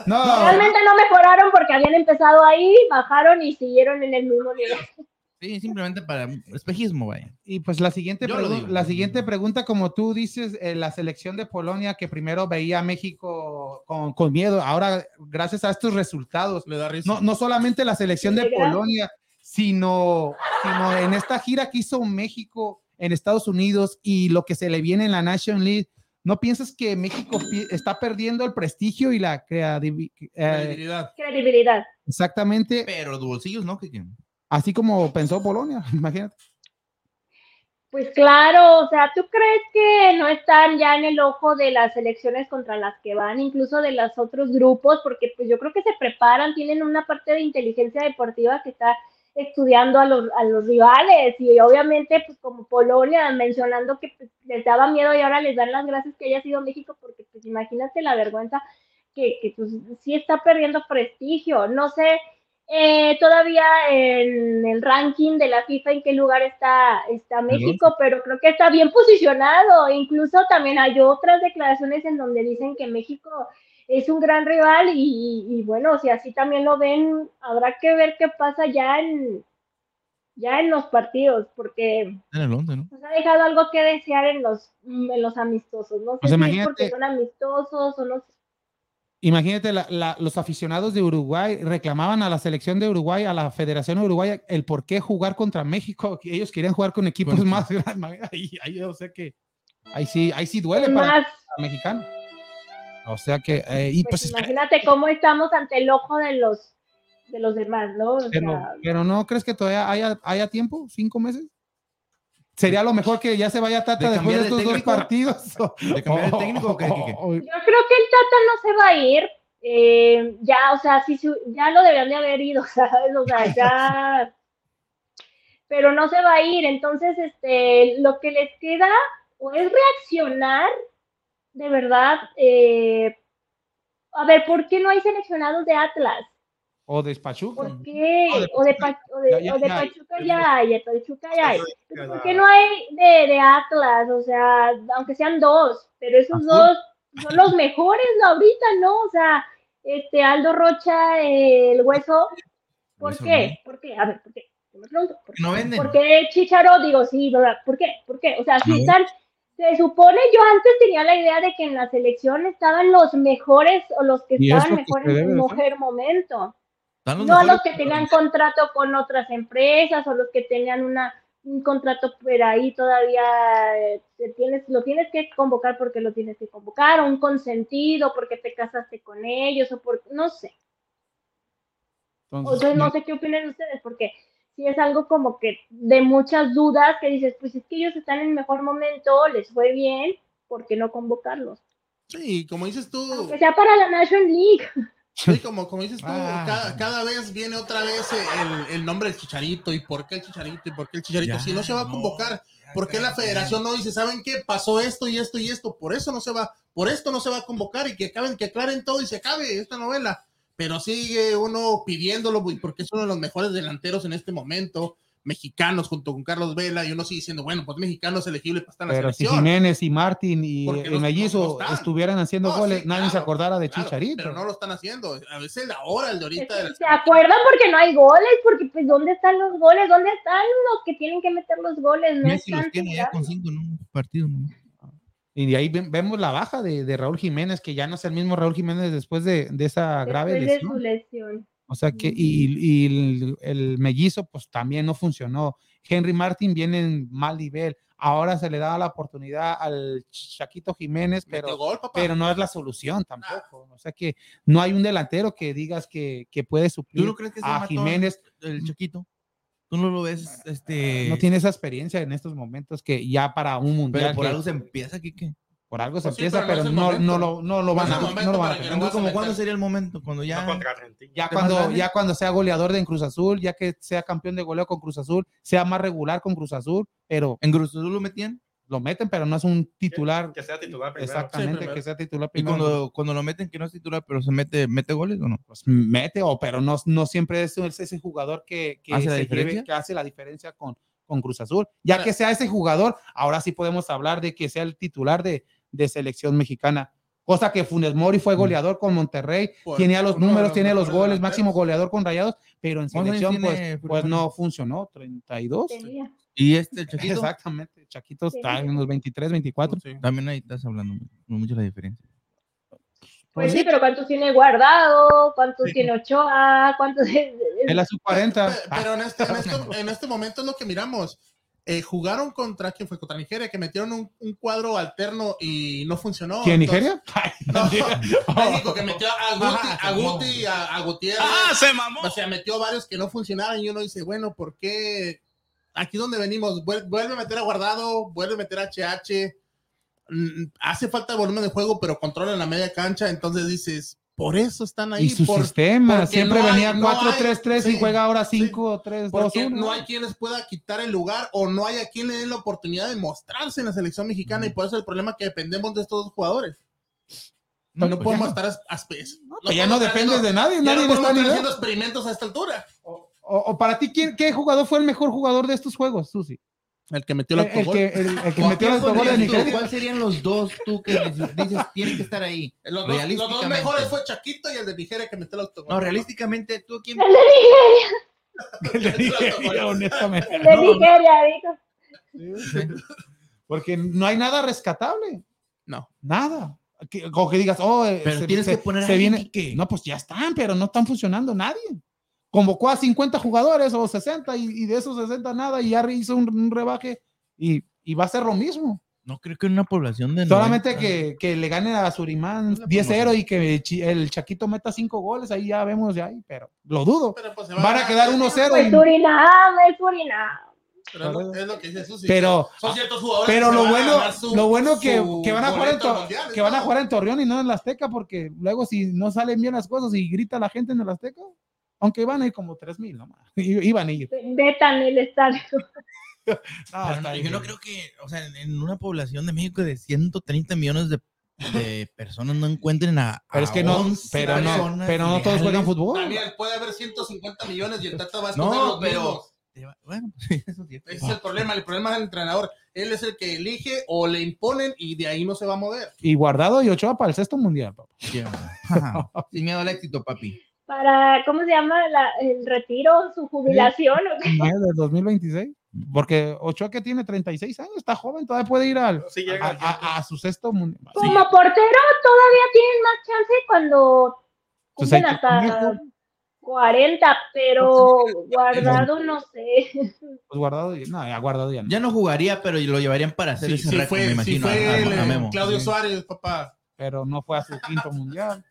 no, Realmente no mejoraron porque habían empezado ahí, bajaron y siguieron en el mismo nivel. Sí, simplemente para espejismo, vaya. y pues la siguiente, digo. la siguiente pregunta, como tú dices, eh, la selección de Polonia que primero veía a México con, con miedo, ahora gracias a estos resultados, Le da risa. no, no solamente la selección de. Polonia, sino, sino en esta gira que hizo México en Estados Unidos y lo que se le viene en la Nation League, ¿no piensas que México está perdiendo el prestigio y la creatividad? Credibilidad. Credibilidad. exactamente, Pero los bolsillos no, que- así como pensó Polonia, imagínate. Pues claro, o sea, ¿tú crees que no están ya en el ojo de las elecciones contra las que van, incluso de los otros grupos? Porque pues yo creo que se preparan, tienen una parte de inteligencia deportiva que está estudiando a los, a los rivales y obviamente pues como Polonia mencionando que pues, les daba miedo y ahora les dan las gracias que haya sido México porque pues imagínate la vergüenza que, que pues sí está perdiendo prestigio. No sé, eh, todavía en el ranking de la FIFA en qué lugar está, está México, pero creo que está bien posicionado. Incluso también hay otras declaraciones en donde dicen que México es un gran rival y, y bueno, si así también lo ven, habrá que ver qué pasa ya en ya en los partidos, porque en el 11, ¿no? nos ha dejado algo que desear en los, en los amistosos. No sé Pues si es imagínate- porque son amistosos o no sé. Imagínate, la- la- los aficionados de Uruguay reclamaban a la selección de Uruguay, a la Federación Uruguaya, el por qué jugar contra México. que Ellos querían jugar con equipos más grandes. Ahí, ahí yo sé que ahí sí, ahí sí duele para Más, el mexicano. O sea que, eh, y pues, pues, espera, imagínate cómo estamos ante el ojo de los de los demás, ¿no? O pero, sea, pero no crees que todavía haya, haya tiempo, cinco meses. Sería lo mejor que ya se vaya Tata ¿De después de estos dos partidos. ¿De cambiar de técnico o qué, qué, Yo creo que el Tata no se va a ir. eh, ya, o sea, sí, ya lo deberían de haber ido, ¿sabes? O sea, ya. Pero no se va a ir. Entonces, este, lo que les queda o es reaccionar, de verdad. eh, a ver, ¿por qué no hay seleccionados de Atlas? o de Pachuca. ¿Por qué? O de. Pachuca ya hay, de Pachuca ya hay. ¿Por qué no hay de, de Atlas? O sea, aunque sean dos, pero esos Azul. dos son los mejores ahorita, ¿no? O sea, este Aldo Rocha, eh, el hueso. ¿Por qué? ¿Por qué? A ver, ¿por qué? Yo me pregunto, ¿por qué? No venden. ¿Por qué Chicharo? Digo, sí, ¿verdad? ¿Por qué? ¿Por qué? O sea, si No. están, se supone, yo antes tenía la idea de que en la selección estaban los mejores o los que estaban mejor en su mejor momento. Los no mejores, los que tenían contrato con otras empresas o los que tenían una, un contrato por ahí todavía eh, te tienes, lo tienes que convocar porque lo tienes que convocar, o un consentido porque te casaste con ellos, o por, no sé. Entonces, Entonces no sé qué opinan ustedes, porque si es algo como que de muchas dudas que dices, pues es que ellos están en el mejor momento, les fue bien, ¿por qué no convocarlos? Sí, como dices tú, Que sea para la National League. Sí, como, como dices tú, Ah. cada, cada vez viene otra vez el, el nombre del chicharito y por qué el chicharito y por qué el chicharito. Ya, si no se va a no, convocar, ya, ¿por qué la federación no dice, ¿saben qué? Pasó esto y esto y esto, por eso no se va, por esto no se va a convocar y que acaben, que aclaren todo y se acabe esta novela. Pero sigue uno pidiéndolo porque es uno de los mejores delanteros en este momento, mexicanos junto con Carlos Vela, y uno sigue diciendo, bueno, pues mexicano es elegible para estar en la Pero si. Jiménez y Martín y el no- mellizo no estuvieran haciendo No, goles, sí, nadie se acordara de claro, Chicharito. Pero no lo están haciendo. A veces la hora, el de ahorita. de la- ¿Se acuerdan porque no hay goles? Porque pues ¿dónde están los goles? ¿Dónde están los que tienen que meter los goles? No Messi los están tiene ya con jugando. cinco en un partido. ¿no? Y de ahí ve- vemos la baja de, de Raúl Jiménez, que ya no es el mismo Raúl Jiménez después de, de esa grave Después de su lesión. lesión. O sea que, y, y el, el mellizo, pues también no funcionó. Henry Martin viene en mal nivel. Ahora se le da la oportunidad al Chaquito Jiménez, pero, gol, pero no es la solución tampoco. O sea que no hay un delantero que digas que, que puede ¿Tú suplir no crees que sea a Jiménez. el chiquito? ¿Tú no lo ves? Este, No tiene esa experiencia en estos momentos que ya para un mundial. pero por que- algo se empieza, Kike. por algo se Pues sí, empieza, pero no pero no, lo, no lo van a no lo van a Entonces, como cuándo sería el momento? Cuando ya... Ya ¿Qué más cuando, ya cuando sea goleador de en Cruz Azul, ya que sea campeón de goleo con Cruz Azul, sea más regular con Cruz Azul, pero ¿En Cruz Azul lo metían? Lo meten, pero no es un titular Que sea titular primero. exactamente primero. que sea titular Y primero. cuando, cuando lo meten, que no es titular, pero se mete, mete goles o no? pues mete, o pero no, no siempre es ese ese jugador que, que, ¿Hace la se lleve- diferencia? que hace la diferencia con, con Cruz Azul. Ya que sea ese jugador, ahora sí podemos hablar de que sea el titular de, de selección mexicana. Cosa que Funes Mori fue goleador con Monterrey, Por- tenía los uno de números, los tiene los goles, máximo goleador con Rayados, pero en ¿Cuántos años selección pues, tiene pues no funcionó, 32. Tenía. Y este, Chaquito, Exactamente, Chaquito está en los 23, 24. Sí. también ahí estás hablando no mucho la diferencia. Pues sí, pero ¿cuántos tiene guardado? ¿Cuántos tiene Ochoa? ¿Cuántos? Él a su 40. Pe- Pero en este, en, este, en este momento es lo que miramos. Eh, jugaron contra, ¿quién fue? Contra Nigeria, que metieron un, un cuadro alterno y no funcionó. ¿Quién, Nigeria? No, México, que metió a Guti, a, Guti y a, a Gutiérrez. se mamó! O sea, metió varios que no funcionaban y uno dice, bueno, ¿por qué? Aquí donde venimos, Vuel- vuelve a meter a Guardado, vuelve a meter a HH. Mm, Hace falta volumen de juego, pero controlan la media cancha. Entonces dices, por eso están ahí. Y su por- sistema, siempre no venía no hay- 4-3-3 y sí, juega ahora sí. 5-3-2-1. porque no hay quien les pueda quitar el lugar o no hay a quien le den la oportunidad de mostrarse en la selección mexicana y por eso el problema es que dependemos de estos dos jugadores. No, pues podemos estar as- aspe- pues ya no dependes de nadie, ya nadie no está haciendo experimentos a esta altura. o, o para ti, ¿quién, ¿qué jugador fue el mejor jugador de estos juegos, Susi? El que metió El, el el autogol. que, el, el que ¿O a metió el autogol de? Nigeria. ¿Cuáles serían los dos tú que dices, tienen que estar ahí? Los dos, los dos mejores fue Chaquito y el de Nigeria que metió el autogol. No, realísticamente, ¿tú quién? El de Nigeria, El de Nigeria, honestamente. el de Nigeria, dijo. Porque no hay nada rescatable. No. Nada. Que, o que digas, oh, eh, Pero tienes que poner se viene. Quique. No, pues ya están, pero no están funcionando nadie. Convocó a 50 jugadores o 60 y, y de esos 60 nada y ya hizo un, un rebaje y, y va a ser lo mismo. No creo que en una población de Solamente 90. que, que le gane a Surimán Una 10-0 promoción. y que el Chaquito meta 5 goles, ahí ya vemos ahí, pero lo dudo. Pero pues se Van a quedar 1-0 Pues y- Surinam, es Surinam. Pero es lo, es lo que dice Susi. Pero- son ciertos jugadores Pero lo a bueno, su- lo bueno que, que van a jugar en, mundial, que van a jugar en Torreón y no en el Azteca, porque luego si no salen bien las cosas y grita la gente en el Azteca, aunque van a ir como 3 mil nomás, i- iban a ir. Vetan el estadio. No, Pero yo no creo que, o sea, en, una población de México de 130 millones de, de personas no encuentren a. Pero es que no, 11 pero no, pero no todos juegan fútbol. También puede haber 150 millones y el Tata va a No, los pero. mismos. Bueno, sí, eso sí. Ese es el problema. El problema es el entrenador. Él es el que elige o le imponen y de ahí no se va a mover. Y Guardado y Ochoa para el sexto mundial. papá. Sin miedo al éxito, papi. Para, ¿cómo se llama? La- el retiro, su jubilación. ¿o qué? No, del 2026. Porque Ochoa que tiene 36 años, está joven, todavía puede ir al, Sí a, llega. a- a su sexto mundial. Como portero todavía tienen más chance cuando Pues cumplen hasta ponerlo. 40, pero guardado no sé. Pues guardado, no, ya guardado ya no. Ya no jugaría, pero lo llevarían para hacer Sí, ese sí récord, fue, me sí imagino. fue a- a- el, a eh, Memo. Claudio Sí. Suárez, papá. pero no fue a su quinto mundial.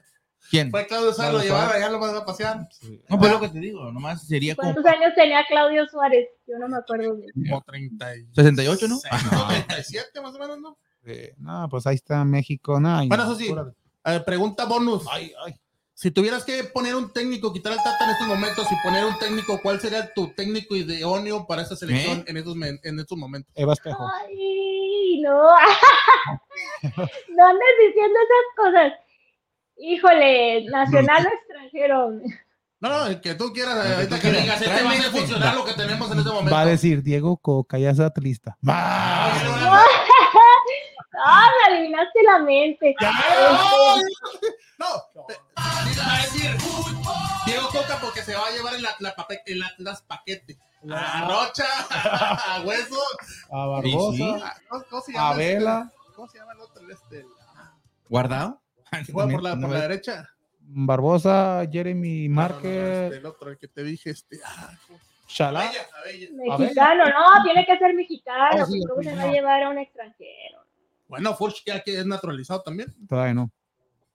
¿Quién? Fue Claudio Suárez, lo llevaba, ya lo van a pasear. No, pues lo que te digo, nomás sería como ¿Cuántos años tenía Claudio Suárez? Yo no me acuerdo bien. Como 30 y- 68, ¿no? No, 37 más o menos, ¿no? Eh, no, pues ahí está México. No, Bueno, eso sí. pura- A ver, pregunta bonus. Ay, ay. Si tuvieras que poner un técnico, quitar al Tata en estos momentos y poner un técnico, ¿cuál sería tu técnico idóneo para esta selección ¿Eh? en, estos, men- en estos momentos? Eva Espejo. Ay, no. no andes diciendo esas cosas. Híjole, nacional o extranjero. No, no, el que tú quieras, que ahorita tú que digas, este va a este. funcionar lo que tenemos en este momento. Va a decir Diego Coca, ya está lista. Ah, Va. bueno, bueno. Ah, me adivinaste la mente. Este, No, te- va a decir Diego Coca porque se va a llevar el, pape- el Atlas paquete. A Rocha, a Hueso, A. Barbosa, a- ¿cómo- cómo se a llama este? Vela, ¿Cómo se llama el otro? Este, ¿Guardado? juega por la, por la derecha. Barbosa, Jeremy No, no, no, Márquez, este, el otro, el que te dije, este. Ah, Chalá. Mexicano, no, tiene que ser mexicano. Oh, sí, ¿Cómo se va a llevar a un extranjero? Bueno, Furch ya que es naturalizado también. Todavía no.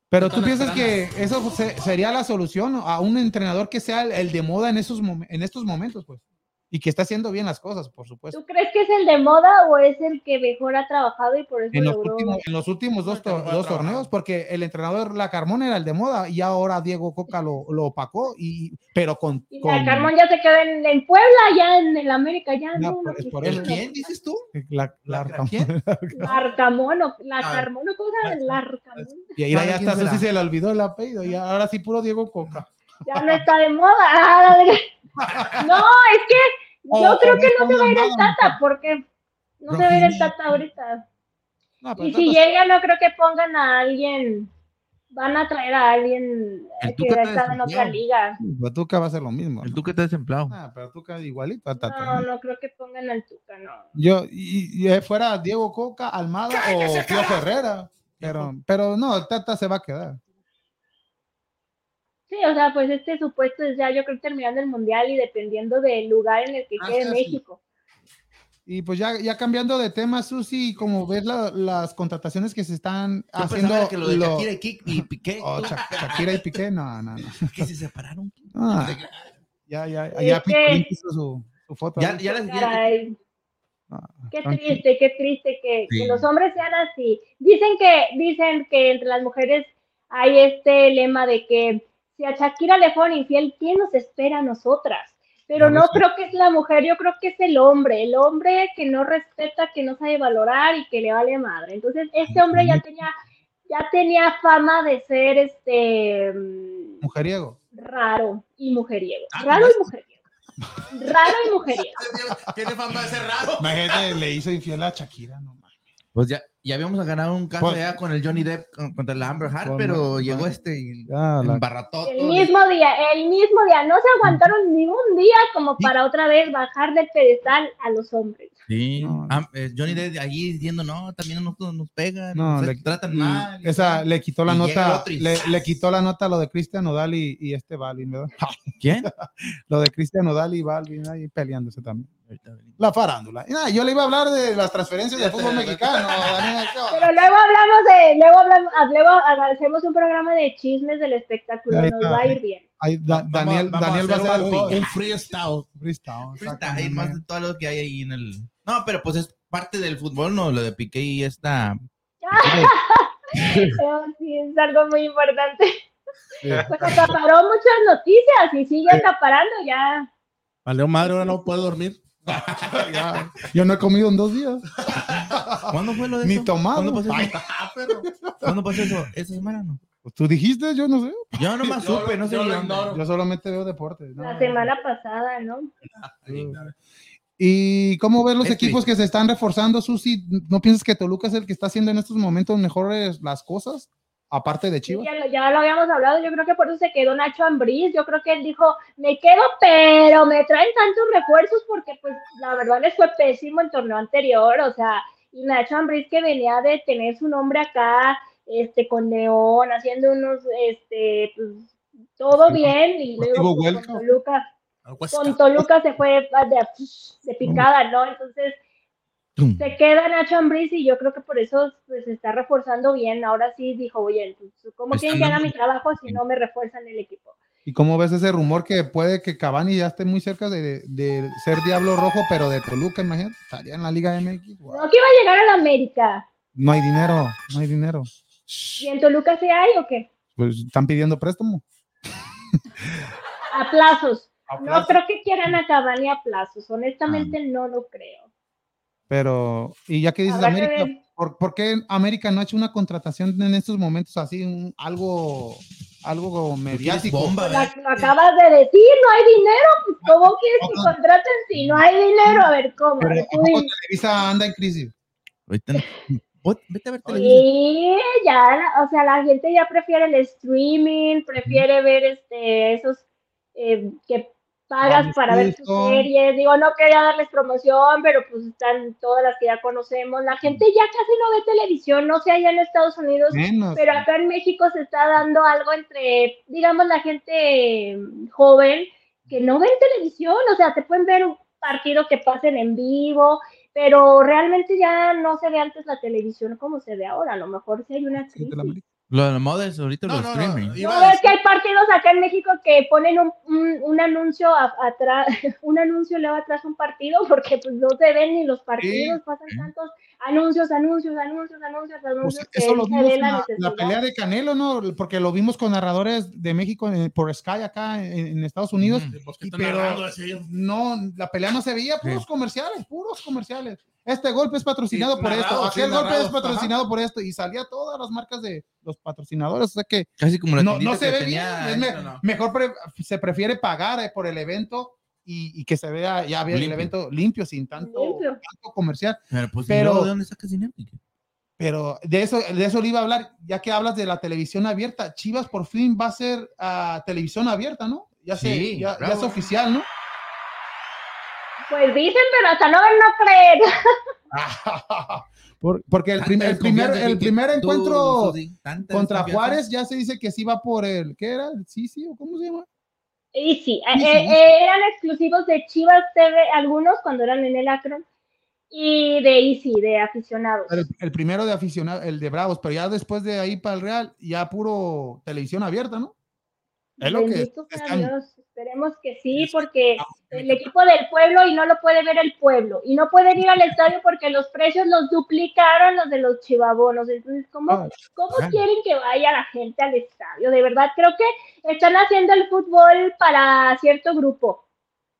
Pero tú piensas que eso se- sería la solución a un entrenador que sea el, el de moda en, esos en estos momentos, pues. Y que está haciendo bien las cosas, por supuesto. ¿Tú crees que es el de moda o es el que mejor ha trabajado y por eso En los, logró? últimos, en los últimos dos, El to- torneos, porque el entrenador La Carmona era el de moda y ahora Diego Coca lo, lo opacó, y, pero con. Y con la Carmón ya se quedó en, en Puebla, ya en el América, ya No, no. por- no, por no. ¿Quién dices tú? la, la, ¿La- quién? Larcamón, o- la Ah. Carmón, ¿o ¿cómo se llama? Larcamón. Y ahí ya ¿Quién hasta será? Susi se le olvidó el apellido, y ahora sí puro Diego Coca. Ya no está de moda. No, es que yo O- creo o que no se va a ir el Tata, porque no se va a ir el. Tata ahorita. No, Y si llega, no creo que pongan a alguien, van a traer a alguien El Tuca que está está en otra desempleado. liga. Pero Tuca va a hacer lo mismo. El ¿no? tú que estás desempleado. Ah, pero Tuca igualito a Tata. No, no creo que pongan al Tuca, no. Yo, y, y, eh, fuera Diego Coca, Almada o Pío Ferrera. Pero, pero no, el Tata se va a quedar. Sí, o sea, pues este supuesto es ya, yo creo, terminando el mundial y dependiendo del lugar en el que Ah, quede sí. México. Y pues ya, ya cambiando de tema, Susi, como ves la- las contrataciones que se están Yo haciendo. que lo de lo- Shakira y Kik- y Piqué, Oh, Sha- Shakira y Piqué, no, no, no. que se separaron. Ah, ya, ya, ya que- Piqué hizo su, su foto. Ya, ya Caray, Ah, qué triste, qué triste que, que los hombres sean así. Dicen que, dicen que entre las mujeres hay este lema de que si a Shakira le fueron infiel, ¿quién nos espera a nosotras? Pero no creo que es la mujer, yo creo que es el hombre, el hombre que no respeta, que no sabe valorar y que le vale madre. Entonces, este hombre ya tenía, ya tenía fama de ser este Mujeriego. raro y mujeriego. Ah, Raro y mujeriego. Raro y mujeriego. Tiene fama de ser raro. Imagínate, le hizo infiel a Shakira, no mames. Pues ya, ya habíamos ganado un caso Pues- ya con el Johnny Depp con- contra la Amber Heard, Con- pero con- llegó este y la- embarrató El mismo día, el mismo día. No se aguantaron ni un día como para otra vez bajar del pedestal a los hombres. Sí. No. Am- eh, Johnny Depp allí diciendo, no, también a nosotros nos pegan, No, nos le, tratan y mal. y Esa le quitó la Y nota, y le, le quitó la nota a lo de Cristian Nodal y, y este Balvin, ¿verdad? ¿Quién? Lo de Cristian Nodal y Balvin ahí peleándose también. La farándula. Y nada, yo le iba a hablar de las transferencias del fútbol mexicano. Daniel. Pero luego hablamos de, luego hablamos, ah, luego hacemos un programa de chismes del espectáculo. Ahí Nos va a ir bien. Ahí, Da- Vamos- Daniel, vamos Daniel va a hacer ser un, freestyle. freestyle. Hay más de todo lo que hay ahí en el. No, pero pues es parte del fútbol, ¿no? Lo de Piqué y esta. Sí, es algo muy importante. Sí. Pues acaparó muchas noticias y sigue acaparando ya. Vale, madre, ahora no puedo dormir. Yo no he comido en dos días. ¿Cuándo fue lo de Ni eso? tomado. ¿Cuándo pasó Ay, eso? Ah, pero. ¿Cuándo pasó eso? ¿Esta semana no? tú dijiste, yo no sé. Yo nomás Yo- supe, no sé. yo solamente veo deportes. ¿no? La semana pasada, ¿no? ¿Y cómo ves los Es equipos que se están reforzando, Susi? ¿No piensas que Toluca es el que está haciendo en estos momentos mejores las cosas? Aparte de Sí, Chivas. ya, lo, ya lo habíamos hablado, yo creo que por eso se quedó Nacho Ambriz, yo creo que él dijo, me quedo, pero me traen tantos refuerzos porque pues la verdad les fue pésimo el torneo anterior, o sea, y Nacho Ambriz que venía de tener su nombre acá, este, con León, haciendo unos, este, pues, todo bien, y luego Deportivo pues, con Toluca, con Toluca se fue de, de picada, ¿no? Entonces. Se queda Nacho Ambriz y yo creo que por eso pues, se está reforzando bien. Ahora sí dijo, oye, pues, ¿cómo quieren que haga mi trabajo si no me refuerzan el equipo? ¿Y cómo ves ese rumor que puede que Cavani ya esté muy cerca de, de ser Diablo Rojo, pero de Toluca, imagínate? Estaría en la Liga MX. Guau. No, que iba a llegar a la América. No hay dinero, no hay dinero. ¿Y en Toluca sí hay o qué? Pues están pidiendo préstamo. A plazos. A No creo que quieran a Cavani a plazos. Honestamente, no lo creo. Pero, y ya que dices América. ¿por, por qué América no ha hecho una contratación en estos momentos así, un- algo, algo mediático? bomba, La- lo acabas de decir, no hay dinero. Pues, ¿Cómo quieres que contraten si no hay dinero? A ver, ¿cómo? Pero Tú ¿a poco dime. Televisa anda en crisis. Ahorita no- Vos- Vete a ver televisión. Sí, ya, o sea, la gente ya prefiere el streaming, prefiere ver este, esos eh, que pagas para ver tus series. Digo, no quería darles promoción, pero pues están todas las que ya conocemos. La gente ya casi no ve televisión, no sé allá en Estados Unidos, Menos. pero acá en México se está dando algo entre, digamos, la gente mm, joven que no ven televisión, o sea, te pueden ver un partido que pasen en vivo, pero realmente ya no se ve antes la televisión como se ve ahora, a lo mejor sí hay una crisis. Lo de la moda es ahorita No, los no, no, streaming. No ves decir- que hay partidos acá en México que ponen un, un, un anuncio a- atrás, un anuncio luego atrás un partido porque pues no se ven ni los partidos, pasan sí. tantos anuncios, anuncios, anuncios, anuncios, Pues anuncios que eso lo vimos en la la, pelea de Canelo, ¿no? Porque lo vimos con narradores de México eh, por Sky acá en, en Estados Unidos. Pues, ¿qué Y están pero-? No, la pelea no se veía, puros comerciales, puros comerciales. Este golpe es patrocinado Sí, por narrado, esto, sí, aquel golpe es patrocinado por esto, y salía todas las marcas de los patrocinadores, o sea que Casi como la no, no se que ve bien, tenía- me- no, mejor pre- se prefiere pagar eh, por el evento y, y que se vea ya el evento limpio, sin tanto, Limpio. tanto comercial. Pero, pues, ¿y Pero- luego ¿de dónde sacas dinero? Pero de eso, de eso le iba a hablar, ya que hablas de la televisión abierta. Chivas por fin va a ser a televisión abierta, ¿no? Ya, se- Sí, ya, es oficial, ¿no? Pues dicen, pero hasta no ver, no creer. Por- porque el, prim- el primer, el primer encuentro contra Juárez ya se dice que sí va por el, ¿qué era? ¿Sí, sí? ¿O cómo se llama? Y sí, eh, sí. eh, eran exclusivos de Chivas TV, algunos cuando eran en el Akron, y de Easy, de aficionados. El, el primero de aficionado, el de Bravos, pero ya después de ahí para el Real, ya puro televisión abierta, ¿no? Es lo que Bendito sea están- Dios, esperemos que sí, porque el equipo del pueblo y no lo puede ver el pueblo, y no pueden ir al estadio porque los precios los duplicaron los de los chivabonos. Entonces, ¿cómo, Ah, ¿cómo quieren que vaya la gente al estadio? De verdad, creo que están haciendo el fútbol para cierto grupo.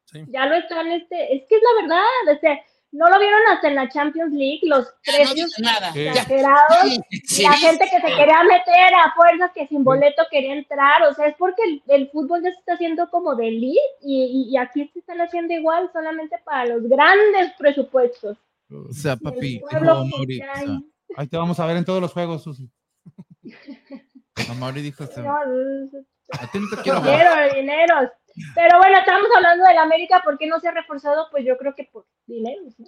Sí. Ya lo están, este, es que es la verdad, este, no lo vieron hasta en la Champions League, los precios nada. Sí. exagerados la gente que se quería meter a fuerzas que sin boleto quería entrar, o sea, es porque el, el fútbol ya se está haciendo como de elite y, y- y aquí se están haciendo igual solamente para los grandes presupuestos. O sea, papi, pueblo, dijo Mauri, ya o sea, hay- Ahí te vamos a ver en todos los juegos, Susi. a Mauri dijo, o sea, no, a ti no te quiero dinero. Pero bueno, estamos hablando del América, ¿por qué no se ha reforzado? Pues yo creo que por dinero. ¿no?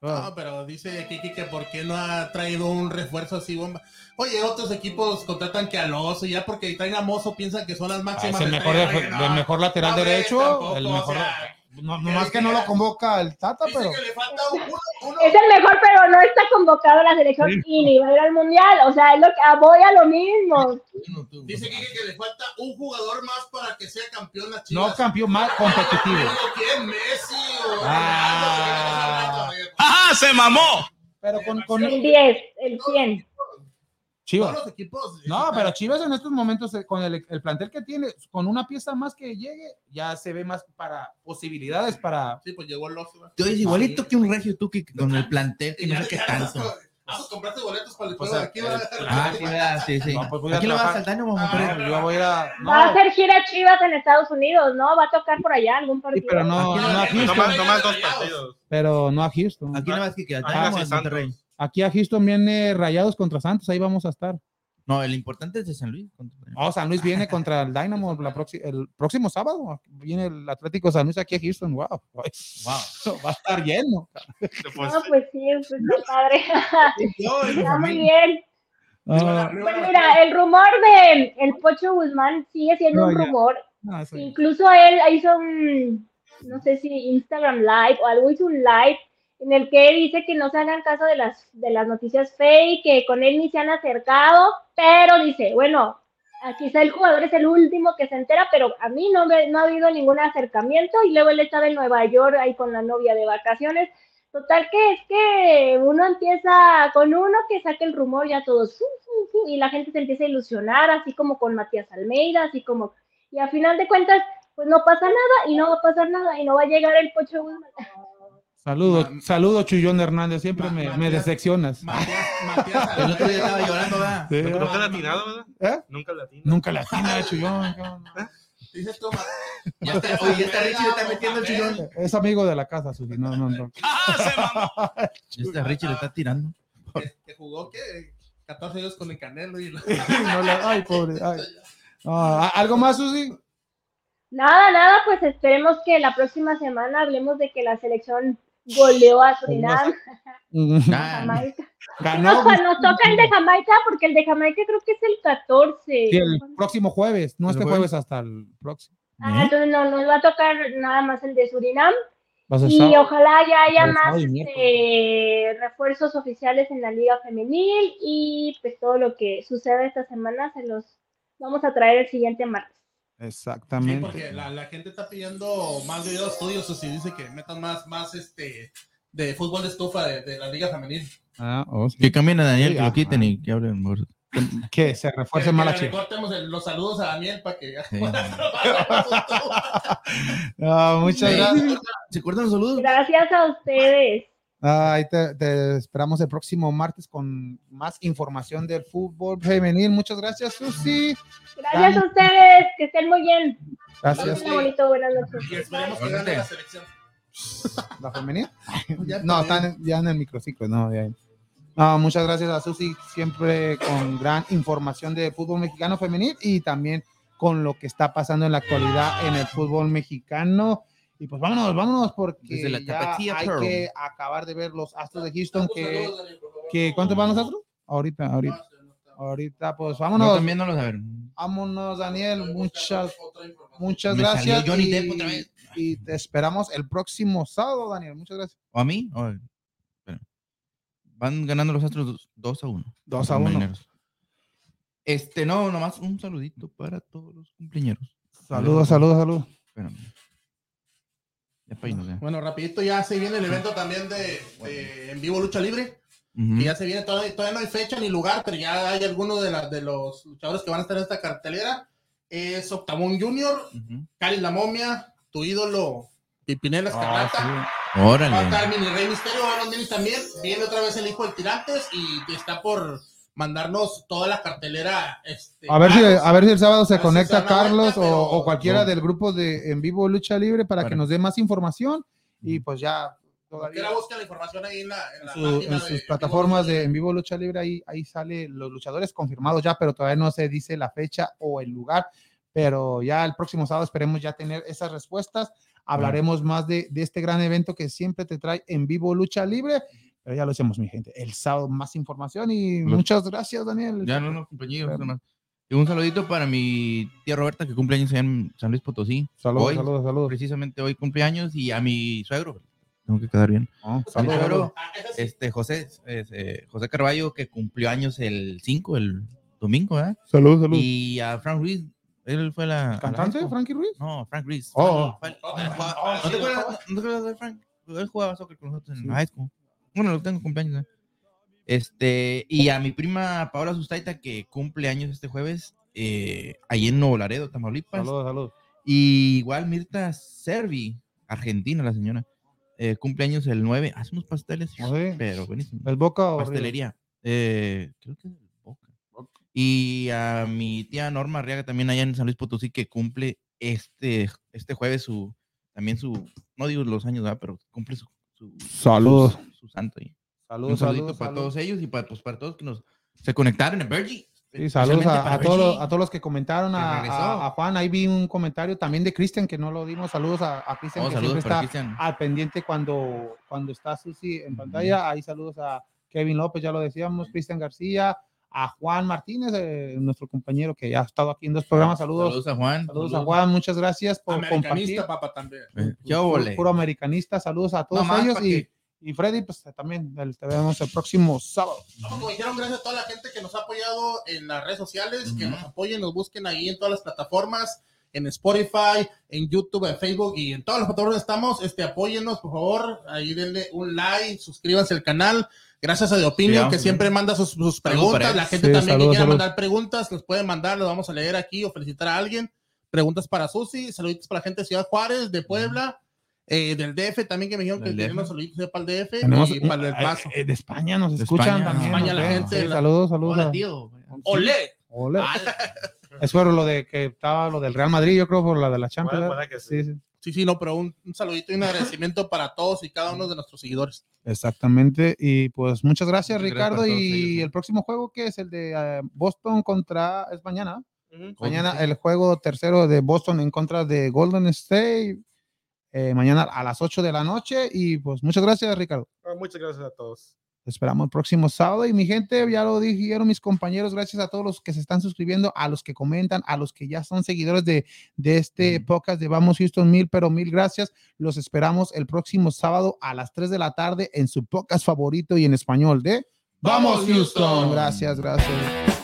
No, pero dice Kiki que por qué no ha traído un refuerzo así bomba. Oye, otros equipos contratan que a Lozo y ya porque traen a Mozo piensan que son las Ah, máximas. es el mejor, de- el lateral No derecho, tampoco, el o mejor. sea, no, nomás que no lo convoca el Tata, Dice pero. que le falta uno, uno. Es el mejor, pero no está convocado a la selección y ni va a ir al mundial. O sea, es lo que ah, voy a lo mismo. Dice Kiki que le falta un jugador más para que sea campeón a No campeón más competitivo. Digo, ¿Quién? Messi o Ah. Ronaldo, ¿de qué estás hablando? ¡Ajá! ¡Se mamó! Pero con, con El 10, el 100. Chivas. Todos los equipos. No, pero Chivas en estos momentos, eh, con el, el plantel que tiene, con una pieza más que llegue, ya se ve más para posibilidades para. Sí, pues llegó el. ¿verdad? Tú eres igualito que un regio, tú que con el plantel, que Y no ya- sé qué ya tanto. Ah, compraste boletos para el juego aquí, ¿verdad? Ah, sí, sí, sí. No, pues a ¿A quién le vas al daño, vamos a Ah, poner? yo voy a ir a. No, Va a hacer gira Chivas en Estados Unidos, ¿no? Va a tocar por allá algún sí, partido. pero no, Aquí no a no- Houston. Nomás, dos partidos. Pero no a Houston. ¿A quién le vas que Ah, sí, o al Monterrey? Aquí a Houston viene Rayados contra Santos, ahí vamos a estar. No, el importante es de San Luis. Oh, San Luis viene contra el Dynamo la el próximo sábado. Viene el Atlético San Luis aquí a Houston. Wow. Wow. Va a estar lleno. No, pues sí, pues está padre. Está muy bien. Ah, Pues mira, el rumor de el Pocho Guzmán sigue siendo No, un rumor. no, ya. Incluso él hizo un, no sé si Instagram Live o algo, hizo un live en el que dice que no se hagan caso de las, de las noticias fake, que con él ni se han acercado, pero dice, bueno, quizá el jugador es el último que se entera, pero a mí no, me- no ha habido ningún acercamiento y luego él estaba en Nueva York ahí con la novia de vacaciones. Total que es que uno empieza con uno que saque el rumor ya todos y la gente se empieza a ilusionar, así como con Matías Almeida, así como y a final de cuentas, pues no pasa nada y no va a pasar nada y no va a llegar el Pocho Guzmán. Saludos, saludos, Chuyón Hernández. Siempre Ma- me, Matías- me decepcionas. Matías, Matías El otro día estaba llorando, ¿verdad? Sí. Nunca le ha atinado, ¿verdad? ¿Eh? Nunca le atinado. Nunca la tiene, Chuyón. cabrón. Dices tú, Ya está, oye, ya está Richie le está metiendo el chillón. Es amigo de la casa, Susi. No, no, no. Ya está Richie le está tirando. que jugó que 14 años con el Canelo y No la- ay, pobre. ay. Ah, ¿Algo más, Susi? Nada, nada, pues esperemos que la próxima semana hablemos de que la selección goleó a Surinam, Jamaica. Ganó. No, nos toca el de Jamaica porque el de Jamaica creo que es el 14. Sí, el próximo jueves, no ¿El este jueves? jueves hasta el próximo. Ah, entonces no, nos va a tocar nada más el de Surinam. Y sábado. ojalá ya haya Sábado más este, refuerzos oficiales en la liga femenil y pues todo lo que suceda esta semana se los vamos a traer el siguiente martes. Sí, Exactamente. porque la, la gente está pidiendo más videos tuyos, o si dice que metan más, más este de fútbol de estufa de, de la liga femenil. Ah, oh, sí. Que cambien a Daniel, Sí, que lo quiten y que hablen. mejor. Que se refuerce Que- más la chica. los saludos a Daniel para que Sí. Muchas Sí. gracias. ¿Se cortan los saludos? Gracias a ustedes. Ah, ahí te, te esperamos el próximo martes con más información del fútbol femenil. Muchas gracias, Susi. Gracias a ustedes. Que estén muy bien. Gracias. Pásenla bonito. Buenas noches. y esperemos que gane la selección. ¿La femenil? No, están ya en el microciclo, no, ya. No, muchas gracias a Susi, siempre con gran información de fútbol mexicano femenil y también con lo que está pasando en la actualidad en el fútbol mexicano. Y pues vámonos, vámonos, porque Desde la ya Tapatía hay Pearl. que acabar de ver los Astros de Houston. Que, que, ¿Cuántos van los Astros? Ahorita, ahorita, ahorita, pues No, vámonos. también no los a ver. Vámonos, Daniel. Muchas, muchas Me salió gracias. Johnny y, Depp otra vez. y te esperamos el próximo sábado, Daniel. Muchas gracias. ¿O a mí? O-. Van ganando los Astros 2 a 1. Dos a uno. Este, no, nomás un saludito para todos los cumpleaños. Saludos, saludos, saludos. Espérame. Bueno, rapidito ya se viene el evento también de, de en vivo lucha libre. Que ya se viene, todavía, todavía no hay fecha ni lugar, pero ya hay algunos de, la- de los luchadores que van a estar en esta cartelera. Es Octavón Junior, Ujú. Cali la momia, tu ídolo Pipinela Ah, Escarlata. Va a Órale. estar Mini Rey Misterio, Aaron Dennis también. Viene otra vez el hijo del Tirantes y está por mandarnos toda la cartelera. Este, A ver, si, Carlos. a ver si el sábado se A si conecta se una Carlos vuelta, o, pero- o cualquiera No. del grupo de En Vivo Lucha Libre para que Para- nos dé más información y pues ya todavía Cualquiera busca la información ahí en, la, en, la su- en de- sus plataformas de En Vivo Lucha Libre ahí, ahí sale los luchadores confirmados ya, pero todavía no se dice la fecha o el lugar, pero ya el próximo sábado esperemos ya tener esas respuestas. Hablaremos más de, de este gran evento que siempre te trae En Vivo Lucha Libre. Pero ya lo hacemos, mi gente. El sábado más información y Lo- muchas gracias, Daniel. Ya no, no, nomás. Y un saludito para mi tía Roberta que cumple años en San Luis Potosí. Saludos, Hoy, saludos, saludos. Precisamente hoy cumpleaños y a mi suegro. Tengo que quedar bien. Oh, A mi suegro, este, José, eh, José Carballo, que cumplió años el 5, el domingo, ¿verdad? Saludos, saludos. Y a Frank Ruiz, él fue la. la ¿Cantante, expo. Frankie Ruiz? No, Frank Ruiz. Oh. Fue- Oh, oh, ¿No sí, te acuerdas oh. no te acuerdas de Frank? Él jugaba soccer con nosotros en Sí. high school. Bueno, lo tengo cumpleaños. ¿eh? Este, y a mi prima Paola Sustaita, que cumple años este jueves, eh, ahí en Nuevo Laredo, Tamaulipas. Saludos, saludos. Y igual Mirta Servi, argentina la señora, eh, cumpleaños el 9, hace unos pasteles, ¿Oh, sí? pero buenísimo. ¿El Boca o? Pastelería. Eh, creo que es el Boca. Y a mi tía Norma Arriaga también allá en San Luis Potosí que cumple este, este jueves su, también su, no digo los años, ¿verdad? pero cumple su, su, Saludos. su, su santo. Saludos, Un saludito saludos, para saludos. todos ellos y para, pues, para todos que nos se conectaron en Virgie. Sí, saludos a, todos, los- a todos los que comentaron, a, regresó. a- a Juan. Ahí vi un comentario también de Cristian que no lo dimos. Saludos a, Cristian Oh, que siempre está Cristian. al pendiente cuando, cuando está Susi en pantalla. Ahí saludos a Kevin López, ya lo decíamos, Cristian García, a Juan Martínez, eh, nuestro compañero que ya ha estado aquí en dos programas. Saludos, Saludos a Juan. saludos a Juan, muchas gracias por compartir. Americanista, papá, también. Eh, ¿Qué Puro, puro americanista, saludos a todos Nomás ellos y, y Freddy, pues también el- te vemos el próximo sábado. No, como dijeron, gracias a toda la gente que nos ha apoyado en las redes sociales, que nos apoyen, nos busquen ahí en todas las plataformas, en Spotify, en YouTube, en Facebook y en todas las plataformas estamos. Este, apóyennos, por favor, ahí denle un like, suscríbanse al canal. Gracias a The Opinion, Sí, que siempre manda sus, sus preguntas. La gente Sí, también saludos, que quiera saludos. mandar preguntas, nos pueden mandar, los vamos a leer aquí o felicitar a alguien. preguntas para Susi, saluditos para la gente de Ciudad Juárez, de Puebla, eh, del DF también, que me dijeron que tenemos saluditos para el DF Tenemos- y para el eh, Paso. eh, de España nos De escuchan España, también. España, nos la gente, Sí, la- saludos, saludos. Hola, tío. ¡Olé! Ole. Ah, Es por lo de que estaba lo del Real Madrid, yo creo, por la de la Champions. Que sí. Sí, sí. Sí, no, pero un, un saludito y un agradecimiento para todos y cada uno de nuestros seguidores. Exactamente. Y pues muchas gracias, Muchas Ricardo. y ellos, sí. el próximo juego, que es el de eh, Boston contra. Es mañana. Mañana el juego tercero de Boston en contra de Golden State. eh, mañana a las 8 de la noche. Y pues muchas gracias, Ricardo. Ah, Muchas gracias a todos. Te esperamos el próximo sábado. Y mi gente, ya lo dijeron mis compañeros, gracias a todos los que se están suscribiendo, a los que comentan, a los que ya son seguidores de, de este Ujú. podcast de Vamos Houston, mil, pero mil gracias. Los esperamos el próximo sábado a las 3 de la tarde en su podcast favorito y en español de ¡Vamos, Houston! Gracias, gracias.